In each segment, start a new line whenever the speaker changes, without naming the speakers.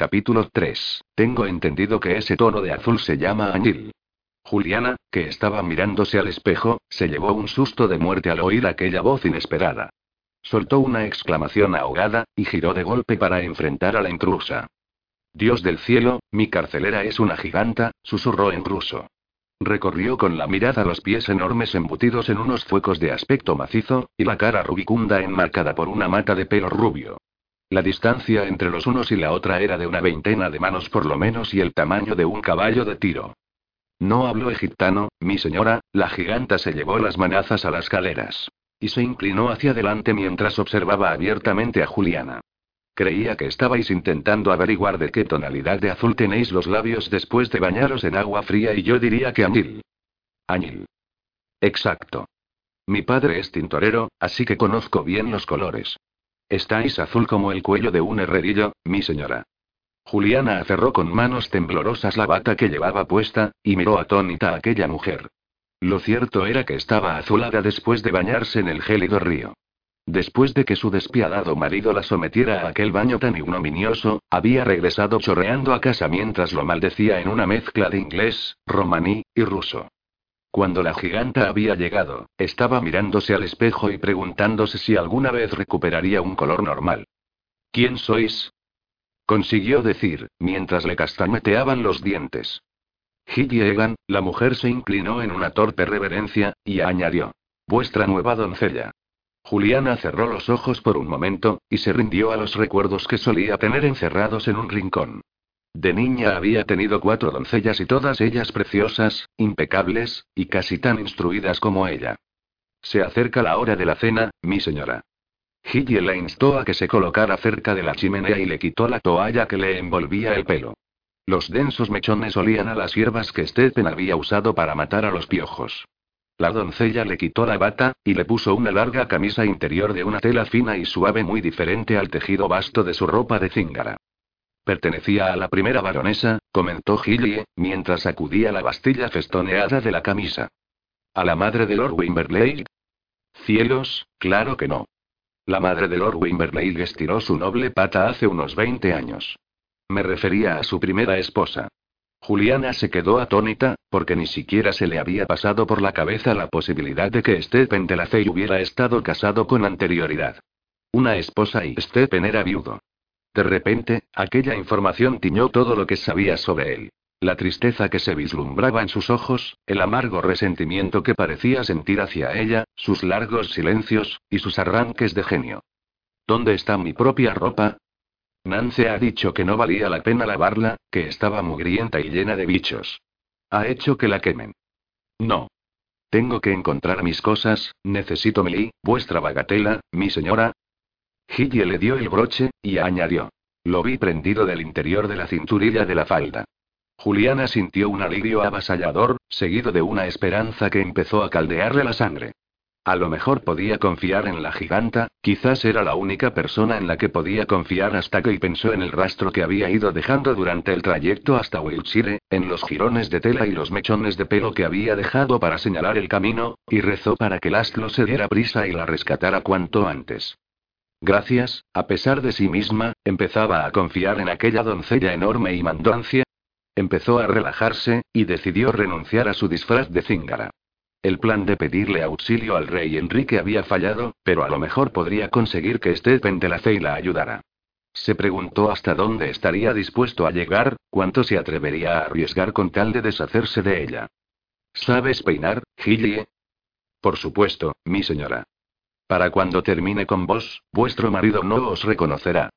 Capítulo 3. Tengo entendido que ese tono de azul se llama añil. Juliana, que estaba mirándose al espejo, se llevó un susto de muerte al oír aquella voz inesperada. Soltó una exclamación ahogada, y giró de golpe para enfrentar a la intrusa. Dios del cielo, mi carcelera es una giganta, susurró en ruso. Recorrió con la mirada los pies enormes embutidos en unos fuecos de aspecto macizo, y la cara rubicunda enmarcada por una mata de pelo rubio. La distancia entre los unos y la otra era de una veintena de manos por lo menos y el tamaño de un caballo de tiro. No habló egiptano, mi señora, la giganta se llevó las manazas a las caleras. Y se inclinó hacia adelante mientras observaba abiertamente a Juliana. Creía que estabais intentando averiguar de qué tonalidad de azul tenéis los labios después de bañaros en agua fría y yo diría que añil. Añil. Exacto. Mi padre es tintorero, así que conozco bien los colores. Estáis azul como el cuello de un herrerillo, mi señora. Juliana aferró con manos temblorosas la bata que llevaba puesta, y miró atónita a aquella mujer. Lo cierto era que estaba azulada después de bañarse en el gélido río. Después de que su despiadado marido la sometiera a aquel baño tan ignominioso, había regresado chorreando a casa mientras lo maldecía en una mezcla de inglés, romaní y ruso. Cuando la giganta había llegado, estaba mirándose al espejo y preguntándose si alguna vez recuperaría un color normal. ¿Quién sois? Consiguió decir, mientras le castañeteaban los dientes. Hilly Egan, la mujer se inclinó en una torpe reverencia, y añadió. Vuestra nueva doncella. Juliana cerró los ojos por un momento, y se rindió a los recuerdos que solía tener encerrados en un rincón. De niña había tenido cuatro doncellas y todas ellas preciosas, impecables, y casi tan instruidas como ella. Se acerca la hora de la cena, mi señora. Gilly la instó a que se colocara cerca de la chimenea y le quitó la toalla que le envolvía el pelo. Los densos mechones olían a las hierbas que Stephen había usado para matar a los piojos. La doncella le quitó la bata, y le puso una larga camisa interior de una tela fina y suave muy diferente al tejido vasto de su ropa de cíngara. Pertenecía a la primera baronesa, comentó Gillie, mientras sacudía la bastilla festoneada de la camisa. ¿A la madre de Lord Wimberley? Cielos, claro que no. La madre de Lord Wimberley estiró su noble pata hace unos 20 años. Me refería a su primera esposa. Juliana se quedó atónita, porque ni siquiera se le había pasado por la cabeza la posibilidad de que Stephen de la Fey hubiera estado casado con anterioridad. Una esposa y Stephen era viudo. De repente, aquella información tiñó todo lo que sabía sobre él. La tristeza que se vislumbraba en sus ojos, el amargo resentimiento que parecía sentir hacia ella, sus largos silencios, y sus arranques de genio. ¿Dónde está mi propia ropa? Nance ha dicho que no valía la pena lavarla, que estaba mugrienta y llena de bichos. Ha hecho que la quemen. No. Tengo que encontrar mis cosas, necesito Meli, vuestra bagatela, mi señora. Gilly le dio el broche, y añadió. Lo vi prendido del interior de la cinturilla de la falda. Juliana sintió un alivio avasallador, seguido de una esperanza que empezó a caldearle la sangre. A lo mejor podía confiar en la giganta, quizás era la única persona en la que podía confiar hasta que pensó en el rastro que había ido dejando durante el trayecto hasta Wiltshire, en los jirones de tela y los mechones de pelo que había dejado para señalar el camino, y rezó para que Lastlo se diera prisa y la rescatara cuanto antes. Gracias, a pesar de sí misma, empezaba a confiar en aquella doncella enorme y mandoncia, Empezó a relajarse, y decidió renunciar a su disfraz de cíngara. El plan de pedirle auxilio al rey Enrique había fallado, pero a lo mejor podría conseguir que Stephen de la Fey la ayudara. Se preguntó hasta dónde estaría dispuesto a llegar, cuánto se atrevería a arriesgar con tal de deshacerse de ella. ¿Sabes peinar, Gillie? Por supuesto, mi señora. Para cuando termine con vos, vuestro marido no os reconocerá.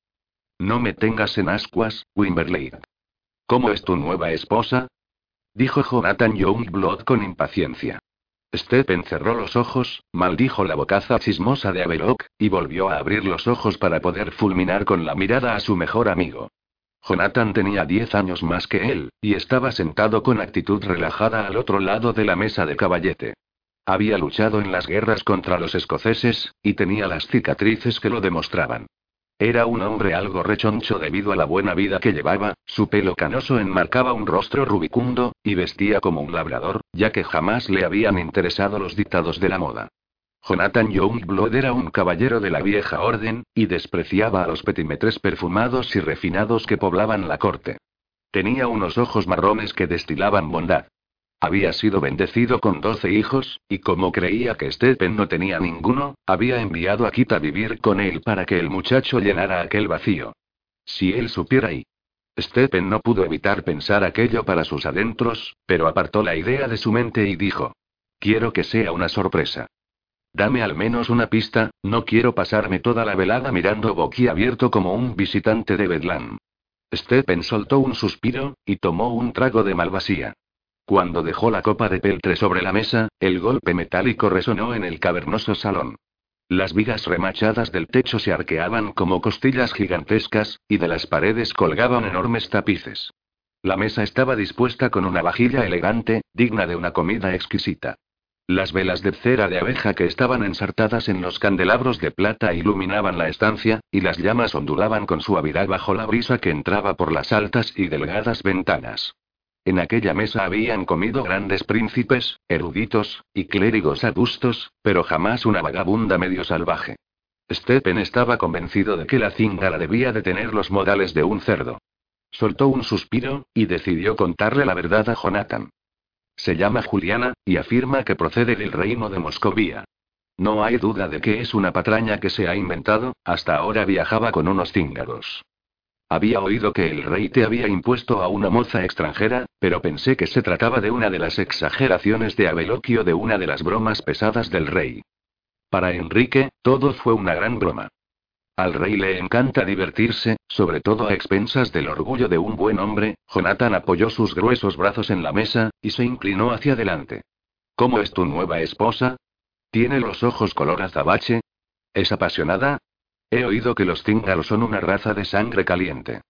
No me tengas en ascuas, Wimberley. ¿Cómo es tu nueva esposa? Dijo Jonathan Youngblood con impaciencia. Stephen cerró los ojos, maldijo la bocaza chismosa de Abelock, y volvió a abrir los ojos para poder fulminar con la mirada a su mejor amigo. Jonathan tenía diez años más que él, y estaba sentado con actitud relajada al otro lado de la mesa de caballete. Había luchado en las guerras contra los escoceses, y tenía las cicatrices que lo demostraban. Era un hombre algo rechoncho debido a la buena vida que llevaba, su pelo canoso enmarcaba un rostro rubicundo, y vestía como un labrador, ya que jamás le habían interesado los dictados de la moda. Jonathan Youngblood era un caballero de la vieja orden, y despreciaba a los petimetres perfumados y refinados que poblaban la corte. Tenía unos ojos marrones que destilaban bondad. Había sido bendecido con doce hijos, y como creía que Stephen no tenía ninguno, había enviado a Kit a vivir con él para que el muchacho llenara aquel vacío. Si él supiera y... Stephen no pudo evitar pensar aquello para sus adentros, pero apartó la idea de su mente y dijo. Quiero que sea una sorpresa. Dame al menos una pista, no quiero pasarme toda la velada mirando boquiabierto como un visitante de Bedlam. Stephen soltó un suspiro, y tomó un trago de malvasía. Cuando dejó la copa de peltre sobre la mesa, el golpe metálico resonó en el cavernoso salón. Las vigas remachadas del techo se arqueaban como costillas gigantescas, y de las paredes colgaban enormes tapices. La mesa estaba dispuesta con una vajilla elegante, digna de una comida exquisita. Las velas de cera de abeja que estaban ensartadas en los candelabros de plata iluminaban la estancia, y las llamas ondulaban con suavidad bajo la brisa que entraba por las altas y delgadas ventanas. En aquella mesa habían comido grandes príncipes, eruditos, y clérigos adustos, pero jamás una vagabunda medio salvaje. Stephen estaba convencido de que la cíngara debía de tener los modales de un cerdo. Soltó un suspiro, y decidió contarle la verdad a Jonathan. Se llama Juliana, y afirma que procede del reino de Moscovía. No hay duda de que es una patraña que se ha inventado, hasta ahora viajaba con unos cíngaros. Había oído que el rey te había impuesto a una moza extranjera, pero pensé que se trataba de una de las exageraciones de Abeloquio de una de las bromas pesadas del rey. Para Enrique, todo fue una gran broma. Al rey le encanta divertirse, sobre todo a expensas del orgullo de un buen hombre. Jonathan apoyó sus gruesos brazos en la mesa, y se inclinó hacia adelante. ¿Cómo es tu nueva esposa? ¿Tiene los ojos color azabache? ¿Es apasionada? He oído que los cíngaros son una raza de sangre caliente.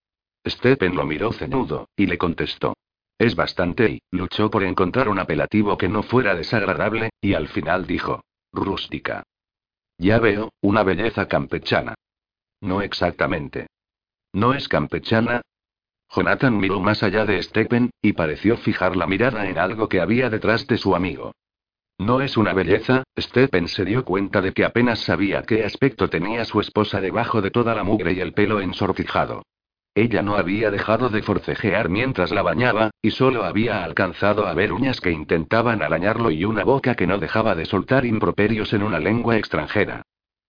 Stephen lo miró ceñudo, y le contestó. Es bastante y, luchó por encontrar un apelativo que no fuera desagradable, y al final dijo. Rústica. Ya veo, una belleza campechana. No exactamente. ¿No es campechana? Jonathan miró más allá de Stephen, y pareció fijar la mirada en algo que había detrás de su amigo. No es una belleza, Stephen se dio cuenta de que apenas sabía qué aspecto tenía su esposa debajo de toda la mugre y el pelo ensortijado. Ella no había dejado de forcejear mientras la bañaba, y solo había alcanzado a ver uñas que intentaban arañarlo y una boca que no dejaba de soltar improperios en una lengua extranjera.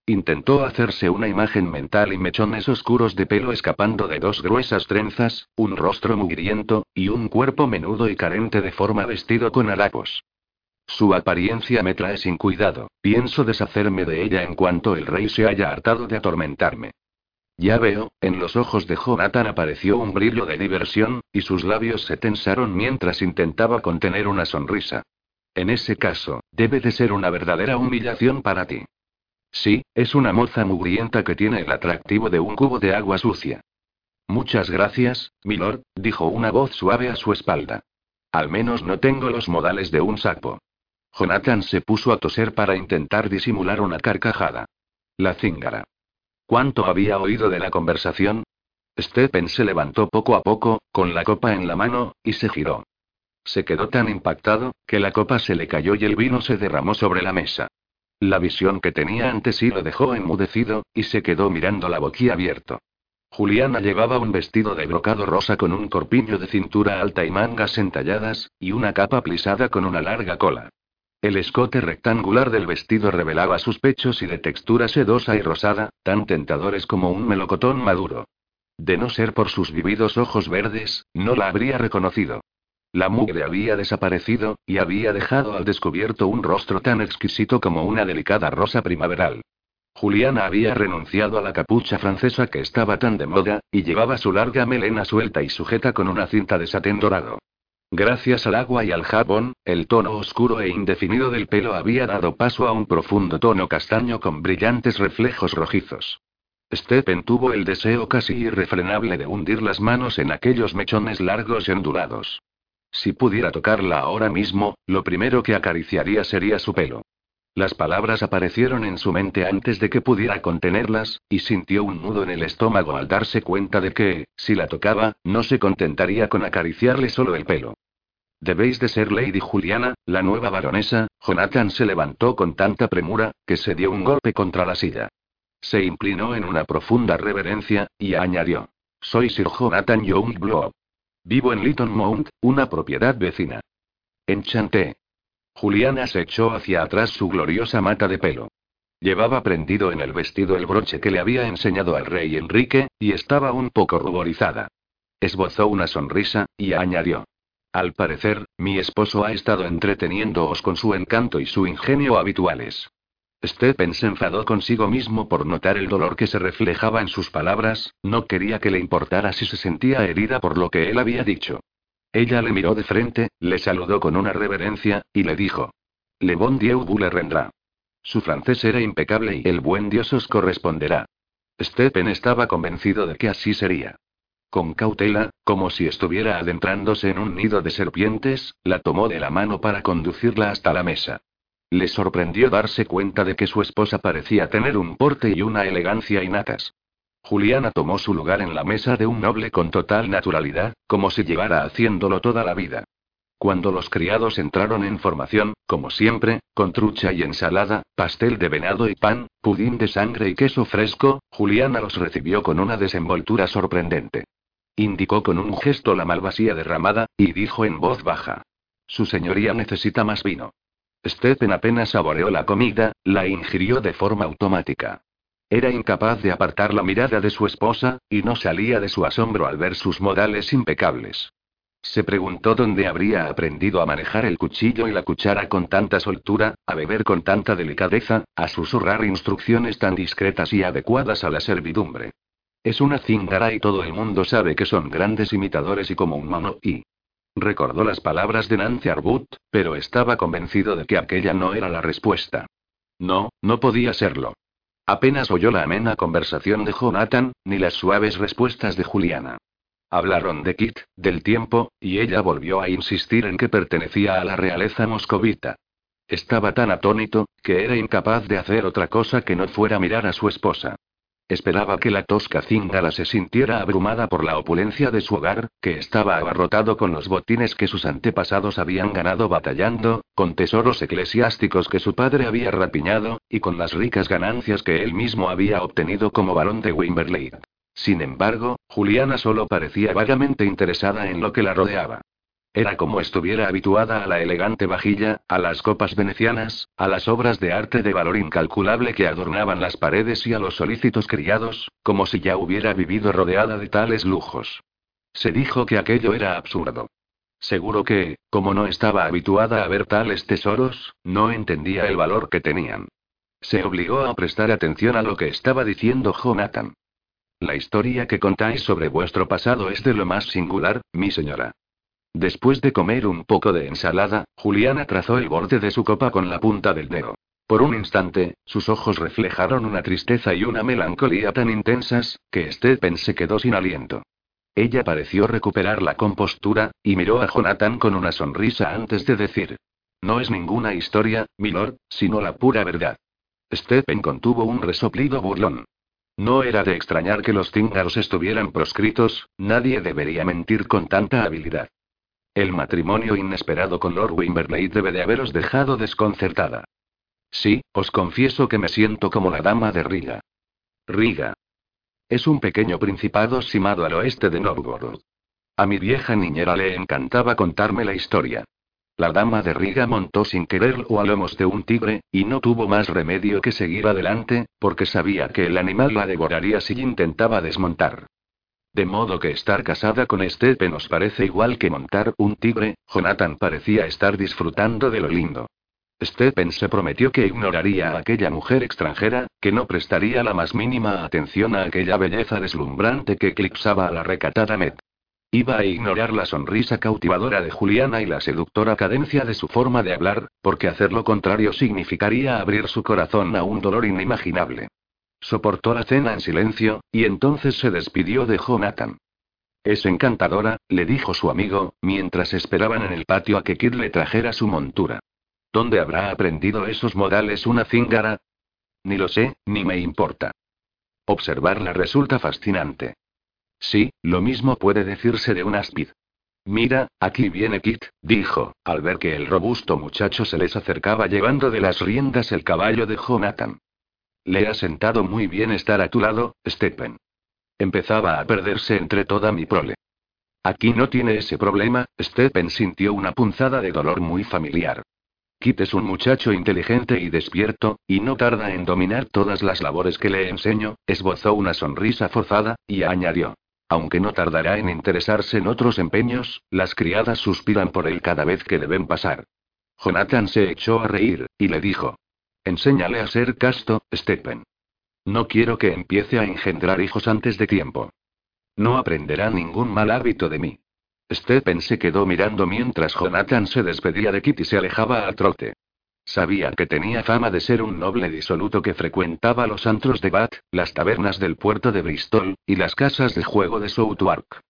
Intentó hacerse una imagen mental y mechones oscuros de pelo escapando de dos gruesas trenzas, un rostro mugriento, y un cuerpo menudo y carente de forma vestido con harapos. Su apariencia me trae sin cuidado, pienso deshacerme de ella en cuanto el rey se haya hartado de atormentarme. Ya veo, en los ojos de Jonathan apareció un brillo de diversión, y sus labios se tensaron mientras intentaba contener una sonrisa. En ese caso, debe de ser una verdadera humillación para ti. Sí, es una moza mugrienta que tiene el atractivo de un cubo de agua sucia. Muchas gracias, milord, dijo una voz suave a su espalda. Al menos no tengo los modales de un sapo. Jonathan se puso a toser para intentar disimular una carcajada. La cíngara. ¿Cuánto había oído de la conversación? Stephen se levantó poco a poco, con la copa en la mano, y se giró. Se quedó tan impactado, que la copa se le cayó y el vino se derramó sobre la mesa. La visión que tenía ante sí lo dejó enmudecido, y se quedó mirando la abierto. Juliana llevaba un vestido de brocado rosa con un corpiño de cintura alta y mangas entalladas, y una capa plisada con una larga cola. El escote rectangular del vestido revelaba sus pechos y de textura sedosa y rosada, tan tentadores como un melocotón maduro. De no ser por sus vividos ojos verdes, no la habría reconocido. La mugre había desaparecido, y había dejado al descubierto un rostro tan exquisito como una delicada rosa primaveral. Juliana había renunciado a la capucha francesa que estaba tan de moda, y llevaba su larga melena suelta y sujeta con una cinta de satén dorado. Gracias al agua y al jabón, el tono oscuro e indefinido del pelo había dado paso a un profundo tono castaño con brillantes reflejos rojizos. Stephen tuvo el deseo casi irrefrenable de hundir las manos en aquellos mechones largos y ondulados. Si pudiera tocarla ahora mismo, lo primero que acariciaría sería su pelo. Las palabras aparecieron en su mente antes de que pudiera contenerlas, y sintió un nudo en el estómago al darse cuenta de que, si la tocaba, no se contentaría con acariciarle solo el pelo. Debéis de ser Lady Juliana, la nueva baronesa. Jonathan se levantó con tanta premura, que se dio un golpe contra la silla. Se inclinó en una profunda reverencia, y añadió. Soy Sir Jonathan Youngblood. Vivo en Litton Mount, una propiedad vecina. Enchanté. Juliana se echó hacia atrás su gloriosa mata de pelo. Llevaba prendido en el vestido el broche que le había enseñado al rey Enrique, y estaba un poco ruborizada. Esbozó una sonrisa, y añadió. Al parecer, mi esposo ha estado entreteniéndoos con su encanto y su ingenio habituales. Stephen se enfadó consigo mismo por notar el dolor que se reflejaba en sus palabras, no quería que le importara si se sentía herida por lo que él había dicho. Ella le miró de frente, le saludó con una reverencia, y le dijo. Le bon Dieu vous le rendrá. Su francés era impecable y el buen Dios os corresponderá. Stephen estaba convencido de que así sería. Con cautela, como si estuviera adentrándose en un nido de serpientes, la tomó de la mano para conducirla hasta la mesa. Le sorprendió darse cuenta de que su esposa parecía tener un porte y una elegancia innatas. Juliana tomó su lugar en la mesa de un noble con total naturalidad, como si llevara haciéndolo toda la vida. Cuando los criados entraron en formación, como siempre, con trucha y ensalada, pastel de venado y pan, pudín de sangre y queso fresco, Juliana los recibió con una desenvoltura sorprendente. Indicó con un gesto la malvasía derramada, y dijo en voz baja. Su señoría necesita más vino. Stephen apenas saboreó la comida, la ingirió de forma automática. Era incapaz de apartar la mirada de su esposa, y no salía de su asombro al ver sus modales impecables. Se preguntó dónde habría aprendido a manejar el cuchillo y la cuchara con tanta soltura, a beber con tanta delicadeza, a susurrar instrucciones tan discretas y adecuadas a la servidumbre. Es una cingara y todo el mundo sabe que son grandes imitadores y como un mono y... Recordó las palabras de Nancy Arbut, pero estaba convencido de que aquella no era la respuesta. No, no podía serlo. Apenas oyó la amena conversación de Jonathan, ni las suaves respuestas de Juliana. Hablaron de Kit, del tiempo, y ella volvió a insistir en que pertenecía a la realeza moscovita. Estaba tan atónito, que era incapaz de hacer otra cosa que no fuera mirar a su esposa. Esperaba que la tosca cíngara se sintiera abrumada por la opulencia de su hogar, que estaba abarrotado con los botines que sus antepasados habían ganado batallando, con tesoros eclesiásticos que su padre había rapiñado, y con las ricas ganancias que él mismo había obtenido como barón de Wimberley. Sin embargo, Juliana solo parecía vagamente interesada en lo que la rodeaba. Era como estuviera habituada a la elegante vajilla, a las copas venecianas, a las obras de arte de valor incalculable que adornaban las paredes y a los solícitos criados, como si ya hubiera vivido rodeada de tales lujos. Se dijo que aquello era absurdo. Seguro que, como no estaba habituada a ver tales tesoros, no entendía el valor que tenían. Se obligó a prestar atención a lo que estaba diciendo Jonathan. La historia que contáis sobre vuestro pasado es de lo más singular, mi señora. Después de comer un poco de ensalada, Juliana trazó el borde de su copa con la punta del dedo. Por un instante, sus ojos reflejaron una tristeza y una melancolía tan intensas, que Stephen se quedó sin aliento. Ella pareció recuperar la compostura, y miró a Jonathan con una sonrisa antes de decir. No es ninguna historia, milord, sino la pura verdad. Stephen contuvo un resoplido burlón. No era de extrañar que los cíngaros estuvieran proscritos, nadie debería mentir con tanta habilidad. El matrimonio inesperado con Lord Wimberley debe de haberos dejado desconcertada. Sí, os confieso que me siento como la dama de Riga. Riga. Es un pequeño principado simado al oeste de Novgorod. A mi vieja niñera le encantaba contarme la historia. La dama de Riga montó sin quererlo a lomos de un tigre, y no tuvo más remedio que seguir adelante, porque sabía que el animal la devoraría si intentaba desmontar. De modo que estar casada con Estepe nos parece igual que montar un tigre, Jonathan parecía estar disfrutando de lo lindo. Stephen se prometió que ignoraría a aquella mujer extranjera, que no prestaría la más mínima atención a aquella belleza deslumbrante que eclipsaba a la recatada Met. Iba a ignorar la sonrisa cautivadora de Juliana y la seductora cadencia de su forma de hablar, porque hacer lo contrario significaría abrir su corazón a un dolor inimaginable. Soportó la cena en silencio, y entonces se despidió de Jonathan. Es encantadora, le dijo su amigo, mientras esperaban en el patio a que Kid le trajera su montura. ¿Dónde habrá aprendido esos modales una cíngara? Ni lo sé, ni me importa. Observarla resulta fascinante. Sí, lo mismo puede decirse de un áspid. Mira, aquí viene Kit, dijo, al ver que el robusto muchacho se les acercaba llevando de las riendas el caballo de Jonathan. Le ha sentado muy bien estar a tu lado, Stephen. Empezaba a perderse entre toda mi prole. Aquí no tiene ese problema, Stephen sintió una punzada de dolor muy familiar. Kit es un muchacho inteligente y despierto, y no tarda en dominar todas las labores que le enseño, esbozó una sonrisa forzada, y añadió. Aunque no tardará en interesarse en otros empeños, las criadas suspiran por él cada vez que deben pasar. Jonathan se echó a reír, y le dijo. Enséñale a ser casto, Stephen. No quiero que empiece a engendrar hijos antes de tiempo. No aprenderá ningún mal hábito de mí. Stephen se quedó mirando mientras Jonathan se despedía de Kitty y se alejaba a trote. Sabía que tenía fama de ser un noble disoluto que frecuentaba los antros de Bath, las tabernas del puerto de Bristol, y las casas de juego de Southwark.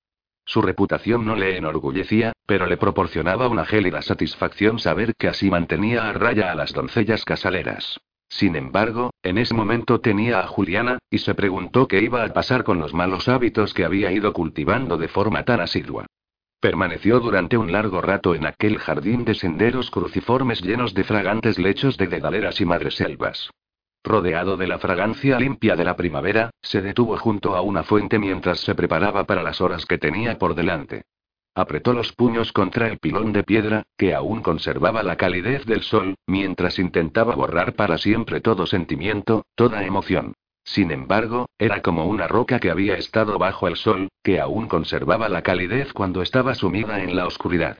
Su reputación no le enorgullecía, pero le proporcionaba una gélida satisfacción saber que así mantenía a raya a las doncellas casaleras. Sin embargo, en ese momento tenía a Juliana, y se preguntó qué iba a pasar con los malos hábitos que había ido cultivando de forma tan asidua. Permaneció durante un largo rato en aquel jardín de senderos cruciformes llenos de fragantes lechos de dedaleras y madreselvas. Rodeado de la fragancia limpia de la primavera, se detuvo junto a una fuente mientras se preparaba para las horas que tenía por delante. Apretó los puños contra el pilón de piedra, que aún conservaba la calidez del sol, mientras intentaba borrar para siempre todo sentimiento, toda emoción. Sin embargo, era como una roca que había estado bajo el sol, que aún conservaba la calidez cuando estaba sumida en la oscuridad.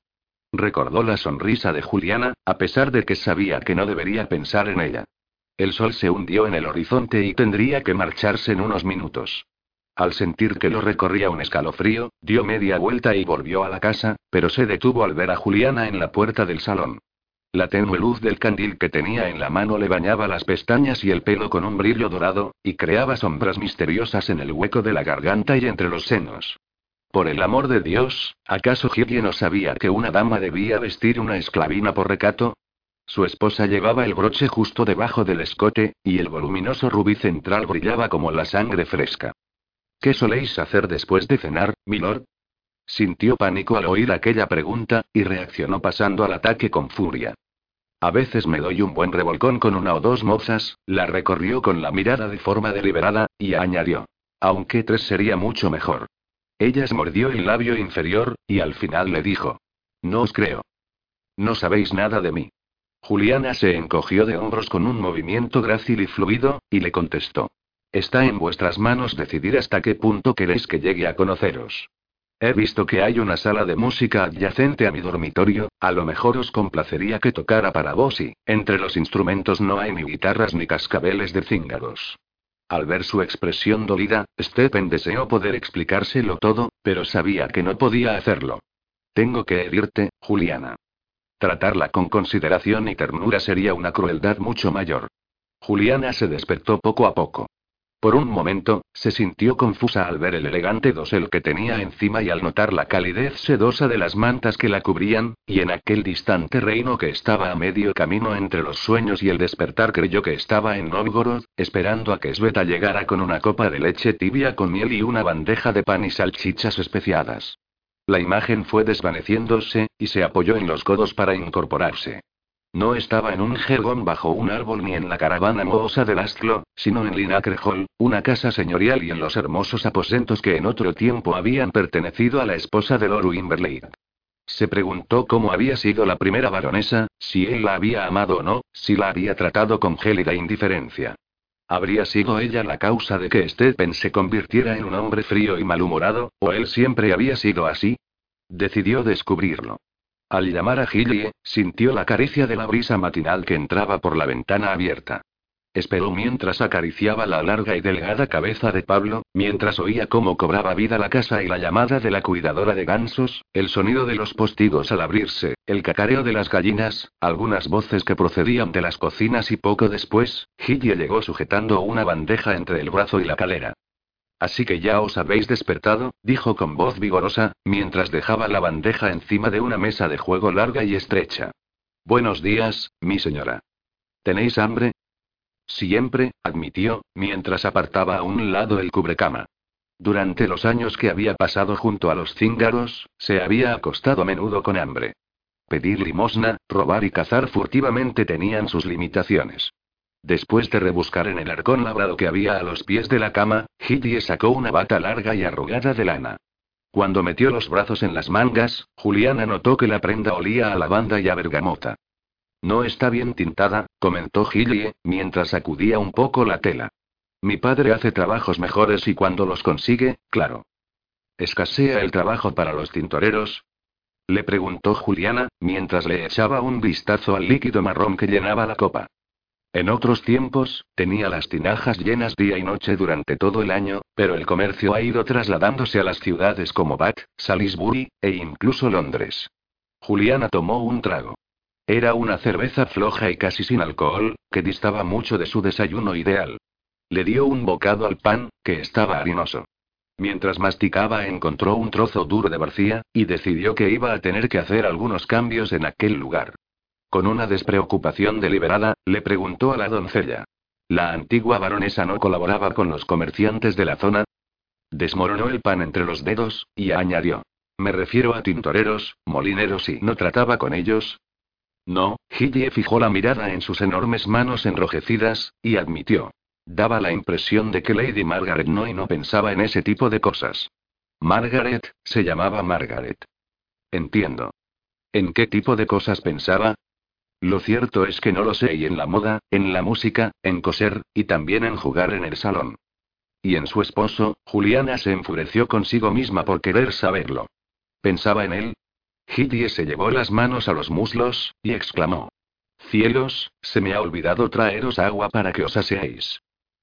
Recordó la sonrisa de Juliana, a pesar de que sabía que no debería pensar en ella. El sol se hundió en el horizonte y tendría que marcharse en unos minutos. Al sentir que lo recorría un escalofrío, dio media vuelta y volvió a la casa, pero se detuvo al ver a Juliana en la puerta del salón. La tenue luz del candil que tenía en la mano le bañaba las pestañas y el pelo con un brillo dorado, y creaba sombras misteriosas en el hueco de la garganta y entre los senos. Por el amor de Dios, ¿acaso Gilly no sabía que una dama debía vestir una esclavina por recato? Su esposa llevaba el broche justo debajo del escote, y el voluminoso rubí central brillaba como la sangre fresca. ¿Qué soléis hacer después de cenar, milord? Sintió pánico al oír aquella pregunta, y reaccionó pasando al ataque con furia. A veces me doy un buen revolcón con una o dos mozas, la recorrió con la mirada de forma deliberada, y añadió. Aunque tres sería mucho mejor. Ella mordió el labio inferior, y al final le dijo. No os creo. No sabéis nada de mí. Juliana se encogió de hombros con un movimiento grácil y fluido, y le contestó. Está en vuestras manos decidir hasta qué punto queréis que llegue a conoceros. He visto que hay una sala de música adyacente a mi dormitorio, a lo mejor os complacería que tocara para vos y, entre los instrumentos no hay ni guitarras ni cascabeles de cíngaros. Al ver su expresión dolida, Stephen deseó poder explicárselo todo, pero sabía que no podía hacerlo. Tengo que herirte, Juliana. Tratarla con consideración y ternura sería una crueldad mucho mayor. Juliana se despertó poco a poco. Por un momento, se sintió confusa al ver el elegante dosel que tenía encima y al notar la calidez sedosa de las mantas que la cubrían, y en aquel distante reino que estaba a medio camino entre los sueños y el despertar creyó que estaba en Novgorod, esperando a que Sveta llegara con una copa de leche tibia con miel y una bandeja de pan y salchichas especiadas. La imagen fue desvaneciéndose, y se apoyó en los codos para incorporarse. No estaba en un jergón bajo un árbol ni en la caravana mohosa del Astlo, sino en Linacre Hall, una casa señorial y en los hermosos aposentos que en otro tiempo habían pertenecido a la esposa de Lord Wimberley. Se preguntó cómo había sido la primera baronesa, si él la había amado o no, si la había tratado con gélida indiferencia. ¿Habría sido ella la causa de que Stephen se convirtiera en un hombre frío y malhumorado, o él siempre había sido así? Decidió descubrirlo. Al llamar a Gillie, sintió la caricia de la brisa matinal que entraba por la ventana abierta. Esperó mientras acariciaba la larga y delgada cabeza de Pablo, mientras oía cómo cobraba vida la casa y la llamada de la cuidadora de gansos, el sonido de los postigos al abrirse, el cacareo de las gallinas, algunas voces que procedían de las cocinas y poco después, Gillie llegó sujetando una bandeja entre el brazo y la calera. Así que ya os habéis despertado, dijo con voz vigorosa, mientras dejaba la bandeja encima de una mesa de juego larga y estrecha. Buenos días, mi señora. ¿Tenéis hambre? Siempre, admitió, mientras apartaba a un lado el cubrecama. Durante los años que había pasado junto a los cíngaros, se había acostado a menudo con hambre. Pedir limosna, robar y cazar furtivamente tenían sus limitaciones. Después de rebuscar en el arcón labrado que había a los pies de la cama, Hillie sacó una bata larga y arrugada de lana. Cuando metió los brazos en las mangas, Juliana notó que la prenda olía a lavanda y a bergamota. No está bien tintada, comentó Hillie, mientras sacudía un poco la tela. Mi padre hace trabajos mejores y cuando los consigue, claro. ¿Escasea el trabajo para los tintoreros? Le preguntó Juliana, mientras le echaba un vistazo al líquido marrón que llenaba la copa. En otros tiempos, tenía las tinajas llenas día y noche durante todo el año, pero el comercio ha ido trasladándose a las ciudades como Bath, Salisbury, e incluso Londres. Juliana tomó un trago. Era una cerveza floja y casi sin alcohol, que distaba mucho de su desayuno ideal. Le dio un bocado al pan, que estaba harinoso. Mientras masticaba encontró un trozo duro de barcía, y decidió que iba a tener que hacer algunos cambios en aquel lugar. Con una despreocupación deliberada, le preguntó a la doncella. ¿La antigua baronesa no colaboraba con los comerciantes de la zona? Desmoronó el pan entre los dedos, y añadió. Me refiero a tintoreros, molineros y no trataba con ellos. No, Gillie fijó la mirada en sus enormes manos enrojecidas, y admitió. Daba la impresión de que Lady Margaret no y no pensaba en ese tipo de cosas. Margaret, se llamaba Margaret. Entiendo. ¿En qué tipo de cosas pensaba? Lo cierto es que no lo sé y en la moda, en la música, en coser, y también en jugar en el salón. Y en su esposo, Juliana se enfureció consigo misma por querer saberlo. ¿Pensaba en él? Gillie se llevó las manos a los muslos, y exclamó. Cielos, se me ha olvidado traeros agua para que os aseéis.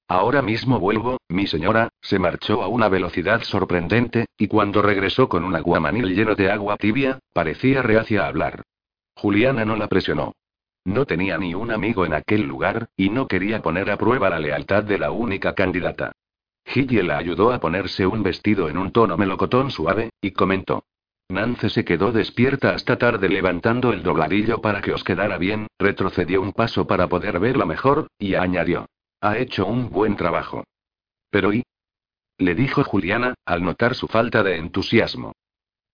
Ahora mismo vuelvo, mi señora, se marchó a una velocidad sorprendente, y cuando regresó con un aguamanil lleno de agua tibia, parecía reacia a hablar. Juliana no la presionó. No tenía ni un amigo en aquel lugar, y no quería poner a prueba la lealtad de la única candidata. Gillie la ayudó a ponerse un vestido en un tono melocotón suave, y comentó. Nance se quedó despierta hasta tarde levantando el dobladillo para que os quedara bien, retrocedió un paso para poder verla mejor, y añadió. Ha hecho un buen trabajo. Pero ¿y? Le dijo Juliana, al notar su falta de entusiasmo.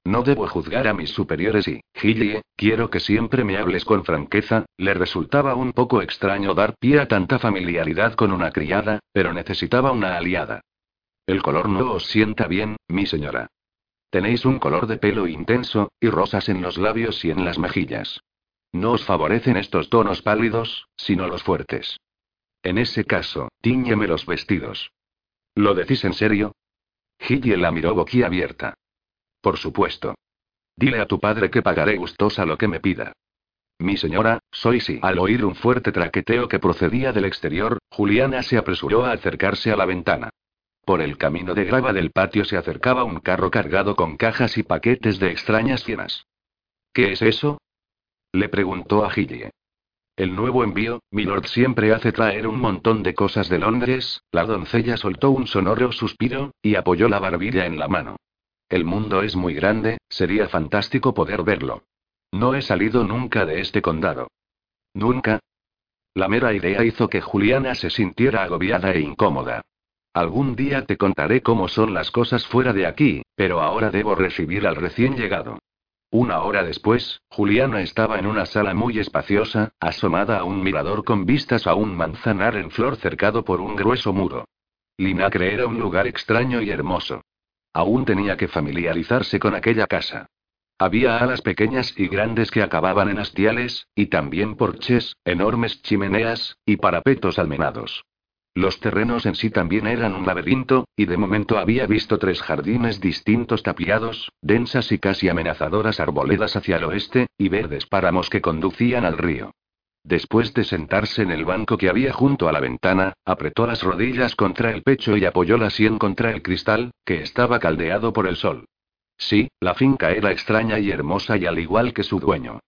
No debo juzgar a mis superiores y, Gillie, quiero que siempre me hables con franqueza, le resultaba un poco extraño dar pie a tanta familiaridad con una criada, pero necesitaba una aliada. El color no os sienta bien, mi señora. Tenéis un color de pelo intenso, y rosas en los labios y en las mejillas. No os favorecen estos tonos pálidos, sino los fuertes. En ese caso, tíñeme los vestidos. ¿Lo decís en serio? Gillie la miró boquiabierta. Por supuesto. Dile a tu padre que pagaré gustosa lo que me pida. Mi señora, soy sí. Al oír un fuerte traqueteo que procedía del exterior, Juliana se apresuró a acercarse a la ventana. Por el camino de grava del patio se acercaba un carro cargado con cajas y paquetes de extrañas fienas. ¿Qué es eso? Le preguntó a Gillie. El nuevo envío, Milord siempre hace traer un montón de cosas de Londres, la doncella soltó un sonoro suspiro, y apoyó la barbilla en la mano. El mundo es muy grande, sería fantástico poder verlo. No he salido nunca de este condado. ¿Nunca? La mera idea hizo que Juliana se sintiera agobiada e incómoda. Algún día te contaré cómo son las cosas fuera de aquí, pero ahora debo recibir al recién llegado. Una hora después, Juliana estaba en una sala muy espaciosa, asomada a un mirador con vistas a un manzanar en flor cercado por un grueso muro. Linacre era un lugar extraño y hermoso. Aún tenía que familiarizarse con aquella casa. Había alas pequeñas y grandes que acababan en hastiales, y también porches, enormes chimeneas, y parapetos almenados. Los terrenos en sí también eran un laberinto, y de momento había visto tres jardines distintos tapiados, densas y casi amenazadoras arboledas hacia el oeste, y verdes páramos que conducían al río. Después de sentarse en el banco que había junto a la ventana, apretó las rodillas contra el pecho y apoyó la sien contra el cristal, que estaba caldeado por el sol. Sí, la finca era extraña y hermosa y al igual que su dueño.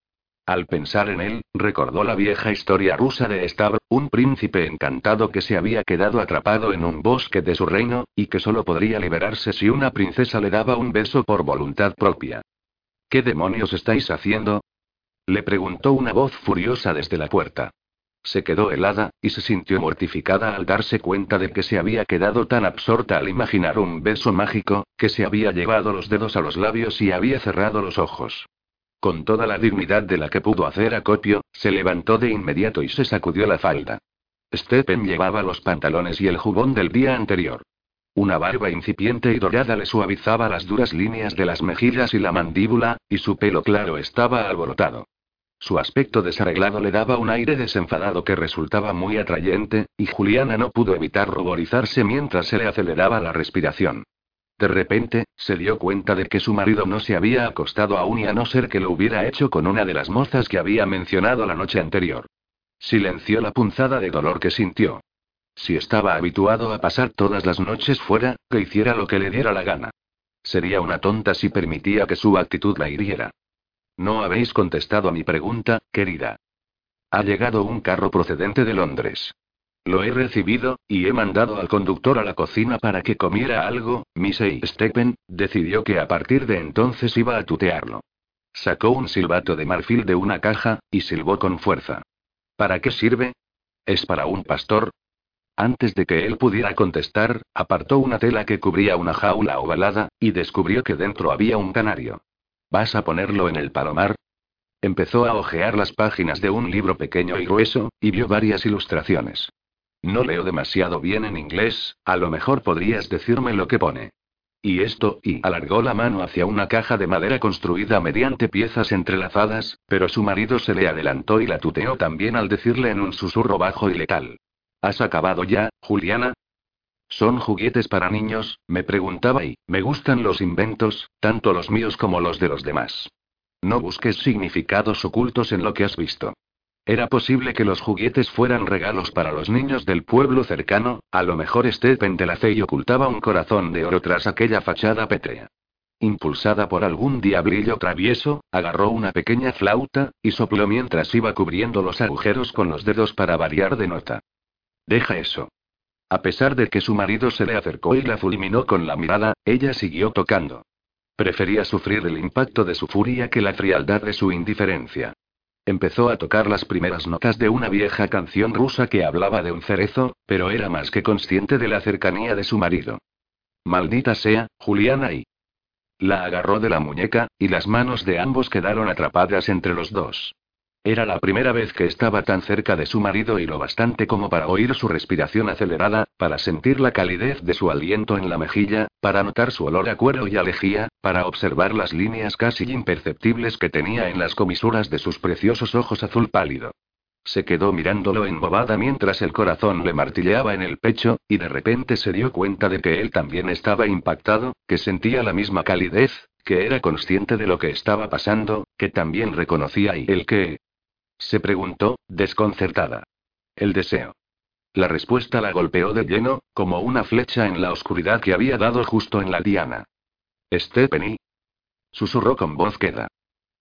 Al pensar en él, recordó la vieja historia rusa de Stavr, un príncipe encantado que se había quedado atrapado en un bosque de su reino, y que solo podría liberarse si una princesa le daba un beso por voluntad propia. ¿Qué demonios estáis haciendo? Le preguntó una voz furiosa desde la puerta. Se quedó helada, y se sintió mortificada al darse cuenta de que se había quedado tan absorta al imaginar un beso mágico, que se había llevado los dedos a los labios y había cerrado los ojos. Con toda la dignidad de la que pudo hacer acopio, se levantó de inmediato y se sacudió la falda. Stephen llevaba los pantalones y el jubón del día anterior. Una barba incipiente y dorada le suavizaba las duras líneas de las mejillas y la mandíbula, y su pelo claro estaba alborotado. Su aspecto desarreglado le daba un aire desenfadado que resultaba muy atrayente, y Juliana no pudo evitar ruborizarse mientras se le aceleraba la respiración. De repente, se dio cuenta de que su marido no se había acostado aún y a no ser que lo hubiera hecho con una de las mozas que había mencionado la noche anterior. Silenció la punzada de dolor que sintió. Si estaba habituado a pasar todas las noches fuera, que hiciera lo que le diera la gana. Sería una tonta si permitía que su actitud la hiriera. No habéis contestado a mi pregunta, querida. Ha llegado un carro procedente de Londres. Lo he recibido, y he mandado al conductor a la cocina para que comiera algo. Missy Stephen decidió que a partir de entonces iba a tutearlo. Sacó un silbato de marfil de una caja, y silbó con fuerza. ¿Para qué sirve? ¿Es para un pastor? Antes de que él pudiera contestar, apartó una tela que cubría una jaula ovalada, y descubrió que dentro había un canario. ¿Vas a ponerlo en el palomar? Empezó a hojear las páginas de un libro pequeño y grueso, y vio varias ilustraciones. No leo demasiado bien en inglés, a lo mejor podrías decirme lo que pone. Y esto, y alargó la mano hacia una caja de madera construida mediante piezas entrelazadas, pero su marido se le adelantó y la tuteó también al decirle en un susurro bajo y letal. ¿Has acabado ya, Juliana? Son juguetes para niños, me preguntaba y, me gustan los inventos, tanto los míos como los de los demás. No busques significados ocultos en lo que has visto. Era posible que los juguetes fueran regalos para los niños del pueblo cercano, a lo mejor Stephen de la fe y ocultaba un corazón de oro tras aquella fachada pétrea. Impulsada por algún diablillo travieso, agarró una pequeña flauta, y sopló mientras iba cubriendo los agujeros con los dedos para variar de nota. Deja eso. A pesar de que su marido se le acercó y la fulminó con la mirada, ella siguió tocando. Prefería sufrir el impacto de su furia que la frialdad de su indiferencia. Empezó a tocar las primeras notas de una vieja canción rusa que hablaba de un cerezo, pero era más que consciente de la cercanía de su marido. Maldita sea, Juliana y... La agarró de la muñeca, y las manos de ambos quedaron atrapadas entre los dos. Era la primera vez que estaba tan cerca de su marido y lo bastante como para oír su respiración acelerada, para sentir la calidez de su aliento en la mejilla, para notar su olor a cuero y alejía, para observar las líneas casi imperceptibles que tenía en las comisuras de sus preciosos ojos azul pálido. Se quedó mirándolo embobada mientras el corazón le martilleaba en el pecho, y de repente se dio cuenta de que él también estaba impactado, que sentía la misma calidez, que era consciente de lo que estaba pasando, que también reconocía y el que, se preguntó, desconcertada. El deseo. La respuesta la golpeó de lleno, como una flecha en la oscuridad que había dado justo en la diana. Stephanie. Susurró con voz queda.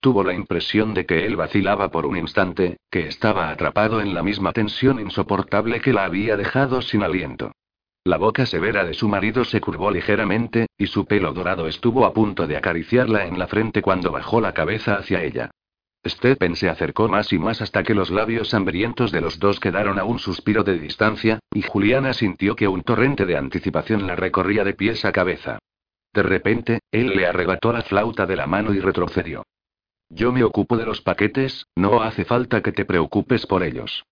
Tuvo la impresión de que él vacilaba por un instante, que estaba atrapado en la misma tensión insoportable que la había dejado sin aliento. La boca severa de su marido se curvó ligeramente, y su pelo dorado estuvo a punto de acariciarla en la frente cuando bajó la cabeza hacia ella. Stephen se acercó más y más hasta que los labios hambrientos de los dos quedaron a un suspiro de distancia, y Juliana sintió que un torrente de anticipación la recorría de pies a cabeza. De repente, él le arrebató la flauta de la mano y retrocedió. Yo me ocupo de los paquetes, no hace falta que te preocupes por ellos.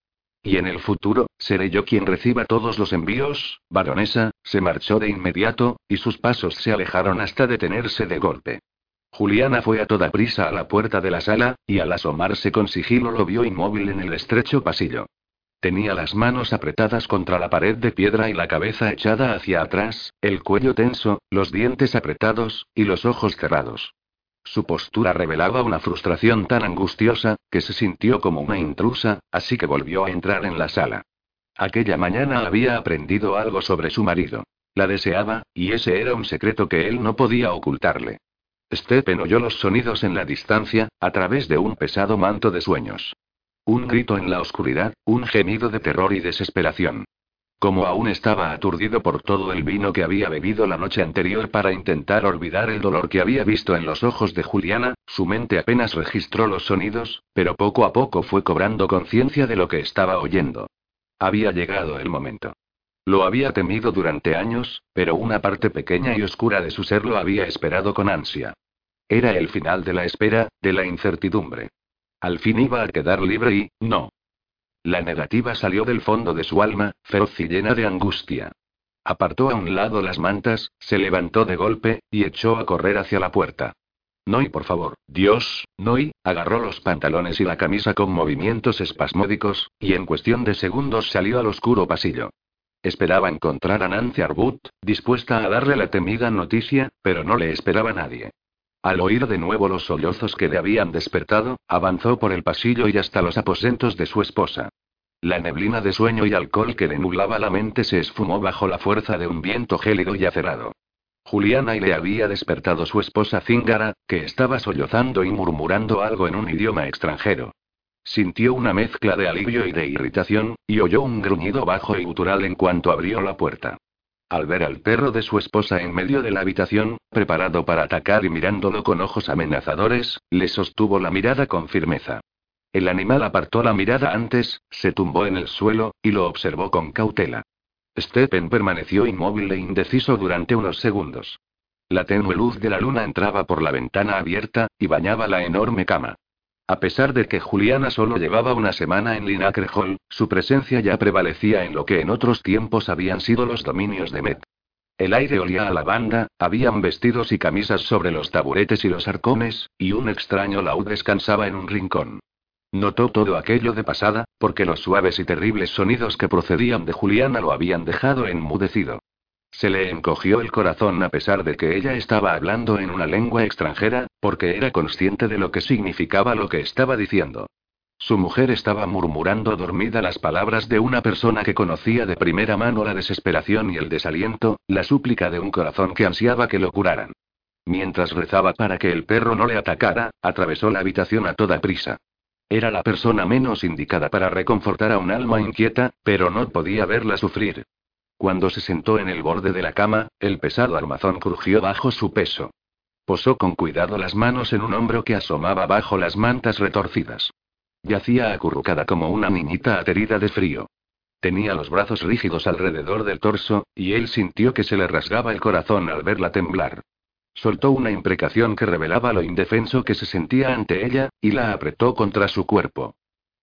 Y en el futuro, seré yo quien reciba todos los envíos, baronesa, se marchó de inmediato, y sus pasos se alejaron hasta detenerse de golpe. Juliana fue a toda prisa a la puerta de la sala, y al asomarse con sigilo lo vio inmóvil en el estrecho pasillo. Tenía las manos apretadas contra la pared de piedra y la cabeza echada hacia atrás, el cuello tenso, los dientes apretados, y los ojos cerrados. Su postura revelaba una frustración tan angustiosa, que se sintió como una intrusa, así que volvió a entrar en la sala. Aquella mañana había aprendido algo sobre su marido. La deseaba, y ese era un secreto que él no podía ocultarle. Stephen oyó los sonidos en la distancia, a través de un pesado manto de sueños. Un grito en la oscuridad, un gemido de terror y desesperación. como aún estaba aturdido por todo el vino que había bebido la noche anterior para intentar olvidar el dolor que había visto en los ojos de Juliana, su mente apenas registró los sonidos, pero poco a poco fue cobrando conciencia de lo que estaba oyendo. Había llegado el momento. Lo había temido durante años, pero una parte pequeña y oscura de su ser lo había esperado con ansia. Era el final de la espera, de la incertidumbre. Al fin iba a quedar libre y, no. La negativa salió del fondo de su alma, feroz y llena de angustia. Apartó a un lado las mantas, se levantó de golpe, y echó a correr hacia la puerta. No y por favor, Dios, no y, agarró los pantalones y la camisa con movimientos espasmódicos, y en cuestión de segundos salió al oscuro pasillo. Esperaba encontrar a Nancy Arbut, dispuesta a darle la temida noticia, pero no le esperaba nadie. Al oír de nuevo los sollozos que le habían despertado, avanzó por el pasillo y hasta los aposentos de su esposa. La neblina de sueño y alcohol que le nublaba la mente se esfumó bajo la fuerza de un viento gélido y acerado. Juliana y le había despertado su esposa Zingara, que estaba sollozando y murmurando algo en un idioma extranjero. Sintió una mezcla de alivio y de irritación, y oyó un gruñido bajo y gutural en cuanto abrió la puerta. Al ver al perro de su esposa en medio de la habitación, preparado para atacar y mirándolo con ojos amenazadores, le sostuvo la mirada con firmeza. El animal apartó la mirada antes, se tumbó en el suelo, y lo observó con cautela. Stephen permaneció inmóvil e indeciso durante unos segundos. La tenue luz de la luna entraba por la ventana abierta, y bañaba la enorme cama. A pesar de que Juliana solo llevaba una semana en Linacre Hall, su presencia ya prevalecía en lo que en otros tiempos habían sido los dominios de Met. El aire olía a lavanda, habían vestidos y camisas sobre los taburetes y los arcones, y un extraño laúd descansaba en un rincón. Notó todo aquello de pasada, porque los suaves y terribles sonidos que procedían de Juliana lo habían dejado enmudecido. Se le encogió el corazón a pesar de que ella estaba hablando en una lengua extranjera, porque era consciente de lo que significaba lo que estaba diciendo. Su mujer estaba murmurando dormida las palabras de una persona que conocía de primera mano la desesperación y el desaliento, la súplica de un corazón que ansiaba que lo curaran. Mientras rezaba para que el perro no le atacara, atravesó la habitación a toda prisa. Era la persona menos indicada para reconfortar a un alma inquieta, pero no podía verla sufrir. Cuando se sentó en el borde de la cama, el pesado armazón crujió bajo su peso. Posó con cuidado las manos en un hombro que asomaba bajo las mantas retorcidas. Yacía acurrucada como una niñita aterida de frío. Tenía los brazos rígidos alrededor del torso, y él sintió que se le rasgaba el corazón al verla temblar. Soltó una imprecación que revelaba lo indefenso que se sentía ante ella, y la apretó contra su cuerpo.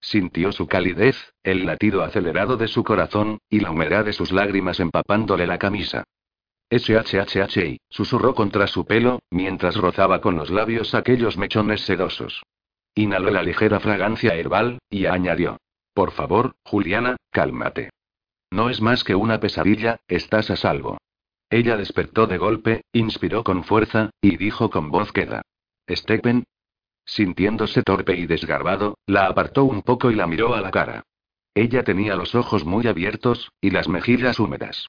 Sintió su calidez, el latido acelerado de su corazón, y la humedad de sus lágrimas empapándole la camisa. SHHHI, susurró contra su pelo, mientras rozaba con los labios aquellos mechones sedosos. Inhaló la ligera fragancia herbal, y añadió. Por favor, Juliana, cálmate. No es más que una pesadilla, estás a salvo. Ella despertó de golpe, inspiró con fuerza, y dijo con voz queda. Stephen, Sintiéndose torpe y desgarbado, la apartó un poco y la miró a la cara. Ella tenía los ojos muy abiertos, y las mejillas húmedas.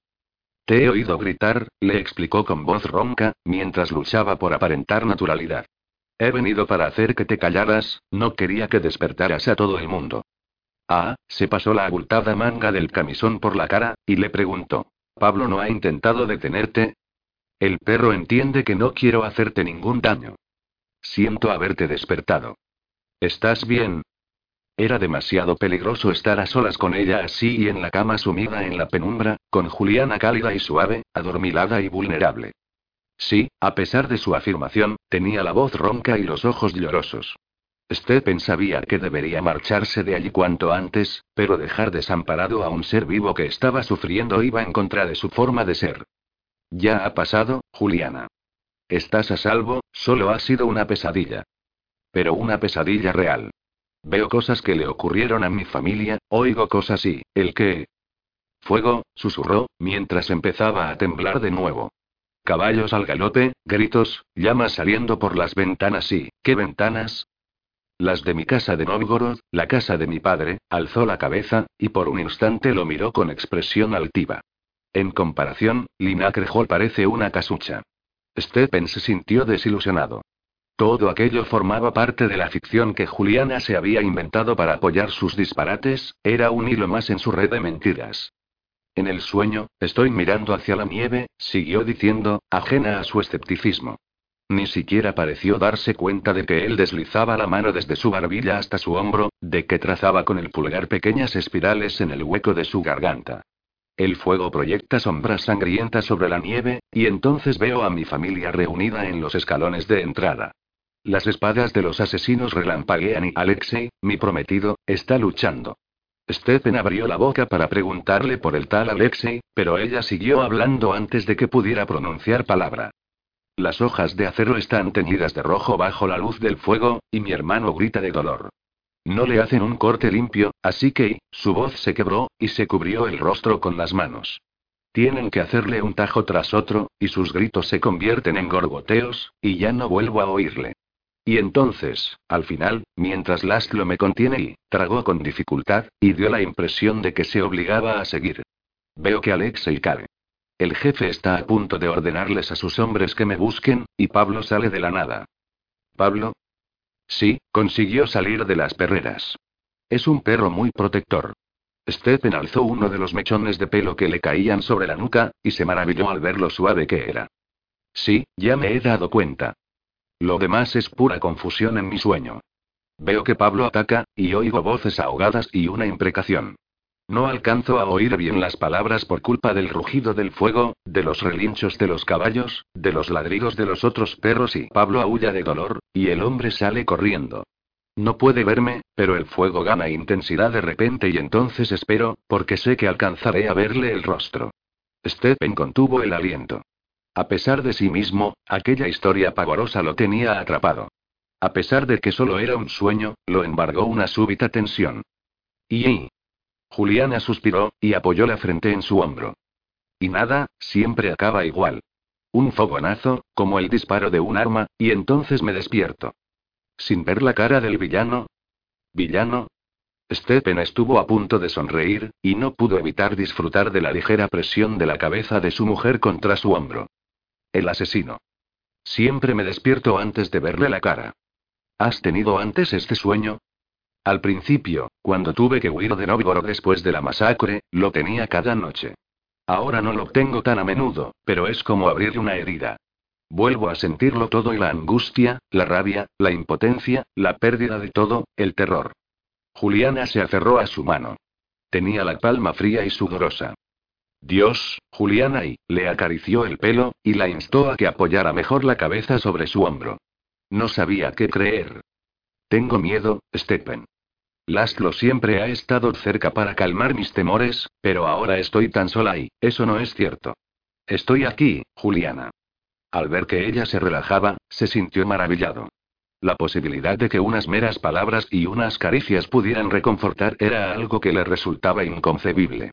Te he oído gritar, le explicó con voz ronca, mientras luchaba por aparentar naturalidad. He venido para hacer que te callaras, no quería que despertaras a todo el mundo. Ah, se pasó la abultada manga del camisón por la cara, y le preguntó. Pablo no ha intentado detenerte. El perro entiende que no quiero hacerte ningún daño. Siento haberte despertado. ¿Estás bien? Era demasiado peligroso estar a solas con ella así y en la cama sumida en la penumbra, con Juliana cálida y suave, adormilada y vulnerable. Sí, a pesar de su afirmación, tenía la voz ronca y los ojos llorosos. Stephen sabía que debería marcharse de allí cuanto antes, pero dejar desamparado a un ser vivo que estaba sufriendo iba en contra de su forma de ser. Ya ha pasado, Juliana. Estás a salvo, solo ha sido una pesadilla. Pero una pesadilla real. Veo cosas que le ocurrieron a mi familia, oigo cosas y, ¿el qué? Fuego, susurró, mientras empezaba a temblar de nuevo. Caballos al galope, gritos, llamas saliendo por las ventanas y, ¿qué ventanas? Las de mi casa de Novgorod, la casa de mi padre, alzó la cabeza, y por un instante lo miró con expresión altiva. En comparación, Linacre Hall parece una casucha. Stephen se sintió desilusionado. Todo aquello formaba parte de la ficción que Juliana se había inventado para apoyar sus disparates, era un hilo más en su red de mentiras. En el sueño, estoy mirando hacia la nieve, siguió diciendo, ajena a su escepticismo. Ni siquiera pareció darse cuenta de que él deslizaba la mano desde su barbilla hasta su hombro, de que trazaba con el pulgar pequeñas espirales en el hueco de su garganta. El fuego proyecta sombras sangrientas sobre la nieve, y entonces veo a mi familia reunida en los escalones de entrada. Las espadas de los asesinos relampaguean y Alexei, mi prometido, está luchando. Stephen abrió la boca para preguntarle por el tal Alexei, pero ella siguió hablando antes de que pudiera pronunciar palabra. Las hojas de acero están teñidas de rojo bajo la luz del fuego, y mi hermano grita de dolor. No le hacen un corte limpio, así que, su voz se quebró, y se cubrió el rostro con las manos. Tienen que hacerle un tajo tras otro, y sus gritos se convierten en gorgoteos, y ya no vuelvo a oírle. Y entonces, al final, mientras Laszlo me contiene y, tragó con dificultad, y dio la impresión de que se obligaba a seguir. Veo que Alexei cae. El jefe está a punto de ordenarles a sus hombres que me busquen, y Pablo sale de la nada. Pablo. Sí, consiguió salir de las perreras. Es un perro muy protector. Stephen alzó uno de los mechones de pelo que le caían sobre la nuca, y se maravilló al ver lo suave que era. Sí, ya me he dado cuenta. Lo demás es pura confusión en mi sueño. Veo que Pablo ataca, y oigo voces ahogadas y una imprecación. No alcanzo a oír bien las palabras por culpa del rugido del fuego, de los relinchos de los caballos, de los ladridos de los otros perros y Pablo aúlla de dolor, y el hombre sale corriendo. No puede verme, pero el fuego gana intensidad de repente y entonces espero, porque sé que alcanzaré a verle el rostro. Stephen contuvo el aliento. A pesar de sí mismo, aquella historia pavorosa lo tenía atrapado. A pesar de que solo era un sueño, lo embargó una súbita tensión. Y, Juliana suspiró, y apoyó la frente en su hombro. Y nada, siempre acaba igual. Un fogonazo, como el disparo de un arma, y entonces me despierto. Sin ver la cara del villano. ¿Villano? Stephen estuvo a punto de sonreír, y no pudo evitar disfrutar de la ligera presión de la cabeza de su mujer contra su hombro. El asesino. Siempre me despierto antes de verle la cara. ¿Has tenido antes este sueño? Al principio, cuando tuve que huir de Novgorod después de la masacre, lo tenía cada noche. Ahora no lo tengo tan a menudo, pero es como abrir una herida. Vuelvo a sentirlo todo y la angustia, la rabia, la impotencia, la pérdida de todo, el terror. Juliana se aferró a su mano. Tenía la palma fría y sudorosa. Dios, Juliana y, le acarició el pelo, y la instó a que apoyara mejor la cabeza sobre su hombro. No sabía qué creer. Tengo miedo, Stephen. Laszlo siempre ha estado cerca para calmar mis temores, pero ahora estoy tan sola y, eso no es cierto. Estoy aquí, Juliana. Al ver que ella se relajaba, se sintió maravillado. La posibilidad de que unas meras palabras y unas caricias pudieran reconfortar era algo que le resultaba inconcebible.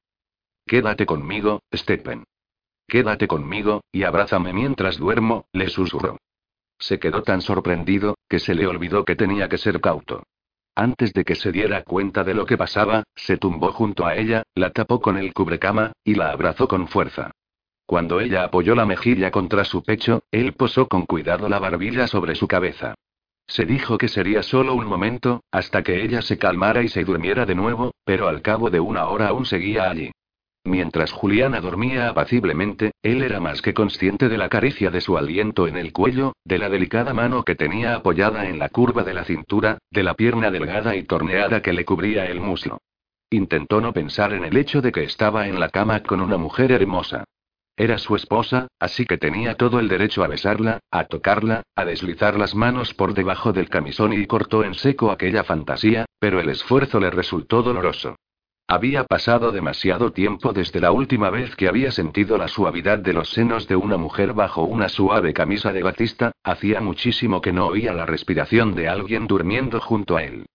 Quédate conmigo, Stephen. Quédate conmigo, y abrázame mientras duermo, le susurró. Se quedó tan sorprendido, que se le olvidó que tenía que ser cauto. Antes de que se diera cuenta de lo que pasaba, se tumbó junto a ella, la tapó con el cubrecama, y la abrazó con fuerza. Cuando ella apoyó la mejilla contra su pecho, él posó con cuidado la barbilla sobre su cabeza. Se dijo que sería solo un momento, hasta que ella se calmara y se durmiera de nuevo, pero al cabo de una hora aún seguía allí. Mientras Juliana dormía apaciblemente, él era más que consciente de la caricia de su aliento en el cuello, de la delicada mano que tenía apoyada en la curva de la cintura, de la pierna delgada y torneada que le cubría el muslo. Intentó no pensar en el hecho de que estaba en la cama con una mujer hermosa. Era su esposa, así que tenía todo el derecho a besarla, a tocarla, a deslizar las manos por debajo del camisón y cortó en seco aquella fantasía, pero el esfuerzo le resultó doloroso. Había pasado demasiado tiempo desde la última vez que había sentido la suavidad de los senos de una mujer bajo una suave camisa de batista, hacía muchísimo que no oía la respiración de alguien durmiendo junto a él.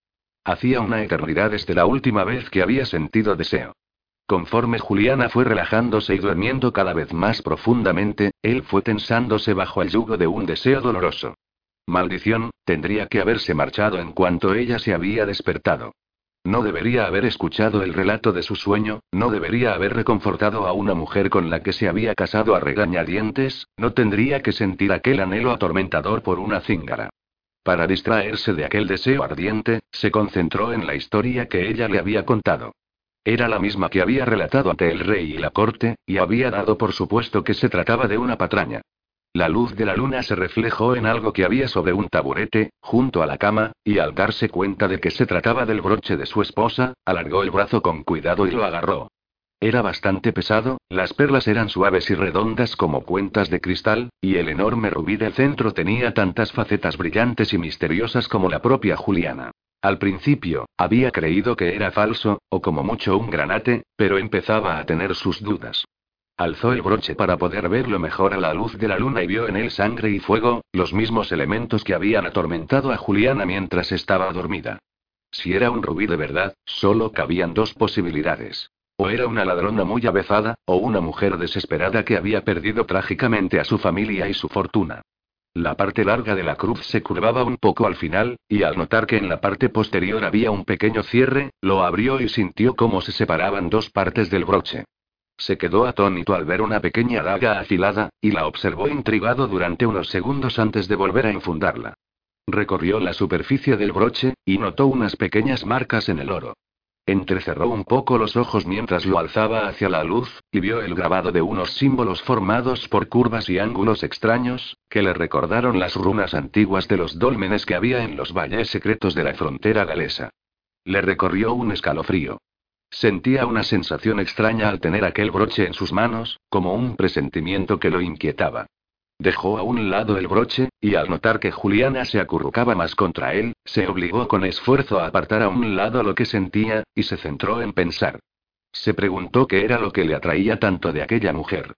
Hacía una eternidad desde la última vez que había sentido deseo. Conforme Juliana fue relajándose y durmiendo cada vez más profundamente, él fue tensándose bajo el yugo de un deseo doloroso. Maldición, tendría que haberse marchado en cuanto ella se había despertado. No debería haber escuchado el relato de su sueño, no debería haber reconfortado a una mujer con la que se había casado a regañadientes, no tendría que sentir aquel anhelo atormentador por una cíngara. Para distraerse de aquel deseo ardiente, se concentró en la historia que ella le había contado. Era la misma que había relatado ante el rey y la corte, y había dado por supuesto que se trataba de una patraña. La luz de la luna se reflejó en algo que había sobre un taburete, junto a la cama, y al darse cuenta de que se trataba del broche de su esposa, alargó el brazo con cuidado y lo agarró. Era bastante pesado, las perlas eran suaves y redondas como cuentas de cristal, y el enorme rubí del centro tenía tantas facetas brillantes y misteriosas como la propia Juliana. Al principio, había creído que era falso, o como mucho un granate, pero empezaba a tener sus dudas. Alzó el broche para poder verlo mejor a la luz de la luna y vio en él sangre y fuego, los mismos elementos que habían atormentado a Juliana mientras estaba dormida. Si era un rubí de verdad, solo cabían dos posibilidades. O era una ladrona muy avezada, o una mujer desesperada que había perdido trágicamente a su familia y su fortuna. La parte larga de la cruz se curvaba un poco al final, y al notar que en la parte posterior había un pequeño cierre, lo abrió y sintió cómo se separaban dos partes del broche. Se quedó atónito al ver una pequeña daga afilada, y la observó intrigado durante unos segundos antes de volver a infundarla. Recorrió la superficie del broche, y notó unas pequeñas marcas en el oro. Entrecerró un poco los ojos mientras lo alzaba hacia la luz, y vio el grabado de unos símbolos formados por curvas y ángulos extraños, que le recordaron las runas antiguas de los dólmenes que había en los valles secretos de la frontera galesa. Le recorrió un escalofrío. Sentía una sensación extraña al tener aquel broche en sus manos, como un presentimiento que lo inquietaba. Dejó a un lado el broche, y al notar que Juliana se acurrucaba más contra él, se obligó con esfuerzo a apartar a un lado lo que sentía, y se centró en pensar. Se preguntó qué era lo que le atraía tanto de aquella mujer.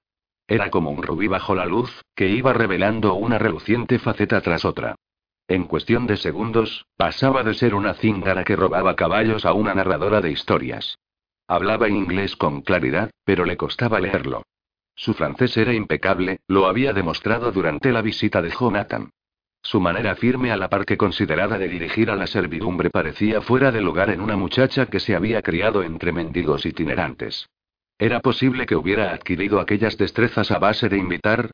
Era como un rubí bajo la luz, que iba revelando una reluciente faceta tras otra. En cuestión de segundos, pasaba de ser una cíngara que robaba caballos a una narradora de historias. Hablaba inglés con claridad, pero le costaba leerlo. Su francés era impecable, lo había demostrado durante la visita de Jonathan. Su manera firme a la par que considerada de dirigir a la servidumbre parecía fuera de lugar en una muchacha que se había criado entre mendigos itinerantes. ¿Era posible que hubiera adquirido aquellas destrezas a base de invitar,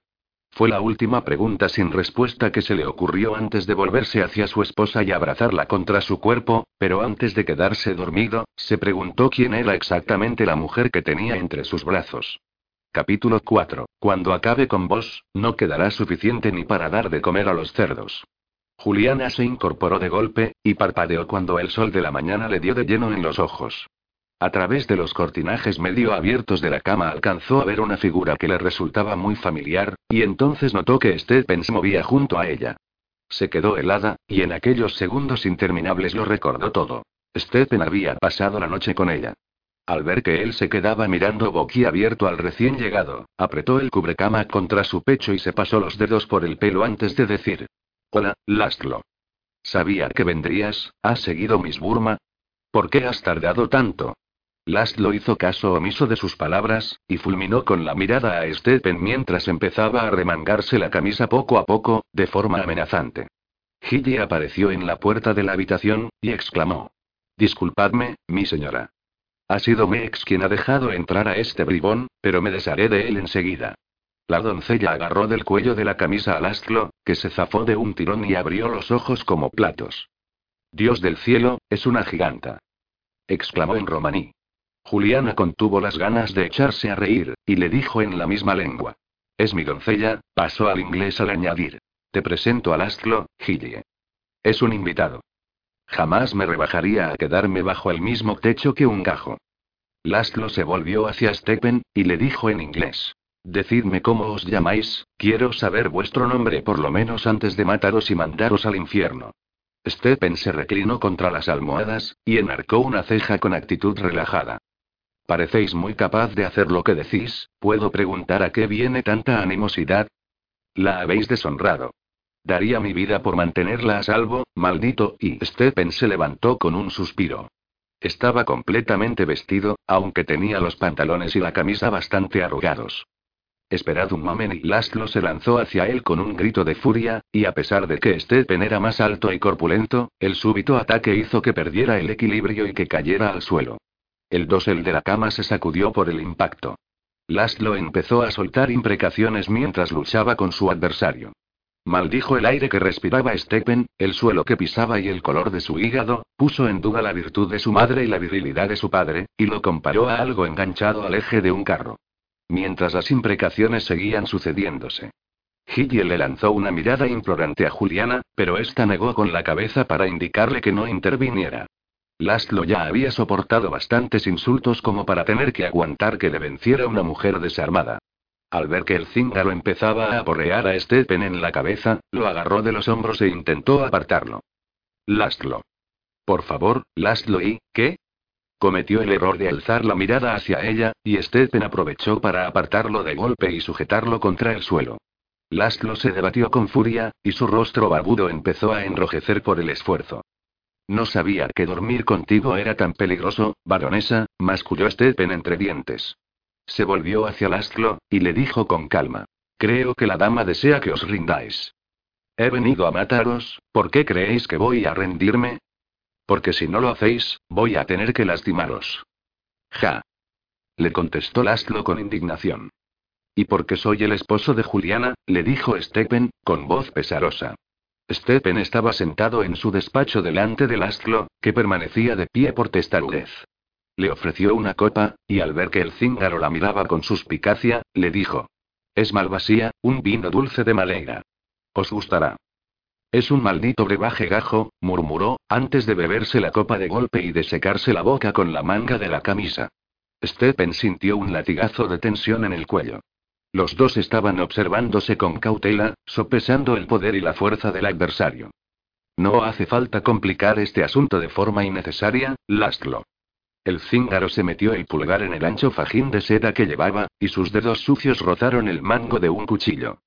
fue la última pregunta sin respuesta que se le ocurrió antes de volverse hacia su esposa y abrazarla contra su cuerpo, pero antes de quedarse dormido, se preguntó quién era exactamente la mujer que tenía entre sus brazos. Capítulo 4. Cuando acabe con vos, no quedará suficiente ni para dar de comer a los cerdos. Juliana se incorporó de golpe, y parpadeó cuando el sol de la mañana le dio de lleno en los ojos. A través de los cortinajes medio abiertos de la cama alcanzó a ver una figura que le resultaba muy familiar, y entonces notó que Stephen se movía junto a ella. Se quedó helada, y en aquellos segundos interminables lo recordó todo. Stephen había pasado la noche con ella. Al ver que él se quedaba mirando boquiabierto al recién llegado, apretó el cubrecama contra su pecho y se pasó los dedos por el pelo antes de decir: Hola, Lastlo. Sabía que vendrías, ¿has seguido Miss Burma? ¿Por qué has tardado tanto? Laszlo hizo caso omiso de sus palabras, y fulminó con la mirada a Stephen mientras empezaba a remangarse la camisa poco a poco, de forma amenazante. Gilly apareció en la puerta de la habitación, y exclamó. Disculpadme, mi señora. Ha sido mi ex quien ha dejado entrar a este bribón, pero me desharé de él enseguida. La doncella agarró del cuello de la camisa a Laszlo, que se zafó de un tirón y abrió los ojos como platos. Dios del cielo, es una giganta. exclamó en romaní. Juliana contuvo las ganas de echarse a reír, y le dijo en la misma lengua. Es mi doncella, pasó al inglés al añadir. Te presento a Lastlo, Gillie. Es un invitado. Jamás me rebajaría a quedarme bajo el mismo techo que un gajo. Lastlo se volvió hacia Stephen, y le dijo en inglés. Decidme cómo os llamáis, quiero saber vuestro nombre por lo menos antes de mataros y mandaros al infierno. Stephen se reclinó contra las almohadas, y enarcó una ceja con actitud relajada. Parecéis muy capaz de hacer lo que decís, ¿puedo preguntar a qué viene tanta animosidad? La habéis deshonrado. Daría mi vida por mantenerla a salvo, maldito, y Stephen se levantó con un suspiro. Estaba completamente vestido, aunque tenía los pantalones y la camisa bastante arrugados. Esperad un momento y Laszlo se lanzó hacia él con un grito de furia, y a pesar de que Stephen era más alto y corpulento, el súbito ataque hizo que perdiera el equilibrio y que cayera al suelo. El dosel de la cama se sacudió por el impacto. Laszlo empezó a soltar imprecaciones mientras luchaba con su adversario. Maldijo el aire que respiraba Stephen, el suelo que pisaba y el color de su hígado, puso en duda la virtud de su madre y la virilidad de su padre, y lo comparó a algo enganchado al eje de un carro. Mientras las imprecaciones seguían sucediéndose. Gilliel le lanzó una mirada implorante a Juliana, pero ésta negó con la cabeza para indicarle que no interviniera. Laszlo ya había soportado bastantes insultos como para tener que aguantar que le venciera una mujer desarmada. Al ver que el cíngaro empezaba a aporrear a Stephen en la cabeza, lo agarró de los hombros e intentó apartarlo. Laszlo. Por favor, Laszlo y, ¿qué? Cometió el error de alzar la mirada hacia ella, y Stephen aprovechó para apartarlo de golpe y sujetarlo contra el suelo. Laszlo se debatió con furia, y su rostro barbudo empezó a enrojecer por el esfuerzo. No sabía que dormir contigo era tan peligroso, baronesa, masculló Stephen entre dientes. Se volvió hacia Lastlo, y le dijo con calma. Creo que la dama desea que os rindáis. He venido a mataros, ¿por qué creéis que voy a rendirme? Porque si no lo hacéis, voy a tener que lastimaros. Ja. Le contestó Lastlo con indignación. Y porque soy el esposo de Juliana, le dijo Stephen, con voz pesarosa. Stephen estaba sentado en su despacho delante de Lastlo, que permanecía de pie por testarudez. Le ofreció una copa, y al ver que el cíngaro la miraba con suspicacia, le dijo: Es malvasía, un vino dulce de Maleira. Os gustará. Es un maldito brebaje gajo, murmuró, antes de beberse la copa de golpe y de secarse la boca con la manga de la camisa. Stephen sintió un latigazo de tensión en el cuello. Los dos estaban observándose con cautela, sopesando el poder y la fuerza del adversario. No hace falta complicar este asunto de forma innecesaria, Lastlo. El cíngaro se metió el pulgar en el ancho fajín de seda que llevaba, y sus dedos sucios rozaron el mango de un cuchillo.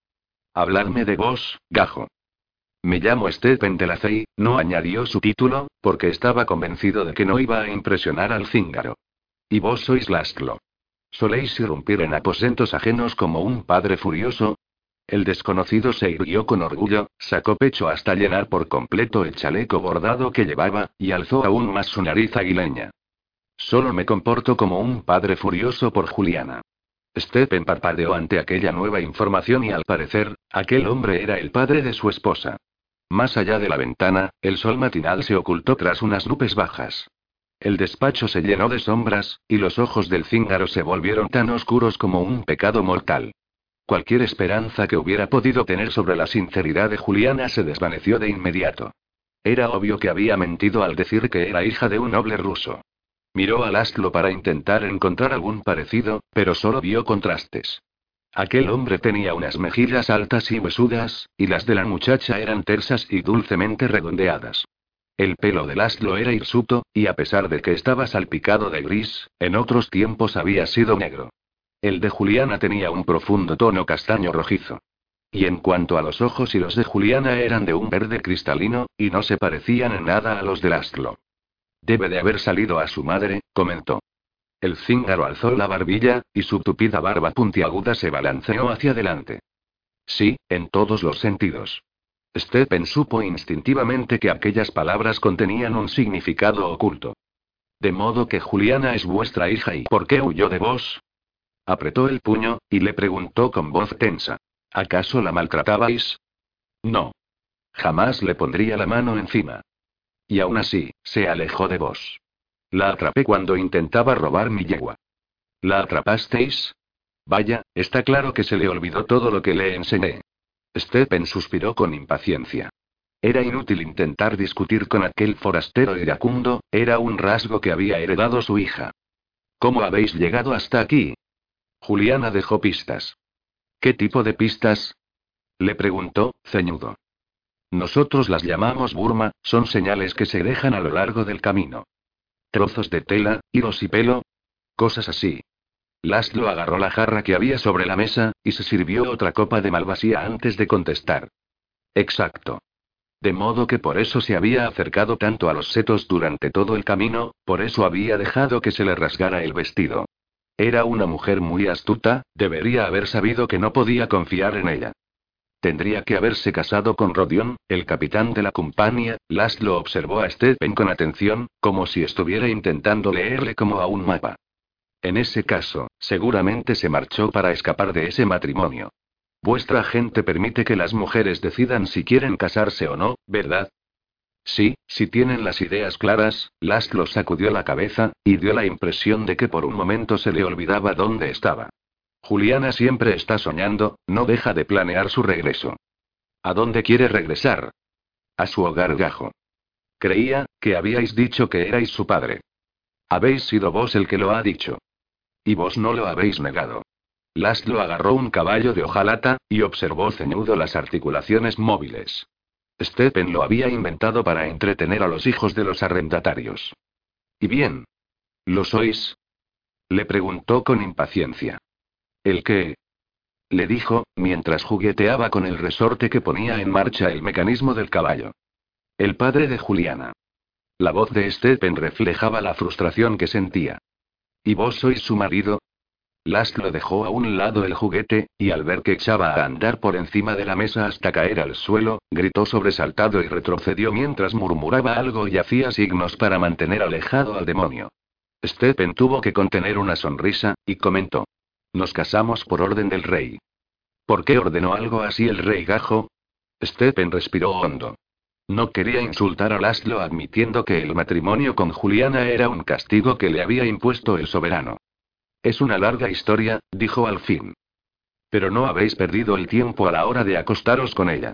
Hablarme de vos, gajo. Me llamo Stephen de la Fey, no añadió su título, porque estaba convencido de que no iba a impresionar al cíngaro. Y vos sois Lastlo. ¿Soléis irrumpir en aposentos ajenos como un padre furioso? El desconocido se irguió con orgullo, sacó pecho hasta llenar por completo el chaleco bordado que llevaba, y alzó aún más su nariz aguileña. Solo me comporto como un padre furioso por Juliana. Stephen parpadeó ante aquella nueva información y al parecer, aquel hombre era el padre de su esposa. Más allá de la ventana, el sol matinal se ocultó tras unas nubes bajas. El despacho se llenó de sombras, y los ojos del cíngaro se volvieron tan oscuros como un pecado mortal. Cualquier esperanza que hubiera podido tener sobre la sinceridad de Juliana se desvaneció de inmediato. Era obvio que había mentido al decir que era hija de un noble ruso. Miró a Laszlo para intentar encontrar algún parecido, pero solo vio contrastes. Aquel hombre tenía unas mejillas altas y huesudas, y las de la muchacha eran tersas y dulcemente redondeadas. El pelo de Laszlo era hirsuto, y a pesar de que estaba salpicado de gris, en otros tiempos había sido negro. El de Juliana tenía un profundo tono castaño rojizo. Y en cuanto a los ojos y los de Juliana eran de un verde cristalino, y no se parecían en nada a los de Laszlo. Debe de haber salido a su madre, comentó. El cíngaro alzó la barbilla, y su tupida barba puntiaguda se balanceó hacia adelante. Sí, en todos los sentidos. Stephen supo instintivamente que aquellas palabras contenían un significado oculto. De modo que Juliana es vuestra hija y ¿por qué huyó de vos? Apretó el puño, y le preguntó con voz tensa. ¿Acaso la maltratabais? No. Jamás le pondría la mano encima. Y aún así, se alejó de vos. La atrapé cuando intentaba robar mi yegua. ¿La atrapasteis? Vaya, está claro que se le olvidó todo lo que le enseñé. Stephen suspiró con impaciencia. Era inútil intentar discutir con aquel forastero iracundo, era un rasgo que había heredado su hija. ¿Cómo habéis llegado hasta aquí? Juliana dejó pistas. ¿Qué tipo de pistas? Le preguntó, ceñudo. Nosotros las llamamos Burma, son señales que se dejan a lo largo del camino. Trozos de tela, hilos y pelo. Cosas así. Laszlo agarró la jarra que había sobre la mesa, y se sirvió otra copa de malvasía antes de contestar. Exacto. De modo que por eso se había acercado tanto a los setos durante todo el camino, por eso había dejado que se le rasgara el vestido. Era una mujer muy astuta, debería haber sabido que no podía confiar en ella. Tendría que haberse casado con Rodion, el capitán de la compañía. Laszlo observó a Stephen con atención, como si estuviera intentando leerle como a un mapa. En ese caso, seguramente se marchó para escapar de ese matrimonio. Vuestra gente permite que las mujeres decidan si quieren casarse o no, ¿verdad? Sí, si tienen las ideas claras, Laszlo sacudió la cabeza, y dio la impresión de que por un momento se le olvidaba dónde estaba. Juliana siempre está soñando, no deja de planear su regreso. ¿A dónde quiere regresar? A su hogar gajo. Creía, que habíais dicho que erais su padre. Habéis sido vos el que lo ha dicho. Y vos no lo habéis negado. Laszlo agarró un caballo de hojalata, y observó ceñudo las articulaciones móviles. Stephen lo había inventado para entretener a los hijos de los arrendatarios. ¿Y bien? ¿Lo sois? Le preguntó con impaciencia. ¿El qué? Le dijo, mientras jugueteaba con el resorte que ponía en marcha el mecanismo del caballo. El padre de Juliana. La voz de Stephen reflejaba la frustración que sentía. ¿Y vos sois su marido? Laszlo dejó a un lado el juguete, y al ver que echaba a andar por encima de la mesa hasta caer al suelo, gritó sobresaltado y retrocedió mientras murmuraba algo y hacía signos para mantener alejado al demonio. Stephen tuvo que contener una sonrisa, y comentó. Nos casamos por orden del rey. ¿Por qué ordenó algo así el rey gajo? Stephen respiró hondo. No quería insultar a Laszlo admitiendo que el matrimonio con Juliana era un castigo que le había impuesto el soberano. Es una larga historia, dijo al fin. Pero no habéis perdido el tiempo a la hora de acostaros con ella.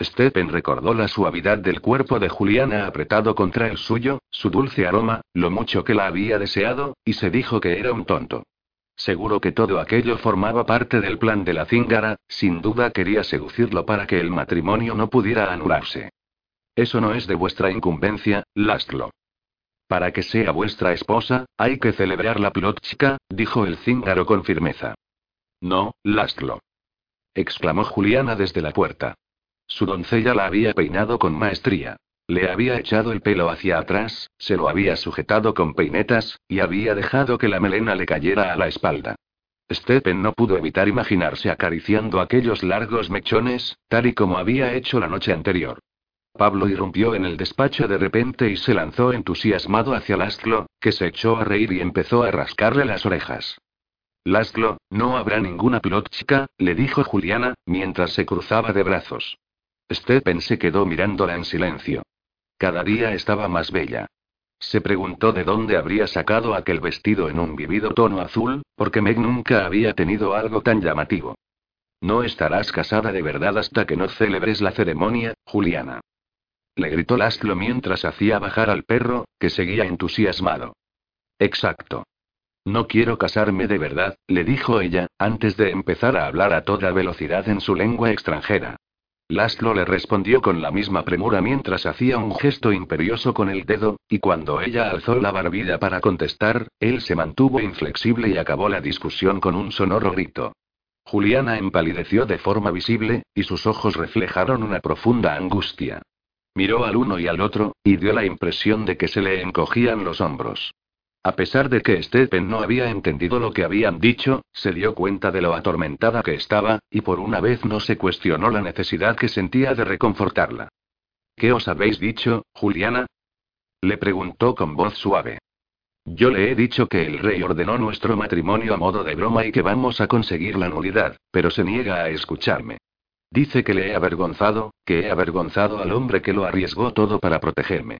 Stephen recordó la suavidad del cuerpo de Juliana apretado contra el suyo, su dulce aroma, lo mucho que la había deseado, y se dijo que era un tonto. Seguro que todo aquello formaba parte del plan de la cíngara, sin duda quería seducirlo para que el matrimonio no pudiera anularse. Eso no es de vuestra incumbencia, Lastlo. Para que sea vuestra esposa, hay que celebrar la plotchka, dijo el cíngaro con firmeza. No, Lastlo. exclamó Juliana desde la puerta. Su doncella la había peinado con maestría. Le había echado el pelo hacia atrás, se lo había sujetado con peinetas, y había dejado que la melena le cayera a la espalda. Stephen no pudo evitar imaginarse acariciando aquellos largos mechones, tal y como había hecho la noche anterior. Pablo irrumpió en el despacho de repente y se lanzó entusiasmado hacia Laszlo, que se echó a reír y empezó a rascarle las orejas. Laszlo, no habrá ninguna plotchka, le dijo Juliana, mientras se cruzaba de brazos. Stephen se quedó mirándola en silencio. Cada día estaba más bella. Se preguntó de dónde habría sacado aquel vestido en un vivido tono azul, porque Meg nunca había tenido algo tan llamativo. No estarás casada de verdad hasta que no celebres la ceremonia, Juliana. Le gritó Laszlo mientras hacía bajar al perro, que seguía entusiasmado. Exacto. No quiero casarme de verdad, le dijo ella, antes de empezar a hablar a toda velocidad en su lengua extranjera. Laszlo le respondió con la misma premura mientras hacía un gesto imperioso con el dedo, y cuando ella alzó la barbilla para contestar, él se mantuvo inflexible y acabó la discusión con un sonoro grito. Juliana empalideció de forma visible, y sus ojos reflejaron una profunda angustia. Miró al uno y al otro, y dio la impresión de que se le encogían los hombros. A pesar de que Stephen no había entendido lo que habían dicho, se dio cuenta de lo atormentada que estaba, y por una vez no se cuestionó la necesidad que sentía de reconfortarla. ¿Qué os habéis dicho, Juliana? Le preguntó con voz suave. Yo le he dicho que el rey ordenó nuestro matrimonio a modo de broma y que vamos a conseguir la nulidad, pero se niega a escucharme. Dice que le he avergonzado, que he avergonzado al hombre que lo arriesgó todo para protegerme.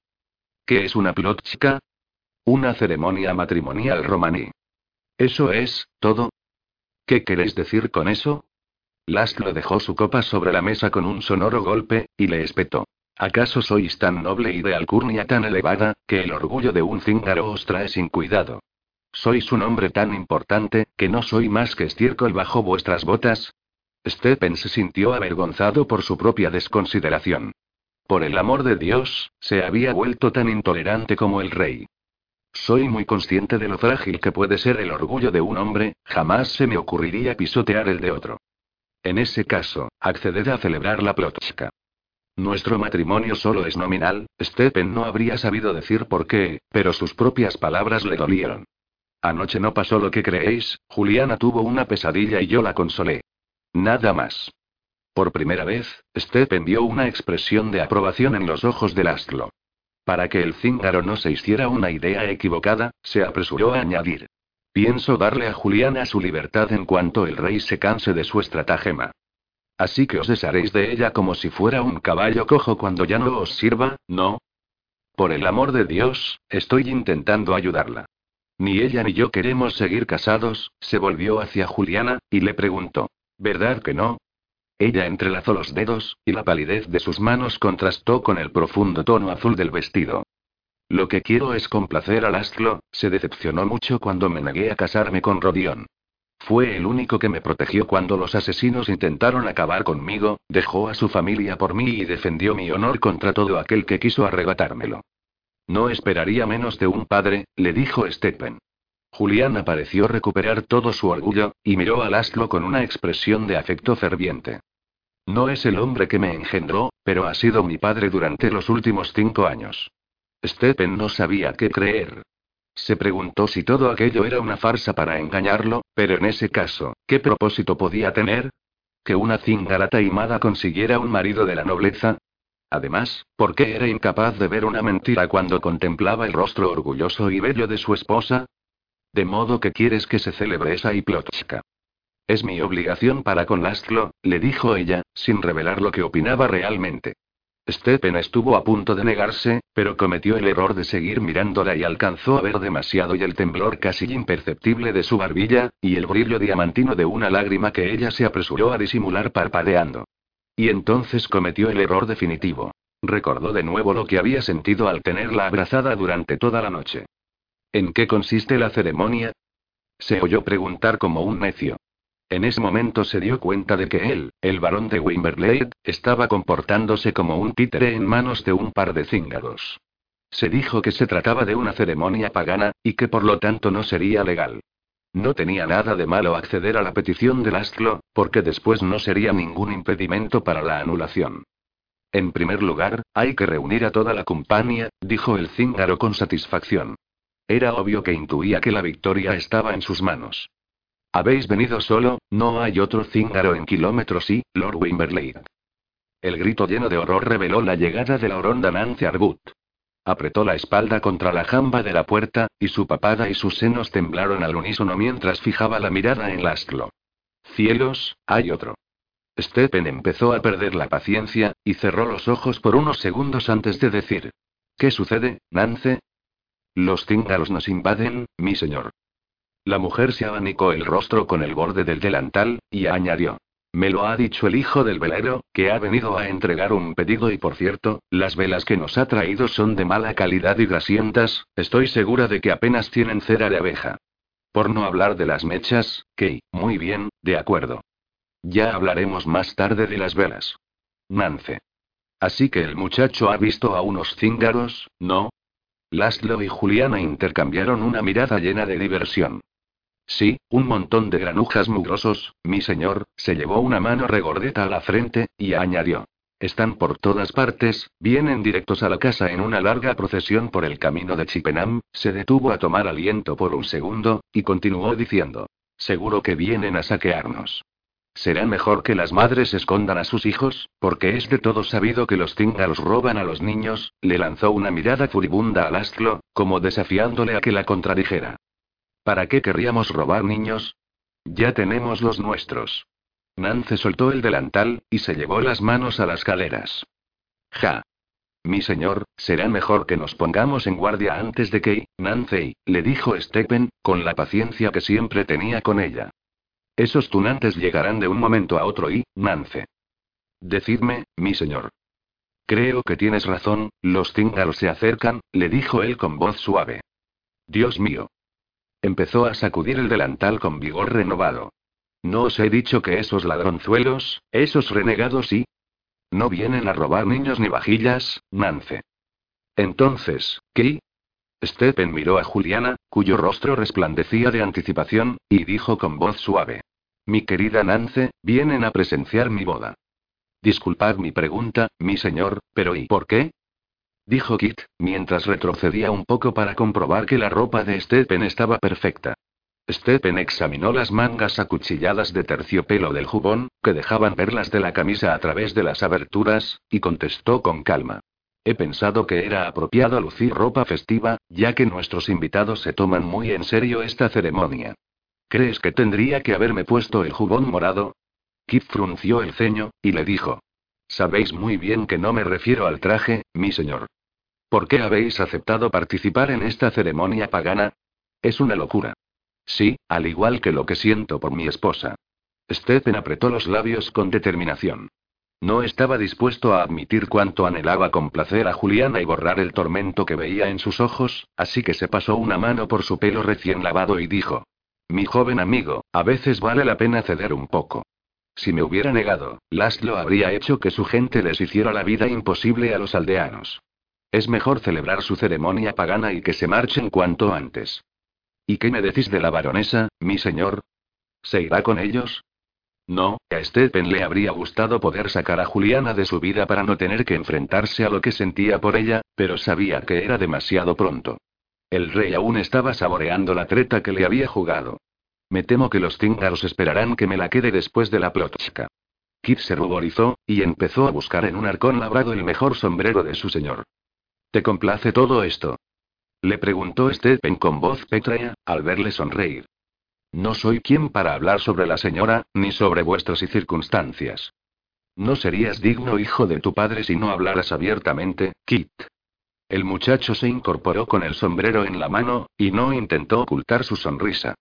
¿Qué es una plotchka? Una ceremonia matrimonial romaní. ¿Eso es, todo? ¿Qué queréis decir con eso? Laszlo dejó su copa sobre la mesa con un sonoro golpe, y le espetó. ¿Acaso sois tan noble y de alcurnia tan elevada, que el orgullo de un cíngaro os trae sin cuidado? ¿Sois un hombre tan importante, que no soy más que estiércol bajo vuestras botas? Stephen se sintió avergonzado por su propia desconsideración. Por el amor de Dios, se había vuelto tan intolerante como el rey. Soy muy consciente de lo frágil que puede ser el orgullo de un hombre, jamás se me ocurriría pisotear el de otro. En ese caso, acceded a celebrar la plotchka. Nuestro matrimonio solo es nominal, Stephen no habría sabido decir por qué, pero sus propias palabras le dolieron. Anoche no pasó lo que creéis, Juliana tuvo una pesadilla y yo la consolé. Nada más. Por primera vez, Stephen vio una expresión de aprobación en los ojos de Laszlo. Para que el cíngaro no se hiciera una idea equivocada, se apresuró a añadir. Pienso darle a Juliana su libertad en cuanto el rey se canse de su estratagema. Así que os desharéis de ella como si fuera un caballo cojo cuando ya no os sirva, ¿no? Por el amor de Dios, estoy intentando ayudarla. Ni ella ni yo queremos seguir casados, se volvió hacia Juliana, y le preguntó. ¿Verdad que no? Ella entrelazó los dedos, y la palidez de sus manos contrastó con el profundo tono azul del vestido. Lo que quiero es complacer a Lastlo, se decepcionó mucho cuando me negué a casarme con Rodion. Fue el único que me protegió cuando los asesinos intentaron acabar conmigo, dejó a su familia por mí y defendió mi honor contra todo aquel que quiso arrebatármelo. No esperaría menos de un padre, le dijo Stephen. Juliana pareció recuperar todo su orgullo, y miró a Lastlo con una expresión de afecto ferviente. No es el hombre que me engendró, pero ha sido mi padre durante los últimos cinco años. Stephen no sabía qué creer. Se preguntó si todo aquello era una farsa para engañarlo, pero en ese caso, ¿qué propósito podía tener? ¿Que una cingara taimada consiguiera un marido de la nobleza? Además, ¿por qué era incapaz de ver una mentira cuando contemplaba el rostro orgulloso y bello de su esposa? De modo que quieres que se celebre esa hiplotchka. Es mi obligación para con Lastlo, le dijo ella, sin revelar lo que opinaba realmente. Stephen estuvo a punto de negarse, pero cometió el error de seguir mirándola y alcanzó a ver demasiado y el temblor casi imperceptible de su barbilla, y el brillo diamantino de una lágrima que ella se apresuró a disimular parpadeando. Y entonces cometió el error definitivo. Recordó de nuevo lo que había sentido al tenerla abrazada durante toda la noche. ¿En qué consiste la ceremonia? Se oyó preguntar como un necio. En ese momento se dio cuenta de que él, el barón de Wimberley, estaba comportándose como un títere en manos de un par de cíngaros. Se dijo que se trataba de una ceremonia pagana, y que por lo tanto no sería legal. No tenía nada de malo acceder a la petición del astro, porque después no sería ningún impedimento para la anulación. En primer lugar, hay que reunir a toda la compañía, dijo el cíngaro con satisfacción. Era obvio que intuía que la victoria estaba en sus manos. Habéis venido solo, no hay otro cíngaro en kilómetros y, Lord Wimberley. El grito lleno de horror reveló la llegada de la oronda Nancy Arbut. Apretó la espalda contra la jamba de la puerta, y su papada y sus senos temblaron al unísono mientras fijaba la mirada en Lastlo. Cielos, hay otro. Stephen empezó a perder la paciencia, y cerró los ojos por unos segundos antes de decir: ¿Qué sucede, Nance? Los cíngaros nos invaden, mi señor. La mujer se abanicó el rostro con el borde del delantal, y añadió. Me lo ha dicho el hijo del velero, que ha venido a entregar un pedido y por cierto, las velas que nos ha traído son de mala calidad y grasientas, estoy segura de que apenas tienen cera de abeja. Por no hablar de las mechas, que, muy bien, de acuerdo. Ya hablaremos más tarde de las velas. Nance. Así que el muchacho ha visto a unos cíngaros, ¿no? Laszlo y Juliana intercambiaron una mirada llena de diversión. Sí, un montón de granujas mugrosos, mi señor, se llevó una mano regordeta a la frente, y añadió. Están por todas partes, vienen directos a la casa en una larga procesión por el camino de Chippenham, se detuvo a tomar aliento por un segundo, y continuó diciendo. Seguro que vienen a saquearnos. Será mejor que las madres escondan a sus hijos, porque es de todo sabido que los cíngaros roban a los niños, le lanzó una mirada furibunda al astro, como desafiándole a que la contradijera. ¿Para qué querríamos robar niños? Ya tenemos los nuestros. Nance soltó el delantal, y se llevó las manos a las caleras. Ja. Mi señor, será mejor que nos pongamos en guardia antes de que, Nance, le dijo Stephen, con la paciencia que siempre tenía con ella. Esos tunantes llegarán de un momento a otro y, Nance. Decidme, mi señor. Creo que tienes razón, los cíngaros se acercan, le dijo él con voz suave. Dios mío. Empezó a sacudir el delantal con vigor renovado. ¿No os he dicho que esos ladronzuelos, esos renegados sí? No vienen a robar niños ni vajillas, Nance. Entonces, ¿qué? Stephen miró a Juliana, cuyo rostro resplandecía de anticipación, y dijo con voz suave. Mi querida Nance, vienen a presenciar mi boda. Disculpad mi pregunta, mi señor, pero ¿y por qué? dijo Kit, mientras retrocedía un poco para comprobar que la ropa de Stephen estaba perfecta. Stephen examinó las mangas acuchilladas de terciopelo del jubón, que dejaban perlas de la camisa a través de las aberturas, y contestó con calma. He pensado que era apropiado lucir ropa festiva, ya que nuestros invitados se toman muy en serio esta ceremonia. ¿Crees que tendría que haberme puesto el jubón morado? Kit frunció el ceño, y le dijo. Sabéis muy bien que no me refiero al traje, mi señor. ¿Por qué habéis aceptado participar en esta ceremonia pagana? Es una locura. Sí, al igual que lo que siento por mi esposa. Stephen apretó los labios con determinación. No estaba dispuesto a admitir cuánto anhelaba complacer a Juliana y borrar el tormento que veía en sus ojos, así que se pasó una mano por su pelo recién lavado y dijo. Mi joven amigo, a veces vale la pena ceder un poco. Si me hubiera negado, Laszlo habría hecho que su gente les hiciera la vida imposible a los aldeanos. Es mejor celebrar su ceremonia pagana y que se marchen cuanto antes. ¿Y qué me decís de la baronesa, mi señor? ¿Se irá con ellos? No, a Stephen le habría gustado poder sacar a Juliana de su vida para no tener que enfrentarse a lo que sentía por ella, pero sabía que era demasiado pronto. El rey aún estaba saboreando la treta que le había jugado. Me temo que los tíngaros esperarán que me la quede después de la plotchka. Kit se ruborizó, y empezó a buscar en un arcón labrado el mejor sombrero de su señor. ¿Te complace todo esto? Le preguntó Stephen con voz pétrea, al verle sonreír. No soy quien para hablar sobre la señora, ni sobre vuestras y circunstancias. No serías digno hijo de tu padre si no hablaras abiertamente, Kit. El muchacho se incorporó con el sombrero en la mano, y no intentó ocultar su sonrisa.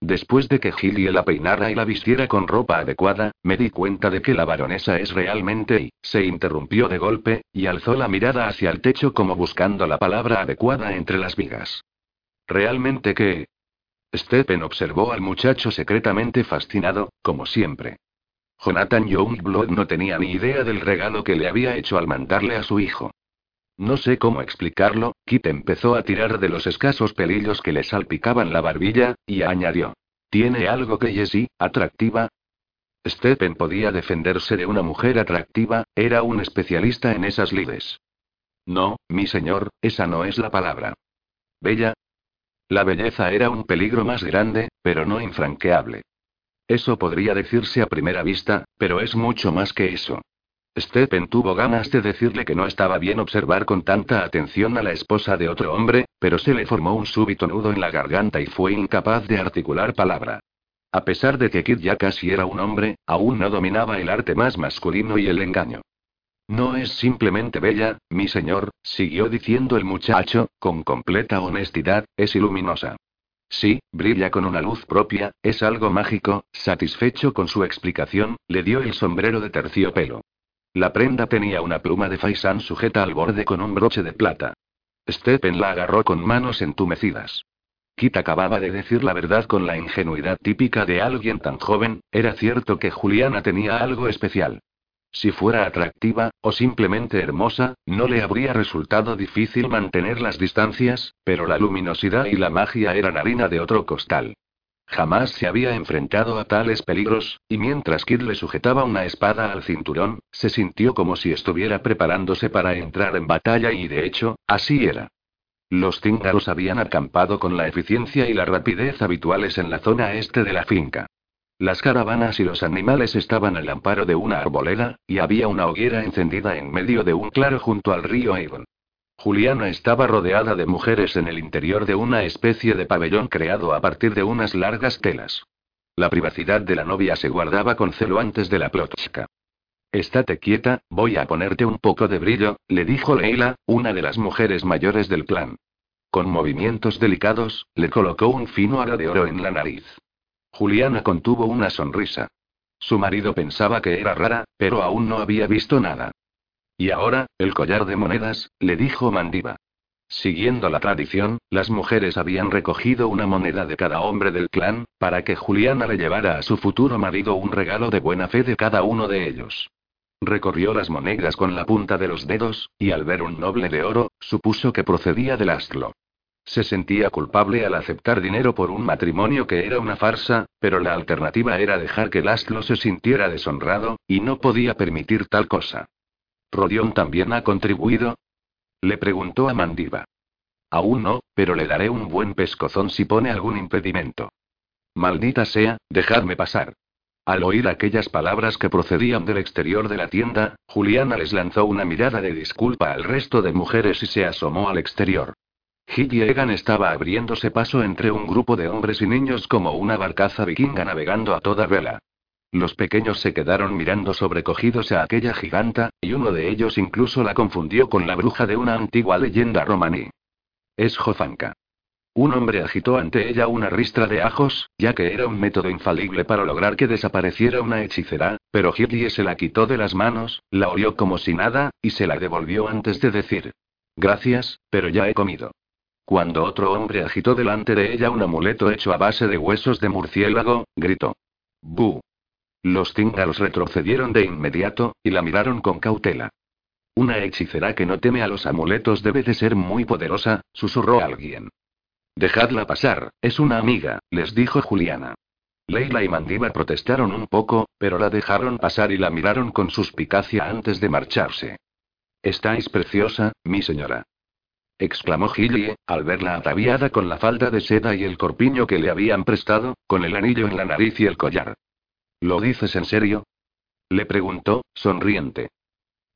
Después de que Gilly la peinara y la vistiera con ropa adecuada, me di cuenta de que la baronesa es realmente y, se interrumpió de golpe, y alzó la mirada hacia el techo como buscando la palabra adecuada entre las vigas. Realmente que, Stephen observó al muchacho secretamente fascinado, como siempre. Jonathan Youngblood no tenía ni idea del regalo que le había hecho al mandarle a su hijo. No sé cómo explicarlo, Kit empezó a tirar de los escasos pelillos que le salpicaban la barbilla, y añadió. ¿Tiene algo que Jessie, atractiva? Stephen podía defenderse de una mujer atractiva, era un especialista en esas lides. No, mi señor, esa no es la palabra. Bella, la belleza era un peligro más grande, pero no infranqueable. Eso podría decirse a primera vista, pero es mucho más que eso. Stephen tuvo ganas de decirle que no estaba bien observar con tanta atención a la esposa de otro hombre, pero se le formó un súbito nudo en la garganta y fue incapaz de articular palabra. A pesar de que Kid ya casi era un hombre, aún no dominaba el arte más masculino y el engaño. No es simplemente bella, mi señor, siguió diciendo el muchacho, con completa honestidad, es iluminosa. Sí, brilla con una luz propia, es algo mágico, satisfecho con su explicación, le dio el sombrero de terciopelo. La prenda tenía una pluma de faisán sujeta al borde con un broche de plata. Stephen la agarró con manos entumecidas. Kit acababa de decir la verdad con la ingenuidad típica de alguien tan joven, era cierto que Juliana tenía algo especial. Si fuera atractiva, o simplemente hermosa, no le habría resultado difícil mantener las distancias, pero la luminosidad y la magia eran harina de otro costal. Jamás se había enfrentado a tales peligros, y mientras Kid le sujetaba una espada al cinturón, se sintió como si estuviera preparándose para entrar en batalla y de hecho, así era. Los cíngaros habían acampado con la eficiencia y la rapidez habituales en la zona este de la finca. Las caravanas y los animales estaban al amparo de una arboleda, y había una hoguera encendida en medio de un claro junto al río Avon. Juliana estaba rodeada de mujeres en el interior de una especie de pabellón creado a partir de unas largas telas. La privacidad de la novia se guardaba con celo antes de la plotchka. Estate quieta, voy a ponerte un poco de brillo, le dijo Leila, una de las mujeres mayores del clan. Con movimientos delicados, le colocó un fino aro de oro en la nariz. Juliana contuvo una sonrisa. Su marido pensaba que era rara, pero aún no había visto nada. Y ahora, el collar de monedas, le dijo Mandiva. Siguiendo la tradición, las mujeres habían recogido una moneda de cada hombre del clan, para que Juliana le llevara a su futuro marido un regalo de buena fe de cada uno de ellos. Recorrió las monedas con la punta de los dedos, y al ver un noble de oro, supuso que procedía del astro. Se sentía culpable al aceptar dinero por un matrimonio que era una farsa, pero la alternativa era dejar que Laszlo se sintiera deshonrado, y no podía permitir tal cosa. ¿Rodion también ha contribuido? Le preguntó a Mandiva. Aún no, pero le daré un buen pescozón si pone algún impedimento. Maldita sea, dejadme pasar. Al oír aquellas palabras que procedían del exterior de la tienda, Juliana les lanzó una mirada de disculpa al resto de mujeres y se asomó al exterior. Hit Egan estaba abriéndose paso entre un grupo de hombres y niños como una barcaza vikinga navegando a toda vela. Los pequeños se quedaron mirando sobrecogidos a aquella giganta, y uno de ellos incluso la confundió con la bruja de una antigua leyenda romaní. Es Jofanka. Un hombre agitó ante ella una ristra de ajos, ya que era un método infalible para lograr que desapareciera una hechicera, pero Hitler se la quitó de las manos, la olió como si nada, y se la devolvió antes de decir: Gracias, pero ya he comido. Cuando otro hombre agitó delante de ella un amuleto hecho a base de huesos de murciélago, gritó: ¡Bu! Los cíngaros retrocedieron de inmediato, y la miraron con cautela. Una hechicera que no teme a los amuletos debe de ser muy poderosa, susurró alguien. Dejadla pasar, es una amiga, les dijo Juliana. Leila y Mandiba protestaron un poco, pero la dejaron pasar y la miraron con suspicacia antes de marcharse. Estáis preciosa, mi señora. Exclamó Gillie, al verla ataviada con la falda de seda y el corpiño que le habían prestado, con el anillo en la nariz y el collar. ¿Lo dices en serio? Le preguntó, sonriente.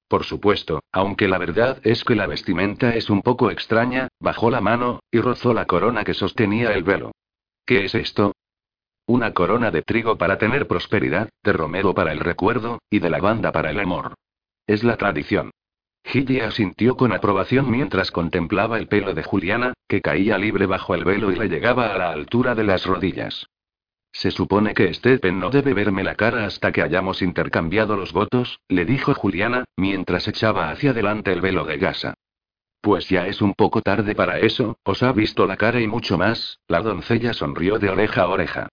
Por supuesto, aunque la verdad es que la vestimenta es un poco extraña, bajó la mano, y rozó la corona que sostenía el velo. ¿Qué es esto? Una corona de trigo para tener prosperidad, de romero para el recuerdo, y de lavanda para el amor. Es la tradición. Gilly asintió con aprobación mientras contemplaba el pelo de Juliana, que caía libre bajo el velo y le llegaba a la altura de las rodillas. Se supone que Stephen no debe verme la cara hasta que hayamos intercambiado los votos, le dijo Juliana, mientras echaba hacia adelante el velo de gasa. Pues ya es un poco tarde para eso, os ha visto la cara y mucho más, la doncella sonrió de oreja a oreja.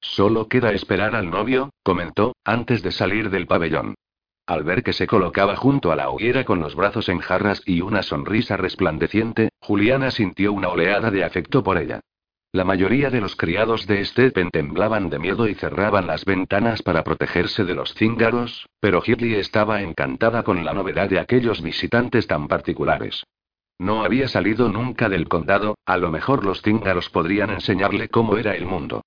Solo queda esperar al novio, comentó, antes de salir del pabellón. Al ver que se colocaba junto a la hoguera con los brazos en jarras y una sonrisa resplandeciente, Juliana sintió una oleada de afecto por ella. La mayoría de los criados de Steppen temblaban de miedo y cerraban las ventanas para protegerse de los cíngaros, pero Hitly estaba encantada con la novedad de aquellos visitantes tan particulares. No había salido nunca del condado, a lo mejor los cíngaros podrían enseñarle cómo era el mundo.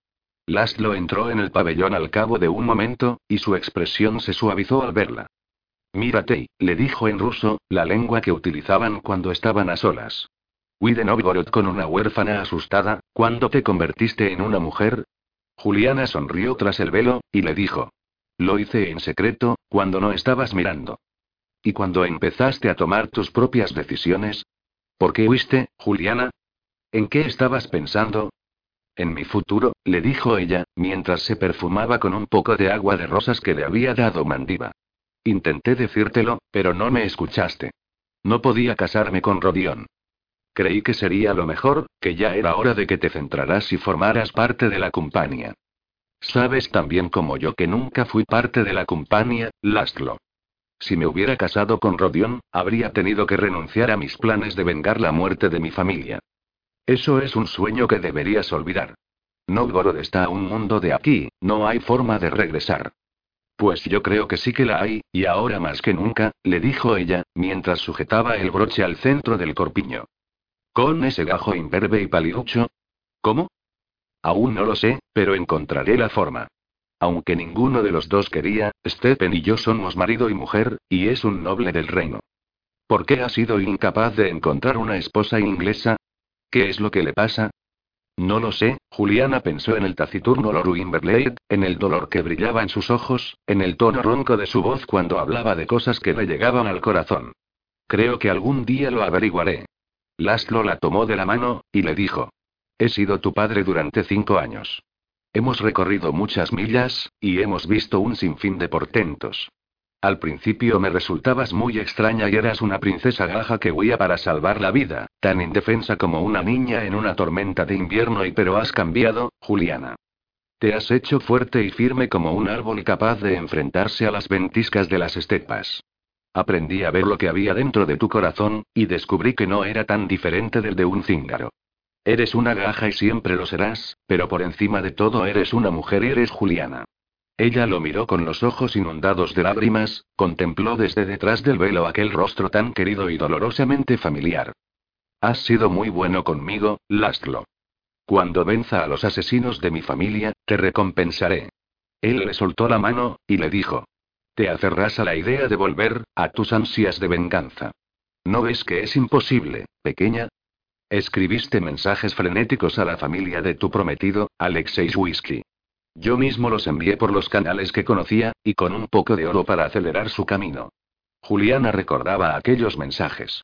Laszlo entró en el pabellón al cabo de un momento, y su expresión se suavizó al verla. Mírate, le dijo en ruso, la lengua que utilizaban cuando estaban a solas. Huí Novgorod con una huérfana asustada, ¿cuándo te convertiste en una mujer? Juliana sonrió tras el velo, y le dijo. Lo hice en secreto, cuando no estabas mirando. ¿Y cuando empezaste a tomar tus propias decisiones? ¿Por qué huiste, Juliana? ¿En qué estabas pensando? En mi futuro, le dijo ella, mientras se perfumaba con un poco de agua de rosas que le había dado Mandiva. Intenté decírtelo, pero no me escuchaste. No podía casarme con Rodión. Creí que sería lo mejor, que ya era hora de que te centraras y formaras parte de la compañía. Sabes también como yo que nunca fui parte de la compañía, Lastlo. Si me hubiera casado con Rodion, habría tenido que renunciar a mis planes de vengar la muerte de mi familia. Eso es un sueño que deberías olvidar. Novgorod está a un mundo de aquí, no hay forma de regresar. Pues yo creo que sí que la hay, y ahora más que nunca, le dijo ella, mientras sujetaba el broche al centro del corpiño. ¿Con ese gajo imberbe y paliducho? ¿Cómo? Aún no lo sé, pero encontraré la forma. Aunque ninguno de los dos quería, Stephen y yo somos marido y mujer, y es un noble del reino. ¿Por qué ha sido incapaz de encontrar una esposa inglesa? ¿Qué es lo que le pasa? No lo sé, Juliana pensó en el taciturno Lord Wimberley, en el dolor que brillaba en sus ojos, en el tono ronco de su voz cuando hablaba de cosas que le llegaban al corazón. Creo que algún día lo averiguaré. Laszlo la tomó de la mano, y le dijo. He sido tu padre durante cinco años. Hemos recorrido muchas millas, y hemos visto un sinfín de portentos. Al principio me resultabas muy extraña y eras una princesa gaja que huía para salvar la vida, tan indefensa como una niña en una tormenta de invierno y pero has cambiado, Juliana. Te has hecho fuerte y firme como un árbol capaz de enfrentarse a las ventiscas de las estepas. Aprendí a ver lo que había dentro de tu corazón, y descubrí que no era tan diferente del de un cíngaro. Eres una gaja y siempre lo serás, pero por encima de todo eres una mujer y eres Juliana. Ella lo miró con los ojos inundados de lágrimas, contempló desde detrás del velo aquel rostro tan querido y dolorosamente familiar. Has sido muy bueno conmigo, Lastlo. Cuando venza a los asesinos de mi familia, te recompensaré. Él le soltó la mano, y le dijo, te aferras a la idea de volver, a tus ansias de venganza. ¿No ves que es imposible, pequeña? Escribiste mensajes frenéticos a la familia de tu prometido, Alexei Whisky. Yo mismo los envié por los canales que conocía, y con un poco de oro para acelerar su camino. Juliana recordaba aquellos mensajes.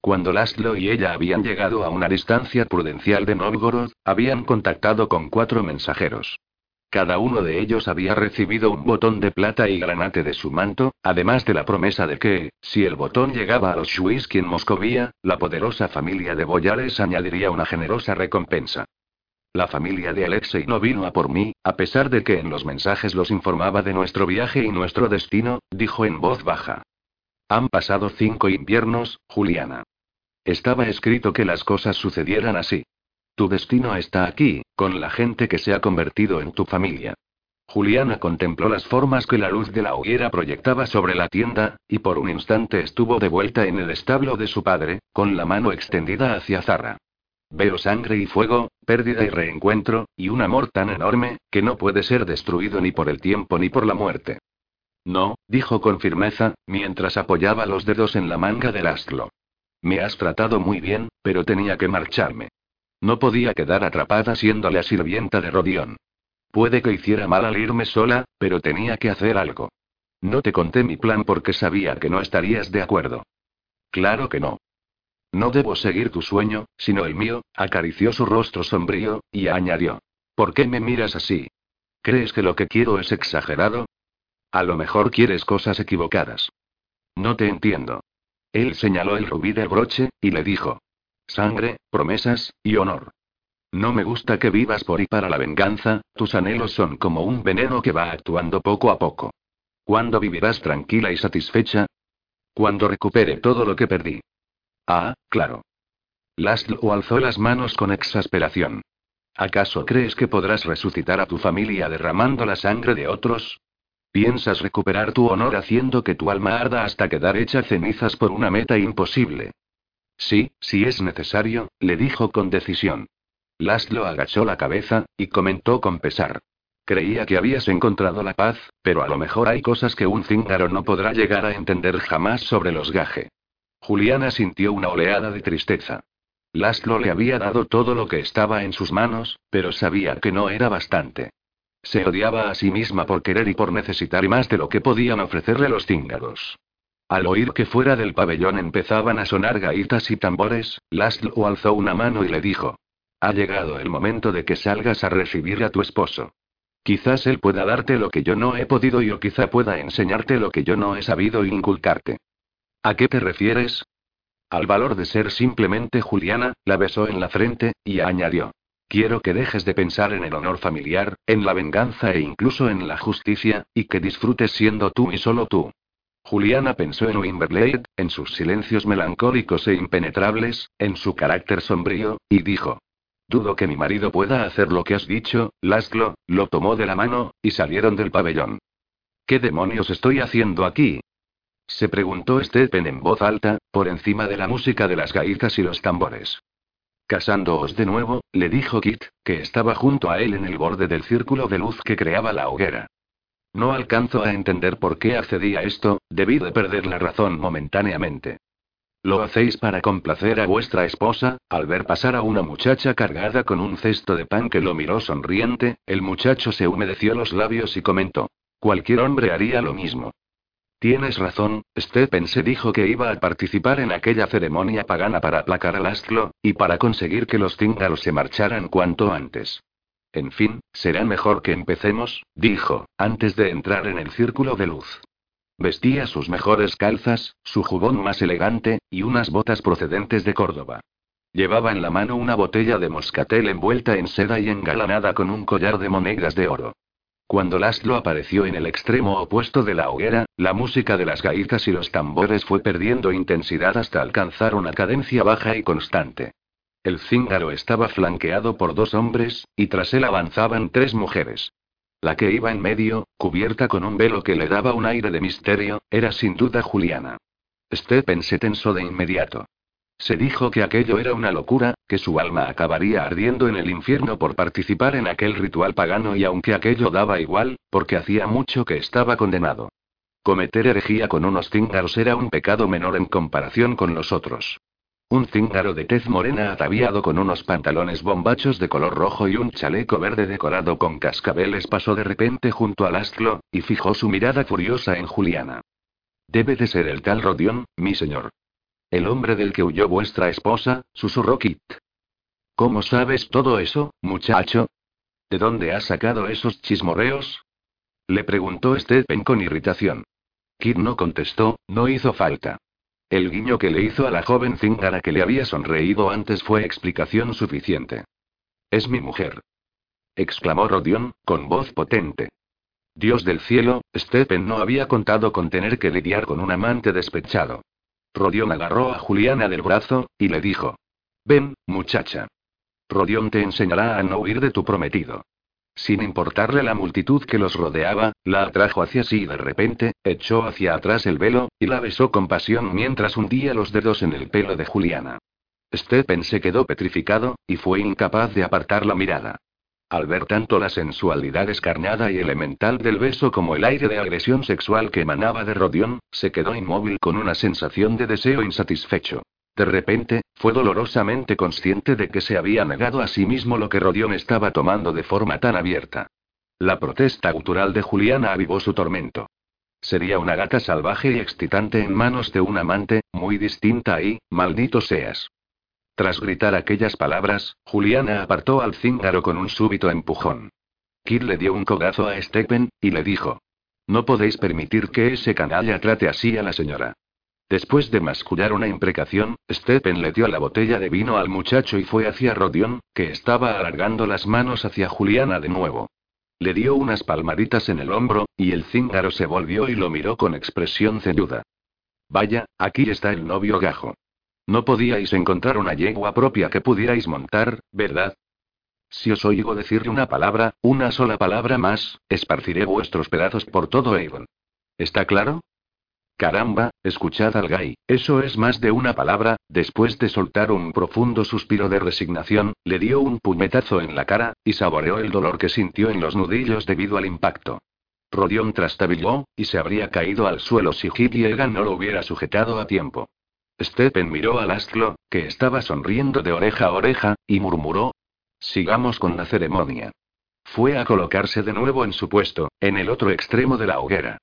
Cuando Laszlo y ella habían llegado a una distancia prudencial de Novgorod, habían contactado con cuatro mensajeros. Cada uno de ellos había recibido un botón de plata y granate de su manto, además de la promesa de que, si el botón llegaba a los Shuisky en Moscovía, la poderosa familia de Boyares añadiría una generosa recompensa. La familia de Alexei no vino a por mí, a pesar de que en los mensajes los informaba de nuestro viaje y nuestro destino, dijo en voz baja. Han pasado cinco inviernos, Juliana. Estaba escrito que las cosas sucedieran así. Tu destino está aquí, con la gente que se ha convertido en tu familia. Juliana contempló las formas que la luz de la hoguera proyectaba sobre la tienda, y por un instante estuvo de vuelta en el establo de su padre, con la mano extendida hacia Zarra. Veo sangre y fuego, pérdida y reencuentro, y un amor tan enorme, que no puede ser destruido ni por el tiempo ni por la muerte. No, dijo con firmeza, mientras apoyaba los dedos en la manga del astro. Me has tratado muy bien, pero tenía que marcharme. No podía quedar atrapada siendo la sirvienta de Rodión. Puede que hiciera mal al irme sola, pero tenía que hacer algo. No te conté mi plan porque sabía que no estarías de acuerdo. Claro que no. No debo seguir tu sueño, sino el mío, acarició su rostro sombrío, y añadió. ¿Por qué me miras así? ¿Crees que lo que quiero es exagerado? A lo mejor quieres cosas equivocadas. No te entiendo. Él señaló el rubí del broche, y le dijo. Sangre, promesas, y honor. No me gusta que vivas por y para la venganza, tus anhelos son como un veneno que va actuando poco a poco. ¿Cuándo vivirás tranquila y satisfecha? Cuando recupere todo lo que perdí. Ah, claro. Laszlo alzó las manos con exasperación. ¿Acaso crees que podrás resucitar a tu familia derramando la sangre de otros? ¿Piensas recuperar tu honor haciendo que tu alma arda hasta quedar hecha cenizas por una meta imposible? Sí, si es necesario, le dijo con decisión. Laszlo agachó la cabeza, y comentó con pesar. Creía que habías encontrado la paz, pero a lo mejor hay cosas que un cíngaro no podrá llegar a entender jamás sobre los gaje. Juliana sintió una oleada de tristeza. Laszlo le había dado todo lo que estaba en sus manos, pero sabía que no era bastante. Se odiaba a sí misma por querer y por necesitar más de lo que podían ofrecerle los cíngaros. Al oír que fuera del pabellón empezaban a sonar gaitas y tambores, Laszlo alzó una mano y le dijo: Ha llegado el momento de que salgas a recibir a tu esposo. Quizás él pueda darte lo que yo no he podido y o quizá pueda enseñarte lo que yo no he sabido inculcarte. ¿A qué te refieres? Al valor de ser simplemente Juliana, la besó en la frente, y añadió. Quiero que dejes de pensar en el honor familiar, en la venganza e incluso en la justicia, y que disfrutes siendo tú y solo tú. Juliana pensó en Wimberlade, en sus silencios melancólicos e impenetrables, en su carácter sombrío, y dijo. Dudo que mi marido pueda hacer lo que has dicho, Laszlo, lo tomó de la mano, y salieron del pabellón. ¿Qué demonios estoy haciendo aquí? Se preguntó Stephen en voz alta, por encima de la música de las gaitas y los tambores. Casándoos de nuevo, le dijo Kit, que estaba junto a él en el borde del círculo de luz que creaba la hoguera. No alcanzo a entender por qué accedí a esto, debí de perder la razón momentáneamente. Lo hacéis para complacer a vuestra esposa, al ver pasar a una muchacha cargada con un cesto de pan que lo miró sonriente, el muchacho se humedeció los labios y comentó. Cualquier hombre haría lo mismo. Tienes razón, Stephen se dijo que iba a participar en aquella ceremonia pagana para aplacar al astro, y para conseguir que los cíngaros se marcharan cuanto antes. En fin, será mejor que empecemos, dijo, antes de entrar en el círculo de luz. Vestía sus mejores calzas, su jubón más elegante, y unas botas procedentes de Córdoba. Llevaba en la mano una botella de moscatel envuelta en seda y engalanada con un collar de monedas de oro. Cuando Laszlo apareció en el extremo opuesto de la hoguera, la música de las gaitas y los tambores fue perdiendo intensidad hasta alcanzar una cadencia baja y constante. El cíngaro estaba flanqueado por dos hombres, y tras él avanzaban tres mujeres. La que iba en medio, cubierta con un velo que le daba un aire de misterio, era sin duda Juliana. Stephen se tensó de inmediato. Se dijo que aquello era una locura, que su alma acabaría ardiendo en el infierno por participar en aquel ritual pagano y aunque aquello daba igual, porque hacía mucho que estaba condenado. Cometer herejía con unos cíngaros era un pecado menor en comparación con los otros. Un cíngaro de tez morena ataviado con unos pantalones bombachos de color rojo y un chaleco verde decorado con cascabeles pasó de repente junto al astro, y fijó su mirada furiosa en Juliana. Debe de ser el tal Rodión, mi señor. El hombre del que huyó vuestra esposa, susurró Kit. ¿Cómo sabes todo eso, muchacho? ¿De dónde has sacado esos chismorreos? Le preguntó Stephen con irritación. Kit no contestó, no hizo falta. El guiño que le hizo a la joven cíngara que le había sonreído antes fue explicación suficiente. Es mi mujer. exclamó Rodion, con voz potente. Dios del cielo, Stephen no había contado con tener que lidiar con un amante despechado. Rodion agarró a Juliana del brazo, y le dijo. Ven, muchacha. Rodion te enseñará a no huir de tu prometido. Sin importarle la multitud que los rodeaba, la atrajo hacia sí y de repente, echó hacia atrás el velo, y la besó con pasión mientras hundía los dedos en el pelo de Juliana. Stephen se quedó petrificado, y fue incapaz de apartar la mirada. Al ver tanto la sensualidad escarnada y elemental del beso como el aire de agresión sexual que emanaba de Rodion, se quedó inmóvil con una sensación de deseo insatisfecho. De repente, fue dolorosamente consciente de que se había negado a sí mismo lo que Rodión estaba tomando de forma tan abierta. La protesta gutural de Juliana avivó su tormento. Sería una gata salvaje y excitante en manos de un amante, muy distinta y, maldito seas. Tras gritar aquellas palabras, Juliana apartó al cíngaro con un súbito empujón. Kid le dio un cogazo a Stephen, y le dijo. No podéis permitir que ese canalla trate así a la señora. Después de mascullar una imprecación, Stephen le dio la botella de vino al muchacho y fue hacia Rodion, que estaba alargando las manos hacia Juliana de nuevo. Le dio unas palmaditas en el hombro, y el cíngaro se volvió y lo miró con expresión ceñuda. Vaya, aquí está el novio gajo. No podíais encontrar una yegua propia que pudierais montar, ¿verdad? Si os oigo decirle una palabra, una sola palabra más, esparciré vuestros pedazos por todo Avon. ¿Está claro? Caramba, escuchad al gay, eso es más de una palabra, después de soltar un profundo suspiro de resignación, le dio un puñetazo en la cara, y saboreó el dolor que sintió en los nudillos debido al impacto. Rodión trastabilló, y se habría caído al suelo si Egan no lo hubiera sujetado a tiempo. Stephen miró al astro, que estaba sonriendo de oreja a oreja, y murmuró: Sigamos con la ceremonia. Fue a colocarse de nuevo en su puesto, en el otro extremo de la hoguera.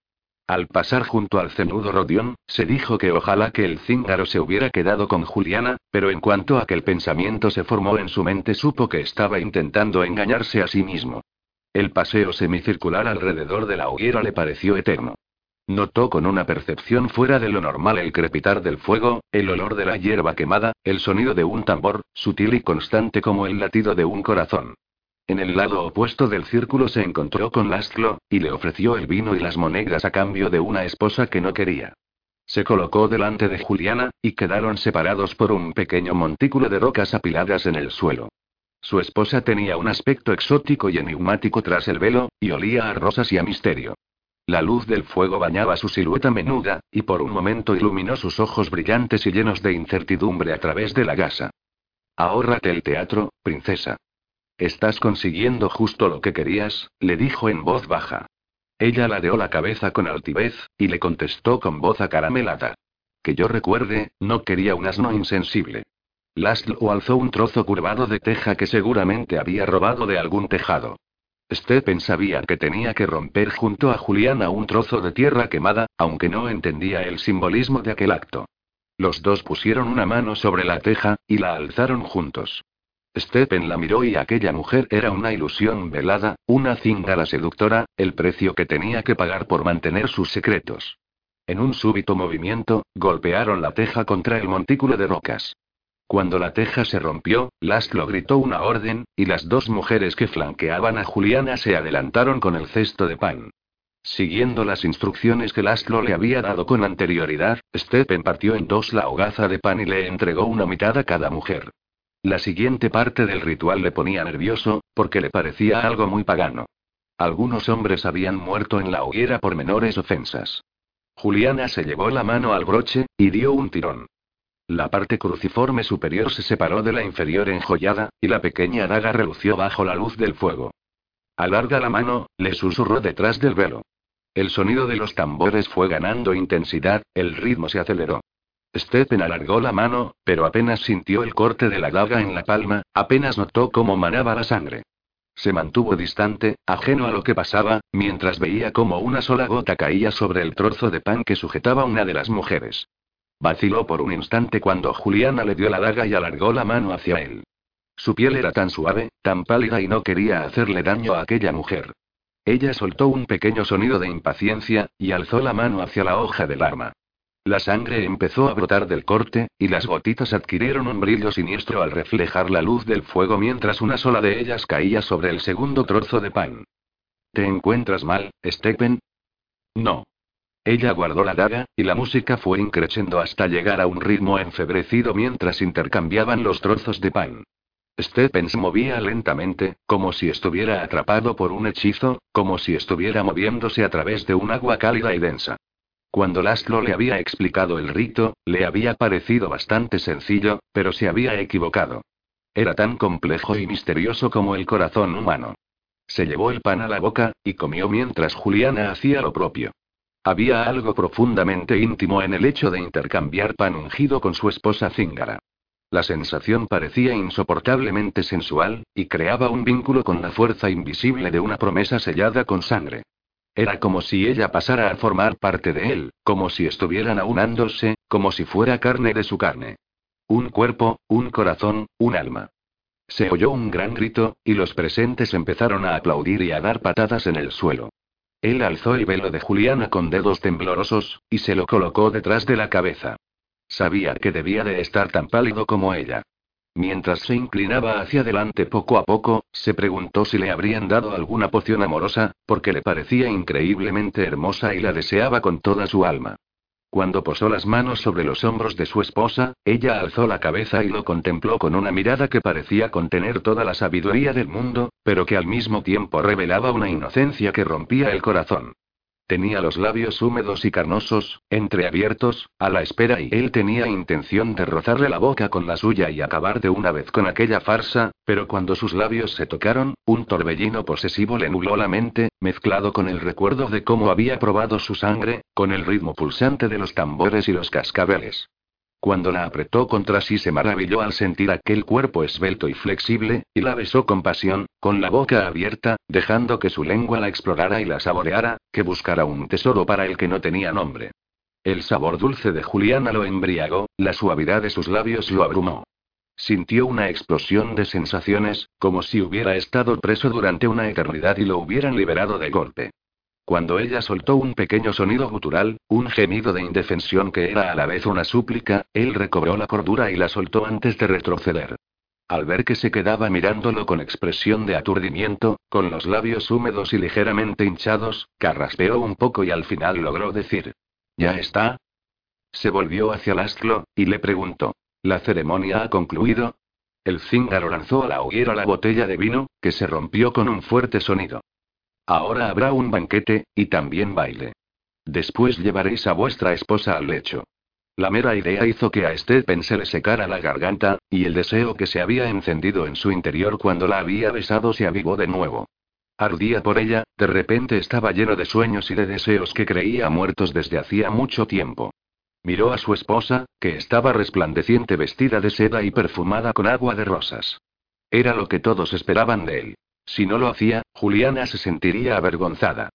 Al pasar junto al cenudo Rodión, se dijo que ojalá que el cíngaro se hubiera quedado con Juliana, pero en cuanto a que el pensamiento se formó en su mente supo que estaba intentando engañarse a sí mismo. El paseo semicircular alrededor de la hoguera le pareció eterno. Notó con una percepción fuera de lo normal el crepitar del fuego, el olor de la hierba quemada, el sonido de un tambor, sutil y constante como el latido de un corazón. En el lado opuesto del círculo se encontró con Lastlo, y le ofreció el vino y las monedas a cambio de una esposa que no quería. Se colocó delante de Juliana, y quedaron separados por un pequeño montículo de rocas apiladas en el suelo. Su esposa tenía un aspecto exótico y enigmático tras el velo, y olía a rosas y a misterio. La luz del fuego bañaba su silueta menuda, y por un momento iluminó sus ojos brillantes y llenos de incertidumbre a través de la gasa. Ahórrate el teatro, princesa. Estás consiguiendo justo lo que querías, le dijo en voz baja. Ella ladeó la cabeza con altivez, y le contestó con voz acaramelada. Que yo recuerde, no quería un asno insensible. Laszlo alzó un trozo curvado de teja que seguramente había robado de algún tejado. Stephen sabía que tenía que romper junto a Juliana un trozo de tierra quemada, aunque no entendía el simbolismo de aquel acto. Los dos pusieron una mano sobre la teja, y la alzaron juntos. Stephen la miró y aquella mujer era una ilusión velada, una cíngara seductora, el precio que tenía que pagar por mantener sus secretos. En un súbito movimiento, golpearon la teja contra el montículo de rocas. Cuando la teja se rompió, Laszlo gritó una orden, y las dos mujeres que flanqueaban a Juliana se adelantaron con el cesto de pan. Siguiendo las instrucciones que Laszlo le había dado con anterioridad, Stephen partió en dos la hogaza de pan y le entregó una mitad a cada mujer. La siguiente parte del ritual le ponía nervioso, porque le parecía algo muy pagano. Algunos hombres habían muerto en la hoguera por menores ofensas. Juliana se llevó la mano al broche, y dio un tirón. La parte cruciforme superior se separó de la inferior enjollada, y la pequeña daga relució bajo la luz del fuego. Alarga la mano, le susurró detrás del velo. El sonido de los tambores fue ganando intensidad, el ritmo se aceleró. Stephen alargó la mano, pero apenas sintió el corte de la daga en la palma, apenas notó cómo manaba la sangre. Se mantuvo distante, ajeno a lo que pasaba, mientras veía cómo una sola gota caía sobre el trozo de pan que sujetaba una de las mujeres. Vaciló por un instante cuando Juliana le dio la daga y alargó la mano hacia él. Su piel era tan suave, tan pálida y no quería hacerle daño a aquella mujer. Ella soltó un pequeño sonido de impaciencia, y alzó la mano hacia la hoja del arma. La sangre empezó a brotar del corte, y las gotitas adquirieron un brillo siniestro al reflejar la luz del fuego mientras una sola de ellas caía sobre el segundo trozo de pan. ¿Te encuentras mal, Stephen? No. Ella guardó la daga, y la música fue increciendo hasta llegar a un ritmo enfebrecido mientras intercambiaban los trozos de pan. Stephen se movía lentamente, como si estuviera atrapado por un hechizo, como si estuviera moviéndose a través de un agua cálida y densa. Cuando Laszlo le había explicado el rito, le había parecido bastante sencillo, pero se había equivocado. Era tan complejo y misterioso como el corazón humano. Se llevó el pan a la boca, y comió mientras Juliana hacía lo propio. Había algo profundamente íntimo en el hecho de intercambiar pan ungido con su esposa Zingara. La sensación parecía insoportablemente sensual, y creaba un vínculo con la fuerza invisible de una promesa sellada con sangre. Era como si ella pasara a formar parte de él, como si estuvieran aunándose, como si fuera carne de su carne. Un cuerpo, un corazón, un alma. Se oyó un gran grito, y los presentes empezaron a aplaudir y a dar patadas en el suelo. Él alzó el velo de Juliana con dedos temblorosos, y se lo colocó detrás de la cabeza. Sabía que debía de estar tan pálido como ella. Mientras se inclinaba hacia adelante poco a poco, se preguntó si le habrían dado alguna poción amorosa, porque le parecía increíblemente hermosa y la deseaba con toda su alma. Cuando posó las manos sobre los hombros de su esposa, ella alzó la cabeza y lo contempló con una mirada que parecía contener toda la sabiduría del mundo, pero que al mismo tiempo revelaba una inocencia que rompía el corazón. Tenía los labios húmedos y carnosos, entreabiertos, a la espera y él tenía intención de rozarle la boca con la suya y acabar de una vez con aquella farsa, pero cuando sus labios se tocaron, un torbellino posesivo le nubló la mente, mezclado con el recuerdo de cómo había probado su sangre, con el ritmo pulsante de los tambores y los cascabeles. Cuando la apretó contra sí se maravilló al sentir aquel cuerpo esbelto y flexible, y la besó con pasión, con la boca abierta, dejando que su lengua la explorara y la saboreara, que buscara un tesoro para el que no tenía nombre. El sabor dulce de Juliana lo embriagó, la suavidad de sus labios lo abrumó. Sintió una explosión de sensaciones, como si hubiera estado preso durante una eternidad y lo hubieran liberado de golpe. Cuando ella soltó un pequeño sonido gutural, un gemido de indefensión que era a la vez una súplica, él recobró la cordura y la soltó antes de retroceder. Al ver que se quedaba mirándolo con expresión de aturdimiento, con los labios húmedos y ligeramente hinchados, carraspeó un poco y al final logró decir: ¿Ya está? Se volvió hacia Lastlo, y le preguntó: ¿La ceremonia ha concluido? El cíngaro lanzó a la hoguera la botella de vino, que se rompió con un fuerte sonido. Ahora habrá un banquete, y también baile. Después llevaréis a vuestra esposa al lecho. La mera idea hizo que a Stephen se le secara la garganta, y el deseo que se había encendido en su interior cuando la había besado se avivó de nuevo. Ardía por ella, de repente estaba lleno de sueños y de deseos que creía muertos desde hacía mucho tiempo. Miró a su esposa, que estaba resplandeciente vestida de seda y perfumada con agua de rosas. Era lo que todos esperaban de él. Si no lo hacía, Juliana se sentiría avergonzada.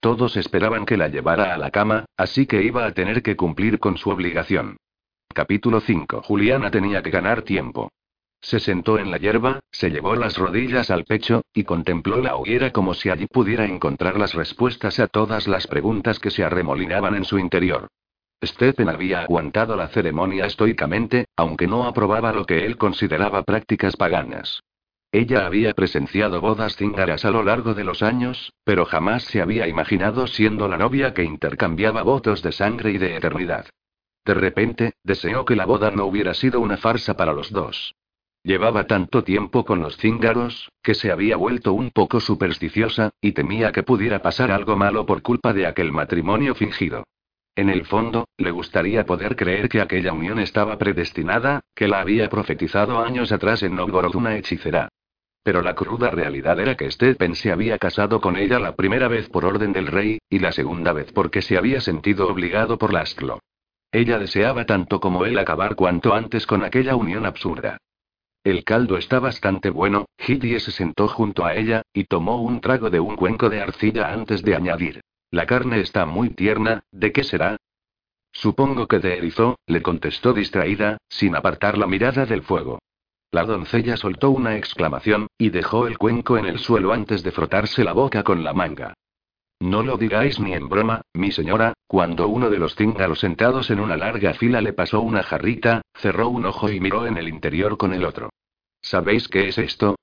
Todos esperaban que la llevara a la cama, así que iba a tener que cumplir con su obligación. Capítulo 5. Juliana tenía que ganar tiempo. Se sentó en la hierba, se llevó las rodillas al pecho, y contempló la hoguera como si allí pudiera encontrar las respuestas a todas las preguntas que se arremolinaban en su interior. Stephen había aguantado la ceremonia estoicamente, aunque no aprobaba lo que él consideraba prácticas paganas. Ella había presenciado bodas cíngaras a lo largo de los años, pero jamás se había imaginado siendo la novia que intercambiaba votos de sangre y de eternidad. De repente, deseó que la boda no hubiera sido una farsa para los dos. Llevaba tanto tiempo con los cíngaros, que se había vuelto un poco supersticiosa, y temía que pudiera pasar algo malo por culpa de aquel matrimonio fingido. En el fondo, le gustaría poder creer que aquella unión estaba predestinada, que la había profetizado años atrás en Novgorod una hechicera. Pero la cruda realidad era que Stephen se había casado con ella la primera vez por orden del rey, y la segunda vez porque se había sentido obligado por Laszlo. Ella deseaba tanto como él acabar cuanto antes con aquella unión absurda. El caldo está bastante bueno, Hillie se sentó junto a ella, y tomó un trago de un cuenco de arcilla antes de añadir. La carne está muy tierna, ¿de qué será? Supongo que de erizo, le contestó distraída, sin apartar la mirada del fuego. La doncella soltó una exclamación, y dejó el cuenco en el suelo antes de frotarse la boca con la manga. No lo digáis ni en broma, mi señora, cuando uno de los cíngaros sentados en una larga fila le pasó una jarrita, cerró un ojo y miró en el interior con el otro. ¿Sabéis qué es esto?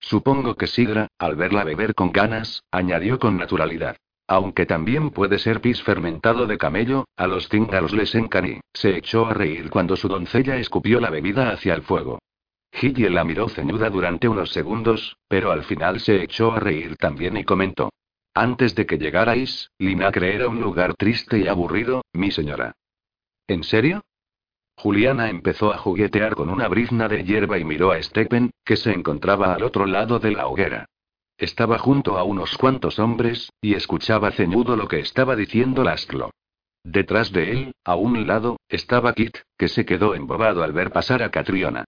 Supongo que Sidra, al verla beber con ganas, añadió con naturalidad. Aunque también puede ser pis fermentado de camello, a los cíngaros les encaní. Se echó a reír cuando su doncella escupió la bebida hacia el fuego. Gillie la miró ceñuda durante unos segundos, pero al final se echó a reír también y comentó. Antes de que llegarais, Linacre era un lugar triste y aburrido, mi señora. ¿En serio? Juliana empezó a juguetear con una brizna de hierba y miró a Stephen, que se encontraba al otro lado de la hoguera. Estaba junto a unos cuantos hombres, y escuchaba ceñudo lo que estaba diciendo Lastlo. Detrás de él, a un lado, estaba Kit, que se quedó embobado al ver pasar a Catriona.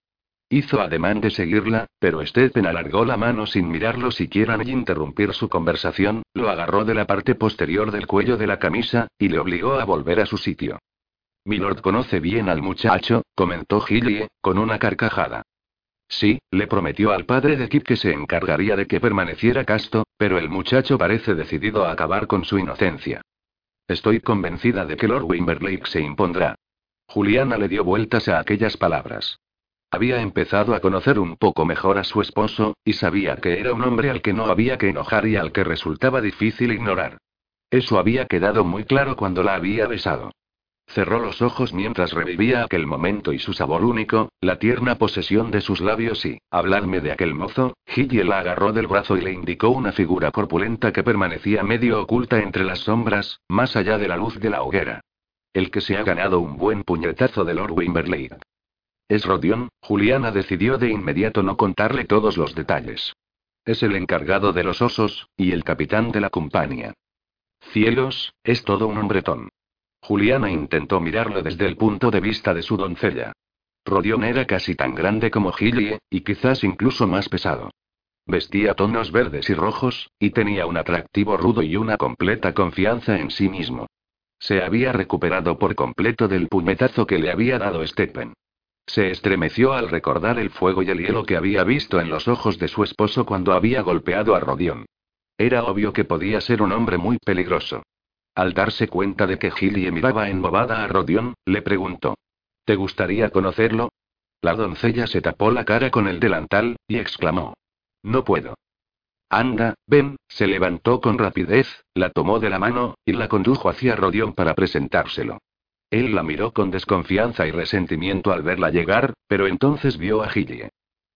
Hizo ademán de seguirla, pero Stephen alargó la mano sin mirarlo siquiera ni interrumpir su conversación, lo agarró de la parte posterior del cuello de la camisa, y le obligó a volver a su sitio. Milord conoce bien al muchacho, comentó Gillie, con una carcajada. Sí, le prometió al padre de Kip que se encargaría de que permaneciera casto, pero el muchacho parece decidido a acabar con su inocencia. Estoy convencida de que Lord Wimberlake se impondrá. Juliana le dio vueltas a aquellas palabras. Había empezado a conocer un poco mejor a su esposo, y sabía que era un hombre al que no había que enojar y al que resultaba difícil ignorar. Eso había quedado muy claro cuando la había besado. Cerró los ojos mientras revivía aquel momento y su sabor único, la tierna posesión de sus labios y, hablarme de aquel mozo, Gillie la agarró del brazo y le indicó una figura corpulenta que permanecía medio oculta entre las sombras, más allá de la luz de la hoguera. El que se ha ganado un buen puñetazo de Lord Wimberley. Es Rodion, Juliana decidió de inmediato no contarle todos los detalles. Es el encargado de los osos, y el capitán de la compañía. Cielos, es todo un hombretón. Juliana intentó mirarlo desde el punto de vista de su doncella. Rodion era casi tan grande como Gillie, y quizás incluso más pesado. Vestía tonos verdes y rojos, y tenía un atractivo rudo y una completa confianza en sí mismo. Se había recuperado por completo del puñetazo que le había dado Stephen. Se estremeció al recordar el fuego y el hielo que había visto en los ojos de su esposo cuando había golpeado a Rodion. Era obvio que podía ser un hombre muy peligroso. Al darse cuenta de que Gillie miraba embobada a Rodion, le preguntó: ¿Te gustaría conocerlo? La doncella se tapó la cara con el delantal, y exclamó: No puedo. Anda, ven, se levantó con rapidez, la tomó de la mano, y la condujo hacia Rodion para presentárselo. Él la miró con desconfianza y resentimiento al verla llegar, pero entonces vio a Gillie.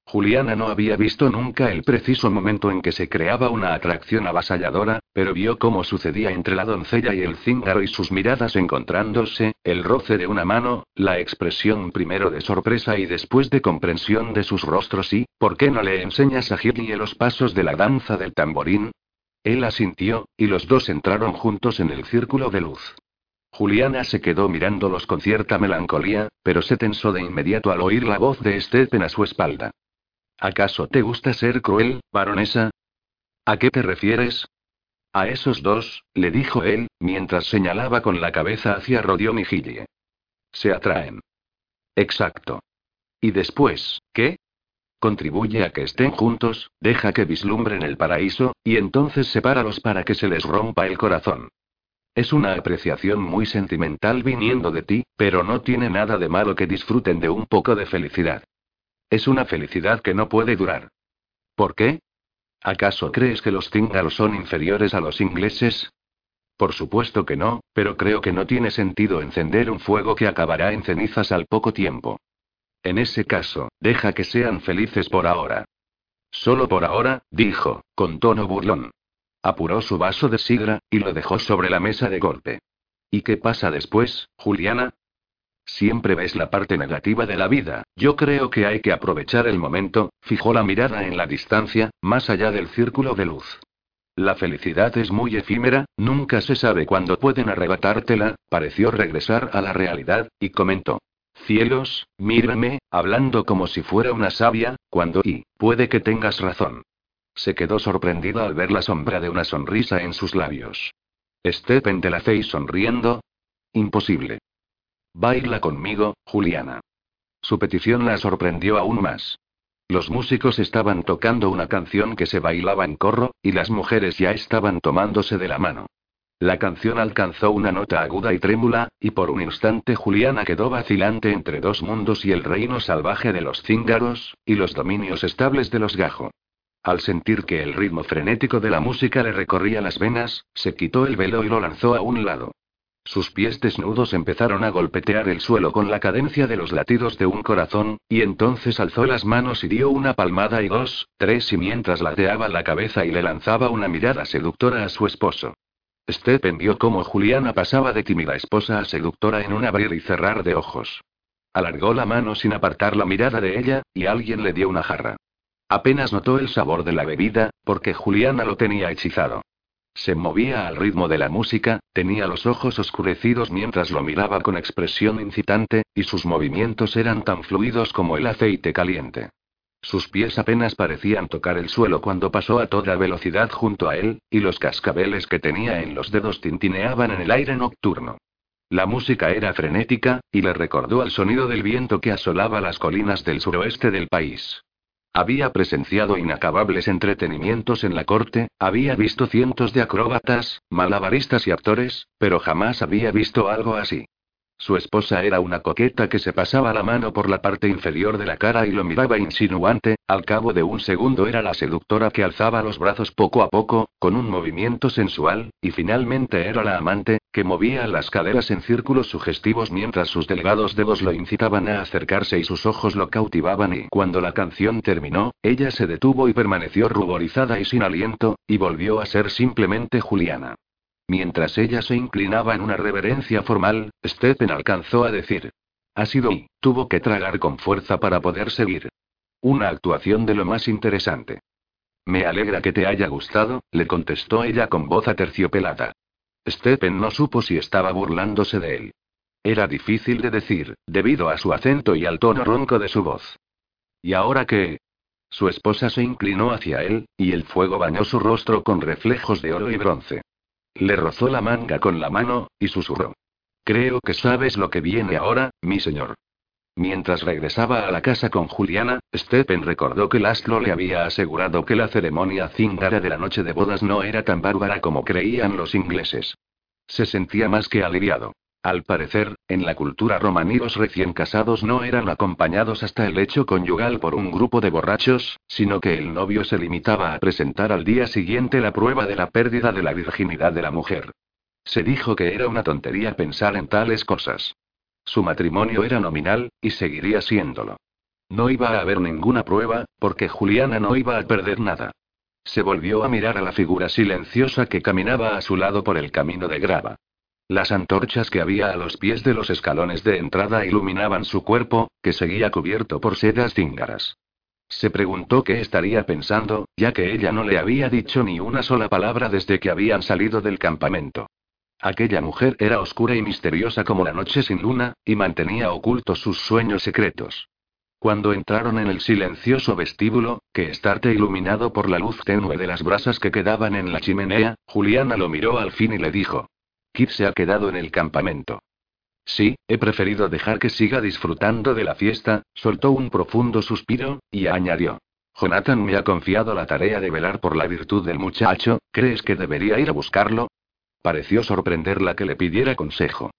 Juliana no había visto nunca el preciso momento en que se creaba una atracción avasalladora, pero vio cómo sucedía entre la doncella y el cíngaro y sus miradas encontrándose, el roce de una mano, la expresión primero de sorpresa y después de comprensión de sus rostros y, ¿por qué no le enseñas a Gillie los pasos de la danza del tamborín? Él asintió, y los dos entraron juntos en el círculo de luz. Juliana se quedó mirándolos con cierta melancolía, pero se tensó de inmediato al oír la voz de Stephen a su espalda. ¿Acaso te gusta ser cruel, baronesa? ¿A qué te refieres? A esos dos, le dijo él, mientras señalaba con la cabeza hacia Rodion y Gillie. Se atraen. Exacto. ¿Y después, qué? Contribuye a que estén juntos, deja que vislumbren el paraíso, y entonces sepáralos para que se les rompa el corazón. Es una apreciación muy sentimental viniendo de ti, pero no tiene nada de malo que disfruten de un poco de felicidad. Es una felicidad que no puede durar. ¿Por qué? ¿Acaso crees que los cíngaros son inferiores a los ingleses? Por supuesto que no, pero creo que no tiene sentido encender un fuego que acabará en cenizas al poco tiempo. En ese caso, deja que sean felices por ahora. Solo por ahora, dijo, con tono burlón. Apuró su vaso de sidra, y lo dejó sobre la mesa de golpe. ¿Y qué pasa después, Juliana? Siempre ves la parte negativa de la vida, yo creo que hay que aprovechar el momento, fijó la mirada en la distancia, más allá del círculo de luz. La felicidad es muy efímera, nunca se sabe cuándo pueden arrebatártela, pareció regresar a la realidad, y comentó. Cielos, mírame, hablando como si fuera una sabia, cuando y, puede que tengas razón. Se quedó sorprendida al ver la sombra de una sonrisa en sus labios. Stephen de la Fey sonriendo. Imposible. Baila conmigo, Juliana. Su petición la sorprendió aún más. Los músicos estaban tocando una canción que se bailaba en corro, y las mujeres ya estaban tomándose de la mano. La canción alcanzó una nota aguda y trémula, y por un instante Juliana quedó vacilante entre dos mundos y el reino salvaje de los cíngaros, y los dominios estables de los gajo. Al sentir que el ritmo frenético de la música le recorría las venas, se quitó el velo y lo lanzó a un lado. Sus pies desnudos empezaron a golpetear el suelo con la cadencia de los latidos de un corazón, y entonces alzó las manos y dio una palmada y dos, tres y mientras ladeaba la cabeza y le lanzaba una mirada seductora a su esposo. Stephen vio cómo Juliana pasaba de tímida esposa a seductora en un abrir y cerrar de ojos. Alargó la mano sin apartar la mirada de ella, y alguien le dio una jarra. Apenas notó el sabor de la bebida, porque Juliana lo tenía hechizado. Se movía al ritmo de la música, tenía los ojos oscurecidos mientras lo miraba con expresión incitante, y sus movimientos eran tan fluidos como el aceite caliente. Sus pies apenas parecían tocar el suelo cuando pasó a toda velocidad junto a él, y los cascabeles que tenía en los dedos tintineaban en el aire nocturno. La música era frenética, y le recordó al sonido del viento que asolaba las colinas del suroeste del país. Había presenciado inacabables entretenimientos en la corte, había visto cientos de acróbatas, malabaristas y actores, pero jamás había visto algo así. Su esposa era una coqueta que se pasaba la mano por la parte inferior de la cara y lo miraba insinuante, al cabo de un segundo era la seductora que alzaba los brazos poco a poco, con un movimiento sensual, y finalmente era la amante, que movía las caderas en círculos sugestivos mientras sus delgados dedos lo incitaban a acercarse y sus ojos lo cautivaban y cuando la canción terminó, ella se detuvo y permaneció ruborizada y sin aliento, y volvió a ser simplemente Juliana. Mientras ella se inclinaba en una reverencia formal, Stephen alcanzó a decir. Ha sido y, tuvo que tragar con fuerza para poder seguir. Una actuación de lo más interesante. Me alegra que te haya gustado, le contestó ella con voz aterciopelada. Stephen no supo si estaba burlándose de él. Era difícil de decir, debido a su acento y al tono ronco de su voz. ¿Y ahora qué? Su esposa se inclinó hacia él, y el fuego bañó su rostro con reflejos de oro y bronce. Le rozó la manga con la mano, y susurró. Creo que sabes lo que viene ahora, mi señor. Mientras regresaba a la casa con Juliana, Stephen recordó que Laszlo le había asegurado que la ceremonia zingara de la noche de bodas no era tan bárbara como creían los ingleses. Se sentía más que aliviado. Al parecer, en la cultura romaní los recién casados no eran acompañados hasta el hecho conyugal por un grupo de borrachos, sino que el novio se limitaba a presentar al día siguiente la prueba de la pérdida de la virginidad de la mujer. Se dijo que era una tontería pensar en tales cosas. Su matrimonio era nominal, y seguiría siéndolo. No iba a haber ninguna prueba, porque Juliana no iba a perder nada. Se volvió a mirar a la figura silenciosa que caminaba a su lado por el camino de grava. Las antorchas que había a los pies de los escalones de entrada iluminaban su cuerpo, que seguía cubierto por sedas cíngaras. Se preguntó qué estaría pensando, ya que ella no le había dicho ni una sola palabra desde que habían salido del campamento. Aquella mujer era oscura y misteriosa como la noche sin luna, y mantenía ocultos sus sueños secretos. Cuando entraron en el silencioso vestíbulo, que estarte iluminado por la luz tenue de las brasas que quedaban en la chimenea, Juliana lo miró al fin y le dijo: Kit se ha quedado en el campamento. Sí, he preferido dejar que siga disfrutando de la fiesta, soltó un profundo suspiro, y añadió. Jonathan me ha confiado la tarea de velar por la virtud del muchacho, ¿crees que debería ir a buscarlo? Pareció sorprenderla que le pidiera consejo.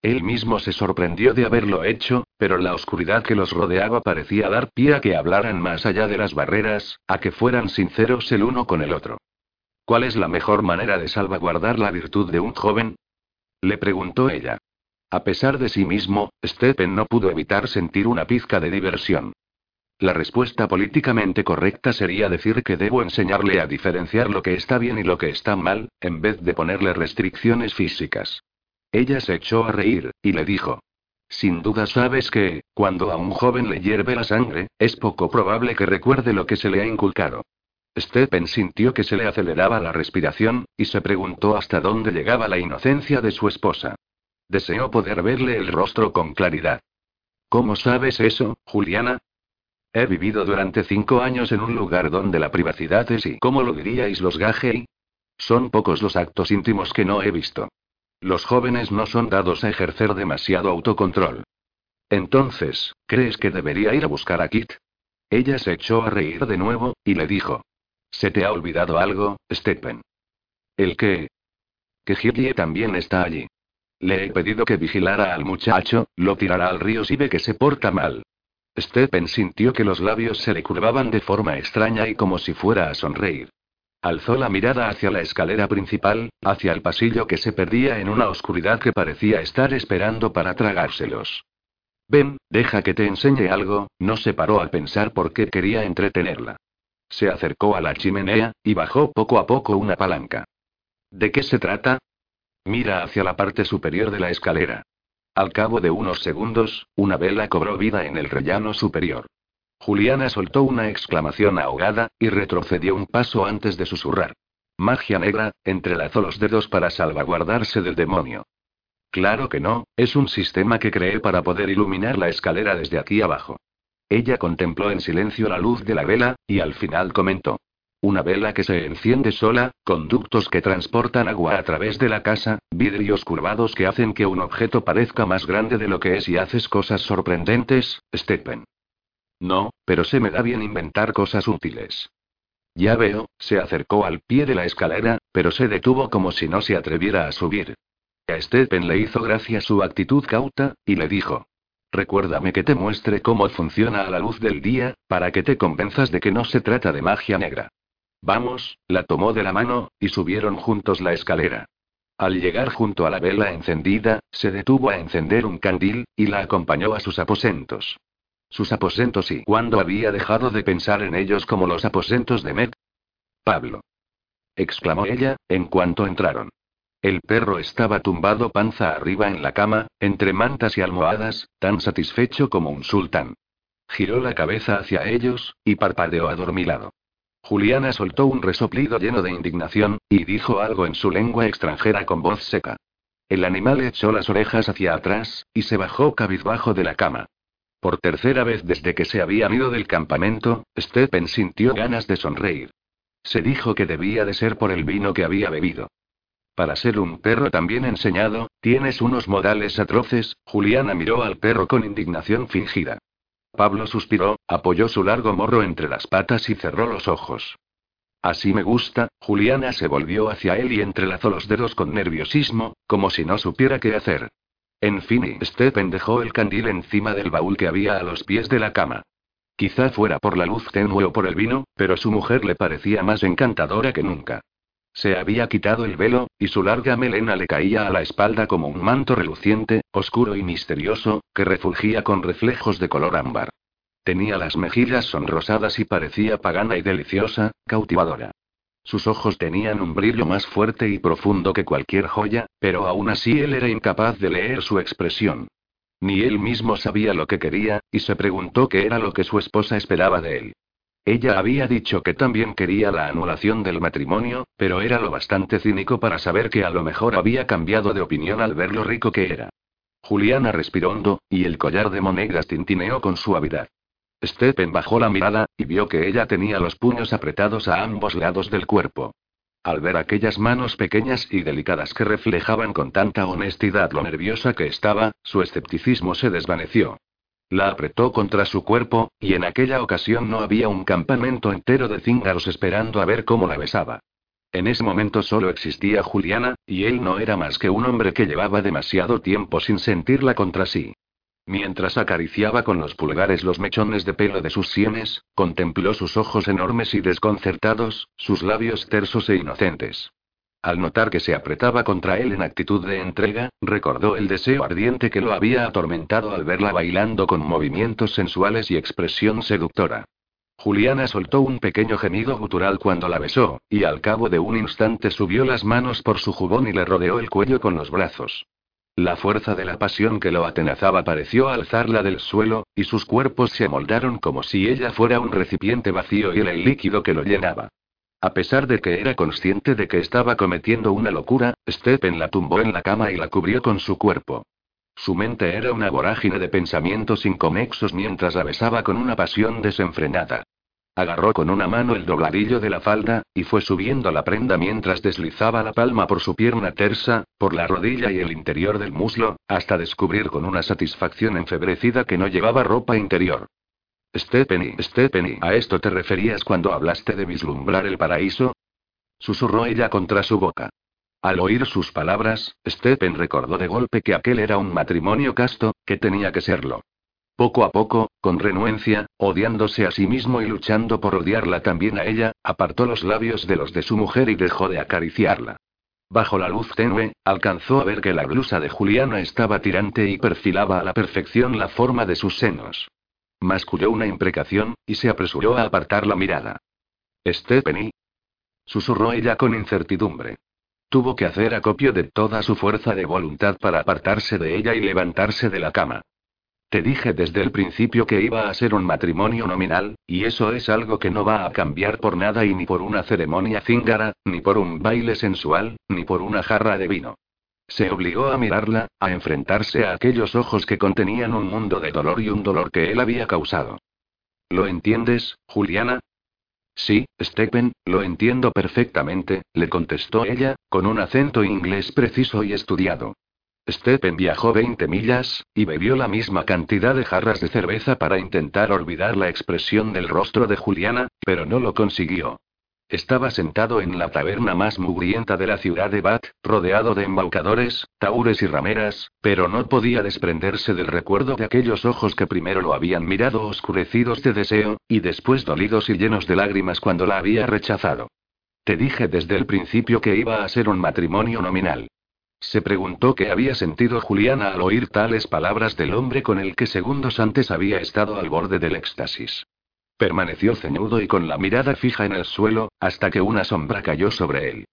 Él mismo se sorprendió de haberlo hecho, pero la oscuridad que los rodeaba parecía dar pie a que hablaran más allá de las barreras, a que fueran sinceros el uno con el otro. ¿Cuál es la mejor manera de salvaguardar la virtud de un joven? Le preguntó ella. A pesar de sí mismo, Stephen no pudo evitar sentir una pizca de diversión. La respuesta políticamente correcta sería decir que debo enseñarle a diferenciar lo que está bien y lo que está mal, en vez de ponerle restricciones físicas. Ella se echó a reír, y le dijo. Sin duda sabes que, cuando a un joven le hierve la sangre, es poco probable que recuerde lo que se le ha inculcado. Stephen sintió que se le aceleraba la respiración, y se preguntó hasta dónde llegaba la inocencia de su esposa. Deseó poder verle el rostro con claridad. ¿Cómo sabes eso, Juliana? He vivido durante cinco años en un lugar donde la privacidad es y, ¿cómo lo diríais los Gagey? Son pocos los actos íntimos que no he visto. Los jóvenes no son dados a ejercer demasiado autocontrol. Entonces, ¿crees que debería ir a buscar a Kit? Ella se echó a reír de nuevo, y le dijo. ¿Se te ha olvidado algo, Stephen? ¿El qué? Que Hitler también está allí. Le he pedido que vigilara al muchacho, lo tirará al río si ve que se porta mal. Stephen sintió que los labios se le curvaban de forma extraña y como si fuera a sonreír. Alzó la mirada hacia la escalera principal, hacia el pasillo que se perdía en una oscuridad que parecía estar esperando para tragárselos. Ven, deja que te enseñe algo, no se paró a pensar por qué quería entretenerla. Se acercó a la chimenea, y bajó poco a poco una palanca. ¿De qué se trata? Mira hacia la parte superior de la escalera. Al cabo de unos segundos, una vela cobró vida en el rellano superior. Juliana soltó una exclamación ahogada, y retrocedió un paso antes de susurrar. Magia negra, entrelazó los dedos para salvaguardarse del demonio. Claro que no, es un sistema que creé para poder iluminar la escalera desde aquí abajo. Ella contempló en silencio la luz de la vela, y al final comentó. Una vela que se enciende sola, conductos que transportan agua a través de la casa, vidrios curvados que hacen que un objeto parezca más grande de lo que es y haces cosas sorprendentes, Stephen. No, pero se me da bien inventar cosas útiles. Ya veo, se acercó al pie de la escalera, pero se detuvo como si no se atreviera a subir. A Stephen le hizo gracia su actitud cauta, y le dijo. Recuérdame que te muestre cómo funciona a la luz del día, para que te convenzas de que no se trata de magia negra. Vamos, la tomó de la mano, y subieron juntos la escalera. Al llegar junto a la vela encendida, se detuvo a encender un candil, y la acompañó a sus aposentos. Sus aposentos y cuándo había dejado de pensar en ellos como los aposentos de Med. Pablo. exclamó ella, en cuanto entraron. El perro estaba tumbado panza arriba en la cama, entre mantas y almohadas, tan satisfecho como un sultán. Giró la cabeza hacia ellos, y parpadeó adormilado. Juliana soltó un resoplido lleno de indignación, y dijo algo en su lengua extranjera con voz seca. El animal echó las orejas hacia atrás, y se bajó cabizbajo de la cama. Por tercera vez desde que se habían ido del campamento, Stephen sintió ganas de sonreír. Se dijo que debía de ser por el vino que había bebido. Para ser un perro tan bien enseñado, tienes unos modales atroces, Juliana miró al perro con indignación fingida. Pablo suspiró, apoyó su largo morro entre las patas y cerró los ojos. Así me gusta, Juliana se volvió hacia él y entrelazó los dedos con nerviosismo, como si no supiera qué hacer. En fin, y dejó el candil encima del baúl que había a los pies de la cama. Quizá fuera por la luz tenue o por el vino, pero su mujer le parecía más encantadora que nunca. Se había quitado el velo, y su larga melena le caía a la espalda como un manto reluciente, oscuro y misterioso, que refulgía con reflejos de color ámbar. Tenía las mejillas sonrosadas y parecía pagana y deliciosa, cautivadora. Sus ojos tenían un brillo más fuerte y profundo que cualquier joya, pero aún así él era incapaz de leer su expresión. Ni él mismo sabía lo que quería, y se preguntó qué era lo que su esposa esperaba de él. Ella había dicho que también quería la anulación del matrimonio, pero era lo bastante cínico para saber que a lo mejor había cambiado de opinión al ver lo rico que era. Juliana respiró hondo, y el collar de monedas tintineó con suavidad. Stephen bajó la mirada, y vio que ella tenía los puños apretados a ambos lados del cuerpo. Al ver aquellas manos pequeñas y delicadas que reflejaban con tanta honestidad lo nerviosa que estaba, su escepticismo se desvaneció. La apretó contra su cuerpo, y en aquella ocasión no había un campamento entero de cíngaros esperando a ver cómo la besaba. En ese momento solo existía Juliana, y él no era más que un hombre que llevaba demasiado tiempo sin sentirla contra sí. Mientras acariciaba con los pulgares los mechones de pelo de sus sienes, contempló sus ojos enormes y desconcertados, sus labios tersos e inocentes. Al notar que se apretaba contra él en actitud de entrega, recordó el deseo ardiente que lo había atormentado al verla bailando con movimientos sensuales y expresión seductora. Juliana soltó un pequeño gemido gutural cuando la besó, y al cabo de un instante subió las manos por su jubón y le rodeó el cuello con los brazos. La fuerza de la pasión que lo atenazaba pareció alzarla del suelo, y sus cuerpos se amoldaron como si ella fuera un recipiente vacío y el líquido que lo llenaba. A pesar de que era consciente de que estaba cometiendo una locura, Stephen la tumbó en la cama y la cubrió con su cuerpo. Su mente era una vorágine de pensamientos inconexos mientras la besaba con una pasión desenfrenada. Agarró con una mano el dobladillo de la falda, y fue subiendo la prenda mientras deslizaba la palma por su pierna tersa, por la rodilla y el interior del muslo, hasta descubrir con una satisfacción enfebrecida que no llevaba ropa interior. Stephanie, Stephanie, ¿a esto te referías cuando hablaste de vislumbrar el paraíso? Susurró ella contra su boca. Al oír sus palabras, Stephen recordó de golpe que aquel era un matrimonio casto, que tenía que serlo. Poco a poco, con renuencia, odiándose a sí mismo y luchando por odiarla también a ella, apartó los labios de los de su mujer y dejó de acariciarla. Bajo la luz tenue, alcanzó a ver que la blusa de Juliana estaba tirante y perfilaba a la perfección la forma de sus senos. Masculló una imprecación, y se apresuró a apartar la mirada. Stephanie. Susurró ella con incertidumbre. Tuvo que hacer acopio de toda su fuerza de voluntad para apartarse de ella y levantarse de la cama. Te dije desde el principio que iba a ser un matrimonio nominal, y eso es algo que no va a cambiar por nada y ni por una ceremonia cíngara, ni por un baile sensual, ni por una jarra de vino. Se obligó a mirarla, a enfrentarse a aquellos ojos que contenían un mundo de dolor y un dolor que él había causado. ¿Lo entiendes, Juliana? Sí, Stephen, lo entiendo perfectamente, le contestó ella, con un acento inglés preciso y estudiado. Stephen viajó 20 millas, y bebió la misma cantidad de jarras de cerveza para intentar olvidar la expresión del rostro de Juliana, pero no lo consiguió. Estaba sentado en la taberna más mugrienta de la ciudad de Bath, rodeado de embaucadores, taures y rameras, pero no podía desprenderse del recuerdo de aquellos ojos que primero lo habían mirado oscurecidos de deseo, y después dolidos y llenos de lágrimas cuando la había rechazado. Te dije desde el principio que iba a ser un matrimonio nominal. Se preguntó qué había sentido Juliana al oír tales palabras del hombre con el que segundos antes había estado al borde del éxtasis. Permaneció ceñudo y con la mirada fija en el suelo, hasta que una sombra cayó sobre él.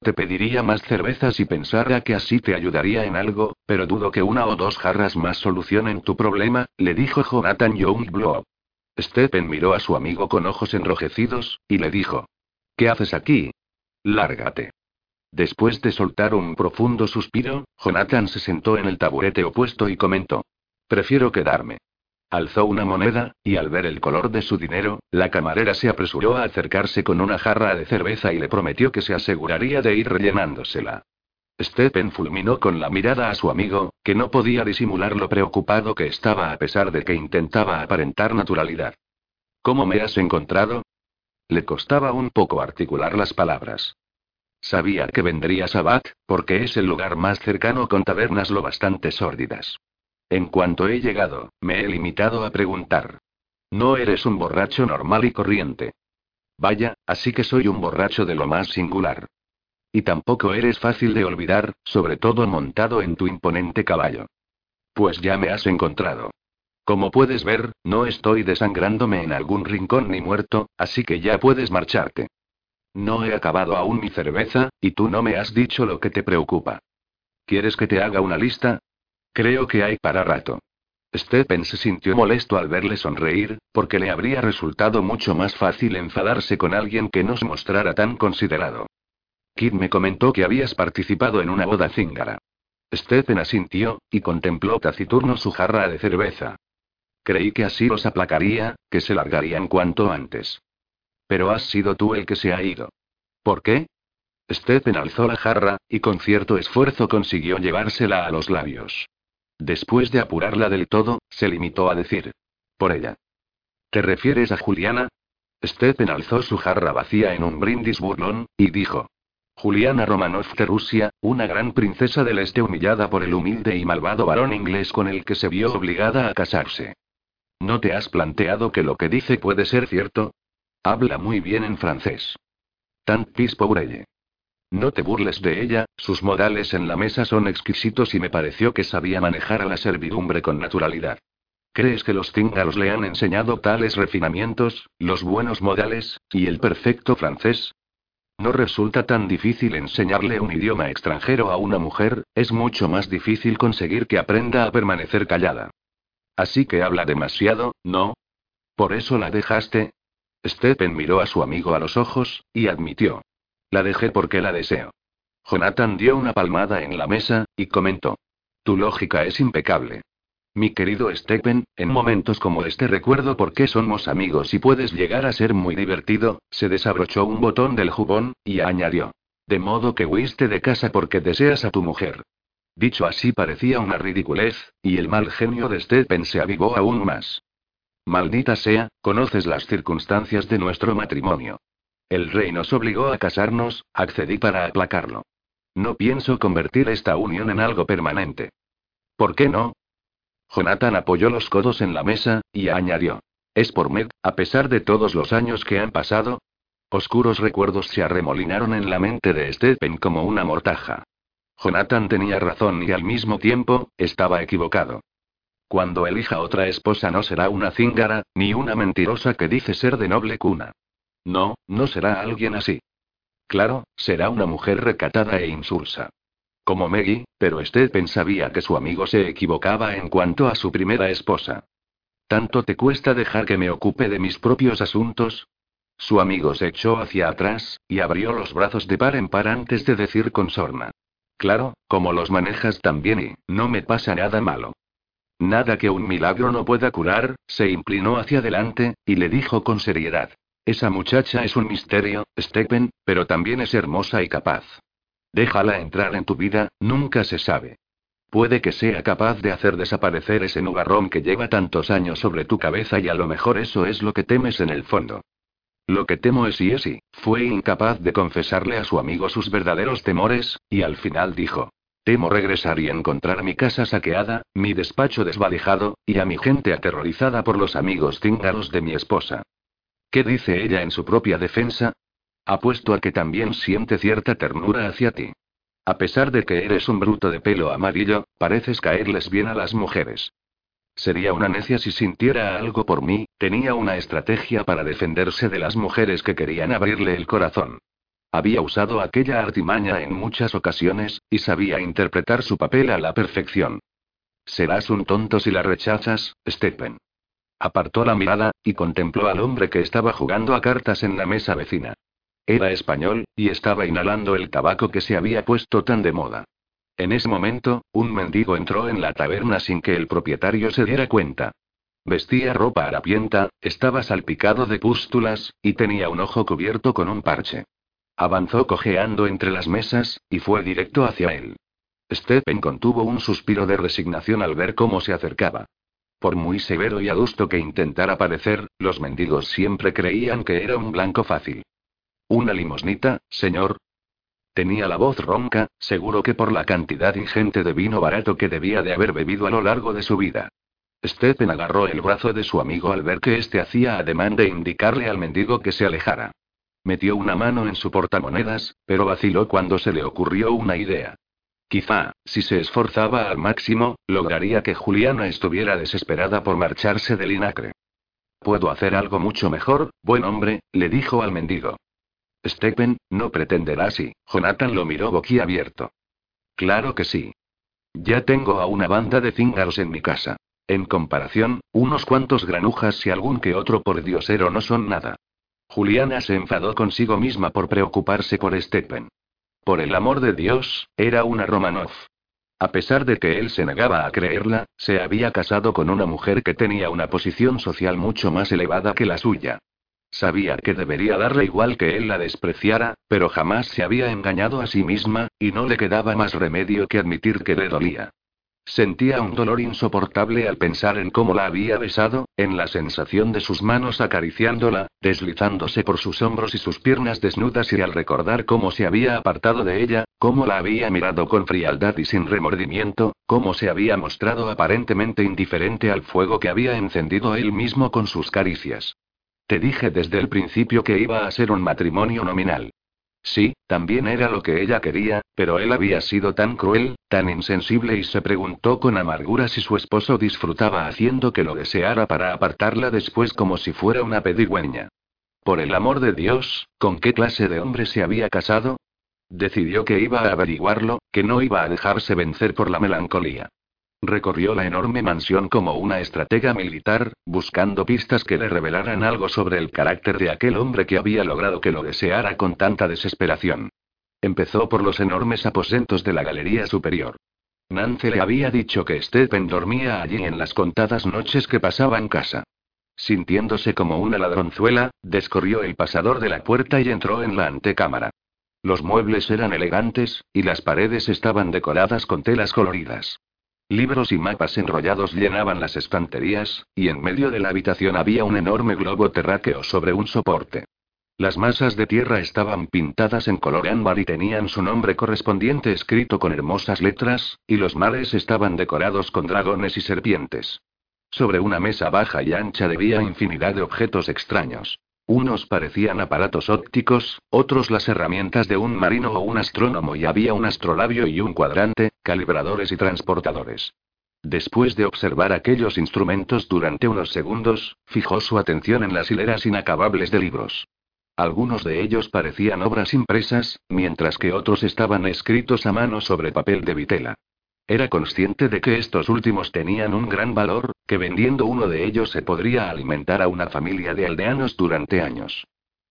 Te pediría más cerveza si pensara que así te ayudaría en algo, pero dudo que una o dos jarras más solucionen tu problema, le dijo Jonathan Youngblood. Stephen miró a su amigo con ojos enrojecidos, y le dijo: ¿Qué haces aquí? Lárgate. Después de soltar un profundo suspiro, Jonathan se sentó en el taburete opuesto y comentó. Prefiero quedarme. Alzó una moneda, y al ver el color de su dinero, la camarera se apresuró a acercarse con una jarra de cerveza y le prometió que se aseguraría de ir rellenándosela. Stephen fulminó con la mirada a su amigo, que no podía disimular lo preocupado que estaba a pesar de que intentaba aparentar naturalidad. ¿Cómo me has encontrado? Le costaba un poco articular las palabras. Sabía que vendrías a Bath, porque es el lugar más cercano con tabernas lo bastante sórdidas. En cuanto he llegado, me he limitado a preguntar. No eres un borracho normal y corriente. Vaya, así que soy un borracho de lo más singular. Y tampoco eres fácil de olvidar, sobre todo montado en tu imponente caballo. Pues ya me has encontrado. Como puedes ver, no estoy desangrándome en algún rincón ni muerto, así que ya puedes marcharte. No he acabado aún mi cerveza, y tú no me has dicho lo que te preocupa. ¿Quieres que te haga una lista? Creo que hay para rato. Stephen se sintió molesto al verle sonreír, porque le habría resultado mucho más fácil enfadarse con alguien que no se mostrara tan considerado. Kid me comentó que habías participado en una boda cíngara. Stephen asintió, y contempló taciturno su jarra de cerveza. Creí que así los aplacaría, que se largarían cuanto antes. Pero has sido tú el que se ha ido. ¿Por qué? Stephen alzó la jarra, y con cierto esfuerzo consiguió llevársela a los labios. Después de apurarla del todo, se limitó a decir. Por ella. ¿Te refieres a Juliana? Stephen alzó su jarra vacía en un brindis burlón, y dijo. Juliana Romanov de Rusia, una gran princesa del este humillada por el humilde y malvado varón inglés con el que se vio obligada a casarse. ¿No te has planteado que lo que dice puede ser cierto? Habla muy bien en francés. Tant pis pour. No te burles de ella, sus modales en la mesa son exquisitos y me pareció que sabía manejar a la servidumbre con naturalidad. ¿Crees que los cíngaros le han enseñado tales refinamientos, los buenos modales, y el perfecto francés? No resulta tan difícil enseñarle un idioma extranjero a una mujer, es mucho más difícil conseguir que aprenda a permanecer callada. Así que habla demasiado, ¿no? Por eso la dejaste, Stephen miró a su amigo a los ojos, y admitió. La dejé porque la deseo. Jonathan dio una palmada en la mesa, y comentó. Tu lógica es impecable. Mi querido Stephen, en momentos como este recuerdo por qué somos amigos y puedes llegar a ser muy divertido, se desabrochó un botón del jubón, y añadió. De modo que huiste de casa porque deseas a tu mujer. Dicho así parecía una ridiculez, y el mal genio de Stephen se avivó aún más. Maldita sea, conoces las circunstancias de nuestro matrimonio. El rey nos obligó a casarnos, accedí para aplacarlo. No pienso convertir esta unión en algo permanente. ¿Por qué no? Jonathan apoyó los codos en la mesa, y añadió. Es por Meg, a pesar de todos los años que han pasado. Oscuros recuerdos se arremolinaron en la mente de Stephen como una mortaja. Jonathan tenía razón y al mismo tiempo, estaba equivocado. Cuando elija otra esposa no será una cíngara, ni una mentirosa que dice ser de noble cuna. No, no será alguien así. Claro, será una mujer recatada e insulsa. Como Maggie, pero Stephen sabía que su amigo se equivocaba en cuanto a su primera esposa. ¿Tanto te cuesta dejar que me ocupe de mis propios asuntos? Su amigo se echó hacia atrás, y abrió los brazos de par en par antes de decir con sorna. Claro, como los manejas tan bien y, no me pasa nada malo. Nada que un milagro no pueda curar, se inclinó hacia adelante, y le dijo con seriedad. Esa muchacha es un misterio, Stephen, pero también es hermosa y capaz. Déjala entrar en tu vida, nunca se sabe. Puede que sea capaz de hacer desaparecer ese nubarrón que lleva tantos años sobre tu cabeza y a lo mejor eso es lo que temes en el fondo. Lo que temo es y es y, fue incapaz de confesarle a su amigo sus verdaderos temores, y al final dijo. Temo regresar y encontrar mi casa saqueada, mi despacho desvalijado, y a mi gente aterrorizada por los amigos cíngaros de mi esposa. ¿Qué dice ella en su propia defensa? Apuesto a que también siente cierta ternura hacia ti. A pesar de que eres un bruto de pelo amarillo, pareces caerles bien a las mujeres. Sería una necia si sintiera algo por mí, tenía una estrategia para defenderse de las mujeres que querían abrirle el corazón. Había usado aquella artimaña en muchas ocasiones, y sabía interpretar su papel a la perfección. Serás un tonto si la rechazas, Stephen. Apartó la mirada, y contempló al hombre que estaba jugando a cartas en la mesa vecina. Era español, y estaba inhalando el tabaco que se había puesto tan de moda. En ese momento, un mendigo entró en la taberna sin que el propietario se diera cuenta. Vestía ropa harapienta, estaba salpicado de pústulas, y tenía un ojo cubierto con un parche. Avanzó cojeando entre las mesas, y fue directo hacia él. Stephen contuvo un suspiro de resignación al ver cómo se acercaba. Por muy severo y adusto que intentara parecer, los mendigos siempre creían que era un blanco fácil. ¿Una limosnita, señor? Tenía la voz ronca, seguro que por la cantidad ingente de vino barato que debía de haber bebido a lo largo de su vida. Stephen agarró el brazo de su amigo al ver que éste hacía ademán de indicarle al mendigo que se alejara. Metió una mano en su portamonedas, pero vaciló cuando se le ocurrió una idea. Quizá, si se esforzaba al máximo, lograría que Juliana estuviera desesperada por marcharse del Linacre. Puedo hacer algo mucho mejor, buen hombre, le dijo al mendigo. Stephen, no pretenderás y. Jonathan lo miró boquiabierto. Claro que sí. Ya tengo a una banda de cíngaros en mi casa. En comparación, unos cuantos granujas y algún que otro por diosero no son nada. Juliana se enfadó consigo misma por preocuparse por Stephen. Por el amor de Dios, era una Romanov. A pesar de que él se negaba a creerla, se había casado con una mujer que tenía una posición social mucho más elevada que la suya. Sabía que debería darle igual que él la despreciara, pero jamás se había engañado a sí misma, y no le quedaba más remedio que admitir que le dolía. Sentía un dolor insoportable al pensar en cómo la había besado, en la sensación de sus manos acariciándola, deslizándose por sus hombros y sus piernas desnudas y al recordar cómo se había apartado de ella, cómo la había mirado con frialdad y sin remordimiento, cómo se había mostrado aparentemente indiferente al fuego que había encendido él mismo con sus caricias. Te dije desde el principio que iba a ser un matrimonio nominal. Sí, también era lo que ella quería, pero él había sido tan cruel, tan insensible y se preguntó con amargura si su esposo disfrutaba haciendo que lo deseara para apartarla después como si fuera una pedigüeña. Por el amor de Dios, ¿con qué clase de hombre se había casado? Decidió que iba a averiguarlo, que no iba a dejarse vencer por la melancolía. Recorrió la enorme mansión como una estratega militar, buscando pistas que le revelaran algo sobre el carácter de aquel hombre que había logrado que lo deseara con tanta desesperación. Empezó por los enormes aposentos de la galería superior. Nance le había dicho que Stephen dormía allí en las contadas noches que pasaba en casa. Sintiéndose como una ladronzuela, descorrió el pasador de la puerta y entró en la antecámara. Los muebles eran elegantes, y las paredes estaban decoradas con telas coloridas. Libros y mapas enrollados llenaban las estanterías, y en medio de la habitación había un enorme globo terráqueo sobre un soporte. Las masas de tierra estaban pintadas en color ámbar y tenían su nombre correspondiente escrito con hermosas letras, y los mares estaban decorados con dragones y serpientes. Sobre una mesa baja y ancha debía infinidad de objetos extraños. Unos parecían aparatos ópticos, otros las herramientas de un marino o un astrónomo y había un astrolabio y un cuadrante, calibradores y transportadores. Después de observar aquellos instrumentos durante unos segundos, fijó su atención en las hileras inacabables de libros. Algunos de ellos parecían obras impresas, mientras que otros estaban escritos a mano sobre papel de vitela. Era consciente de que estos últimos tenían un gran valor, que vendiendo uno de ellos se podría alimentar a una familia de aldeanos durante años.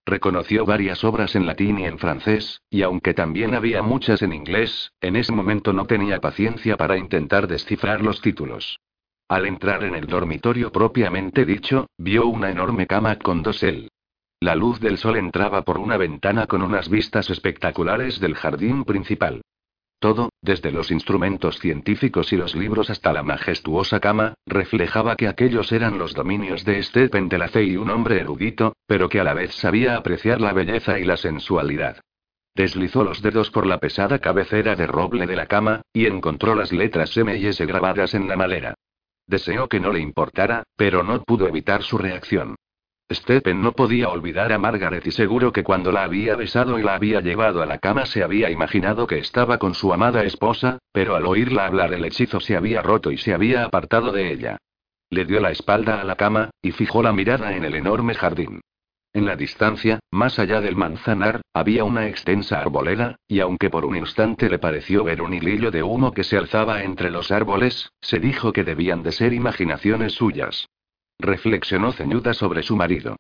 Reconoció varias obras en latín y en francés, y aunque también había muchas en inglés, en ese momento no tenía paciencia para intentar descifrar los títulos. Al entrar en el dormitorio propiamente dicho, vio una enorme cama con dosel. La luz del sol entraba por una ventana con unas vistas espectaculares del jardín principal. Todo, desde los instrumentos científicos y los libros hasta la majestuosa cama, reflejaba que aquellos eran los dominios de Stephen de la y un hombre erudito, pero que a la vez sabía apreciar la belleza y la sensualidad. Deslizó los dedos por la pesada cabecera de roble de la cama, y encontró las letras M y S grabadas en la madera. Deseó que no le importara, pero no pudo evitar su reacción. Stephen no podía olvidar a Margaret y seguro que cuando la había besado y la había llevado a la cama se había imaginado que estaba con su amada esposa, pero al oírla hablar el hechizo se había roto y se había apartado de ella. Le dio la espalda a la cama, y fijó la mirada en el enorme jardín. En la distancia, más allá del manzanar, había una extensa arboleda, y aunque por un instante le pareció ver un hilillo de humo que se alzaba entre los árboles, se dijo que debían de ser imaginaciones suyas. Reflexionó ceñuda sobre su marido.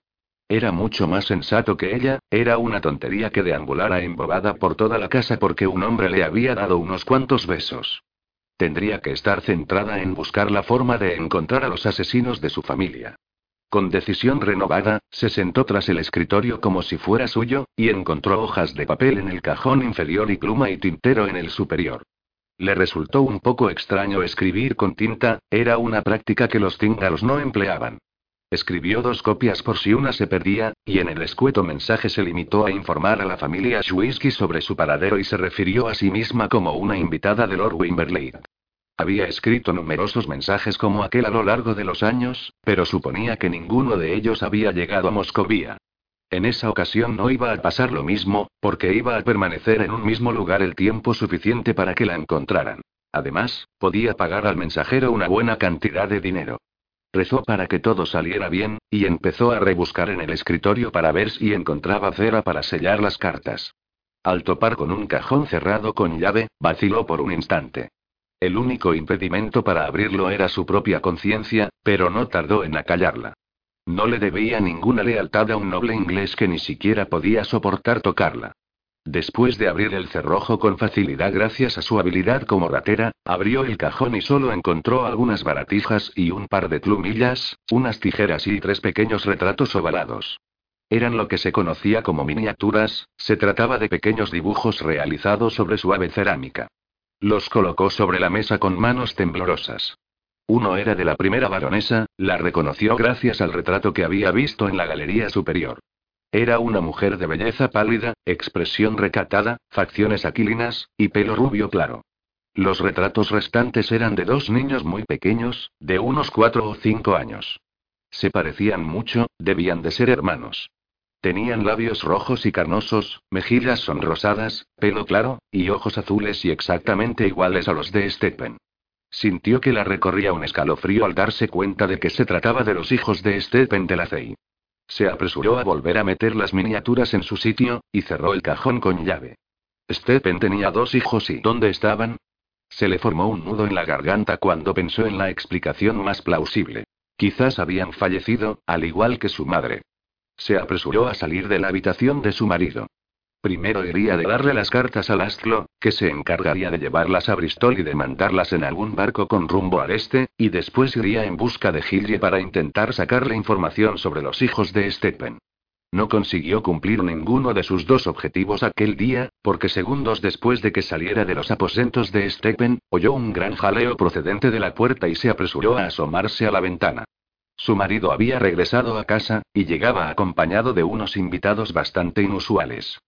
Era mucho más sensato que ella, era una tontería que deambulara embobada por toda la casa porque un hombre le había dado unos cuantos besos. Tendría que estar centrada en buscar la forma de encontrar a los asesinos de su familia. Con decisión renovada, se sentó tras el escritorio como si fuera suyo, y encontró hojas de papel en el cajón inferior y pluma y tintero en el superior. Le resultó un poco extraño escribir con tinta, era una práctica que los cíngaros no empleaban. Escribió dos copias por si una se perdía, y en el escueto mensaje se limitó a informar a la familia Schwisky sobre su paradero y se refirió a sí misma como una invitada de Lord Wimberley. Había escrito numerosos mensajes como aquel a lo largo de los años, pero suponía que ninguno de ellos había llegado a Moscovía. En esa ocasión no iba a pasar lo mismo, porque iba a permanecer en un mismo lugar el tiempo suficiente para que la encontraran. Además, podía pagar al mensajero una buena cantidad de dinero. Rezó para que todo saliera bien, y empezó a rebuscar en el escritorio para ver si encontraba cera para sellar las cartas. Al topar con un cajón cerrado con llave, vaciló por un instante. El único impedimento para abrirlo era su propia conciencia, pero no tardó en acallarla. No le debía ninguna lealtad a un noble inglés que ni siquiera podía soportar tocarla. Después de abrir el cerrojo con facilidad gracias a su habilidad como ratera, abrió el cajón y solo encontró algunas baratijas y un par de plumillas, unas tijeras y tres pequeños retratos ovalados. Eran lo que se conocía como miniaturas, se trataba de pequeños dibujos realizados sobre suave cerámica. Los colocó sobre la mesa con manos temblorosas. Uno era de la primera baronesa, la reconoció gracias al retrato que había visto en la galería superior. Era una mujer de belleza pálida, expresión recatada, facciones aquilinas, y pelo rubio claro. Los retratos restantes eran de dos niños muy pequeños, de unos cuatro o cinco años. Se parecían mucho, debían de ser hermanos. Tenían labios rojos y carnosos, mejillas sonrosadas, pelo claro, y ojos azules y exactamente iguales a los de Stephen. Sintió que la recorría un escalofrío al darse cuenta de que se trataba de los hijos de Stephen de la Cey. Se apresuró a volver a meter las miniaturas en su sitio, y cerró el cajón con llave. Stephen tenía dos hijos y ¿dónde estaban? Se le formó un nudo en la garganta cuando pensó en la explicación más plausible. Quizás habían fallecido, al igual que su madre. Se apresuró a salir de la habitación de su marido. Primero iría de darle las cartas a Lastlo, que se encargaría de llevarlas a Bristol y de mandarlas en algún barco con rumbo al este, y después iría en busca de Gilje para intentar sacarle información sobre los hijos de Stephen. No consiguió cumplir ninguno de sus dos objetivos aquel día, porque segundos después de que saliera de los aposentos de Stephen, oyó un gran jaleo procedente de la puerta y se apresuró a asomarse a la ventana. Su marido había regresado a casa, y llegaba acompañado de unos invitados bastante inusuales.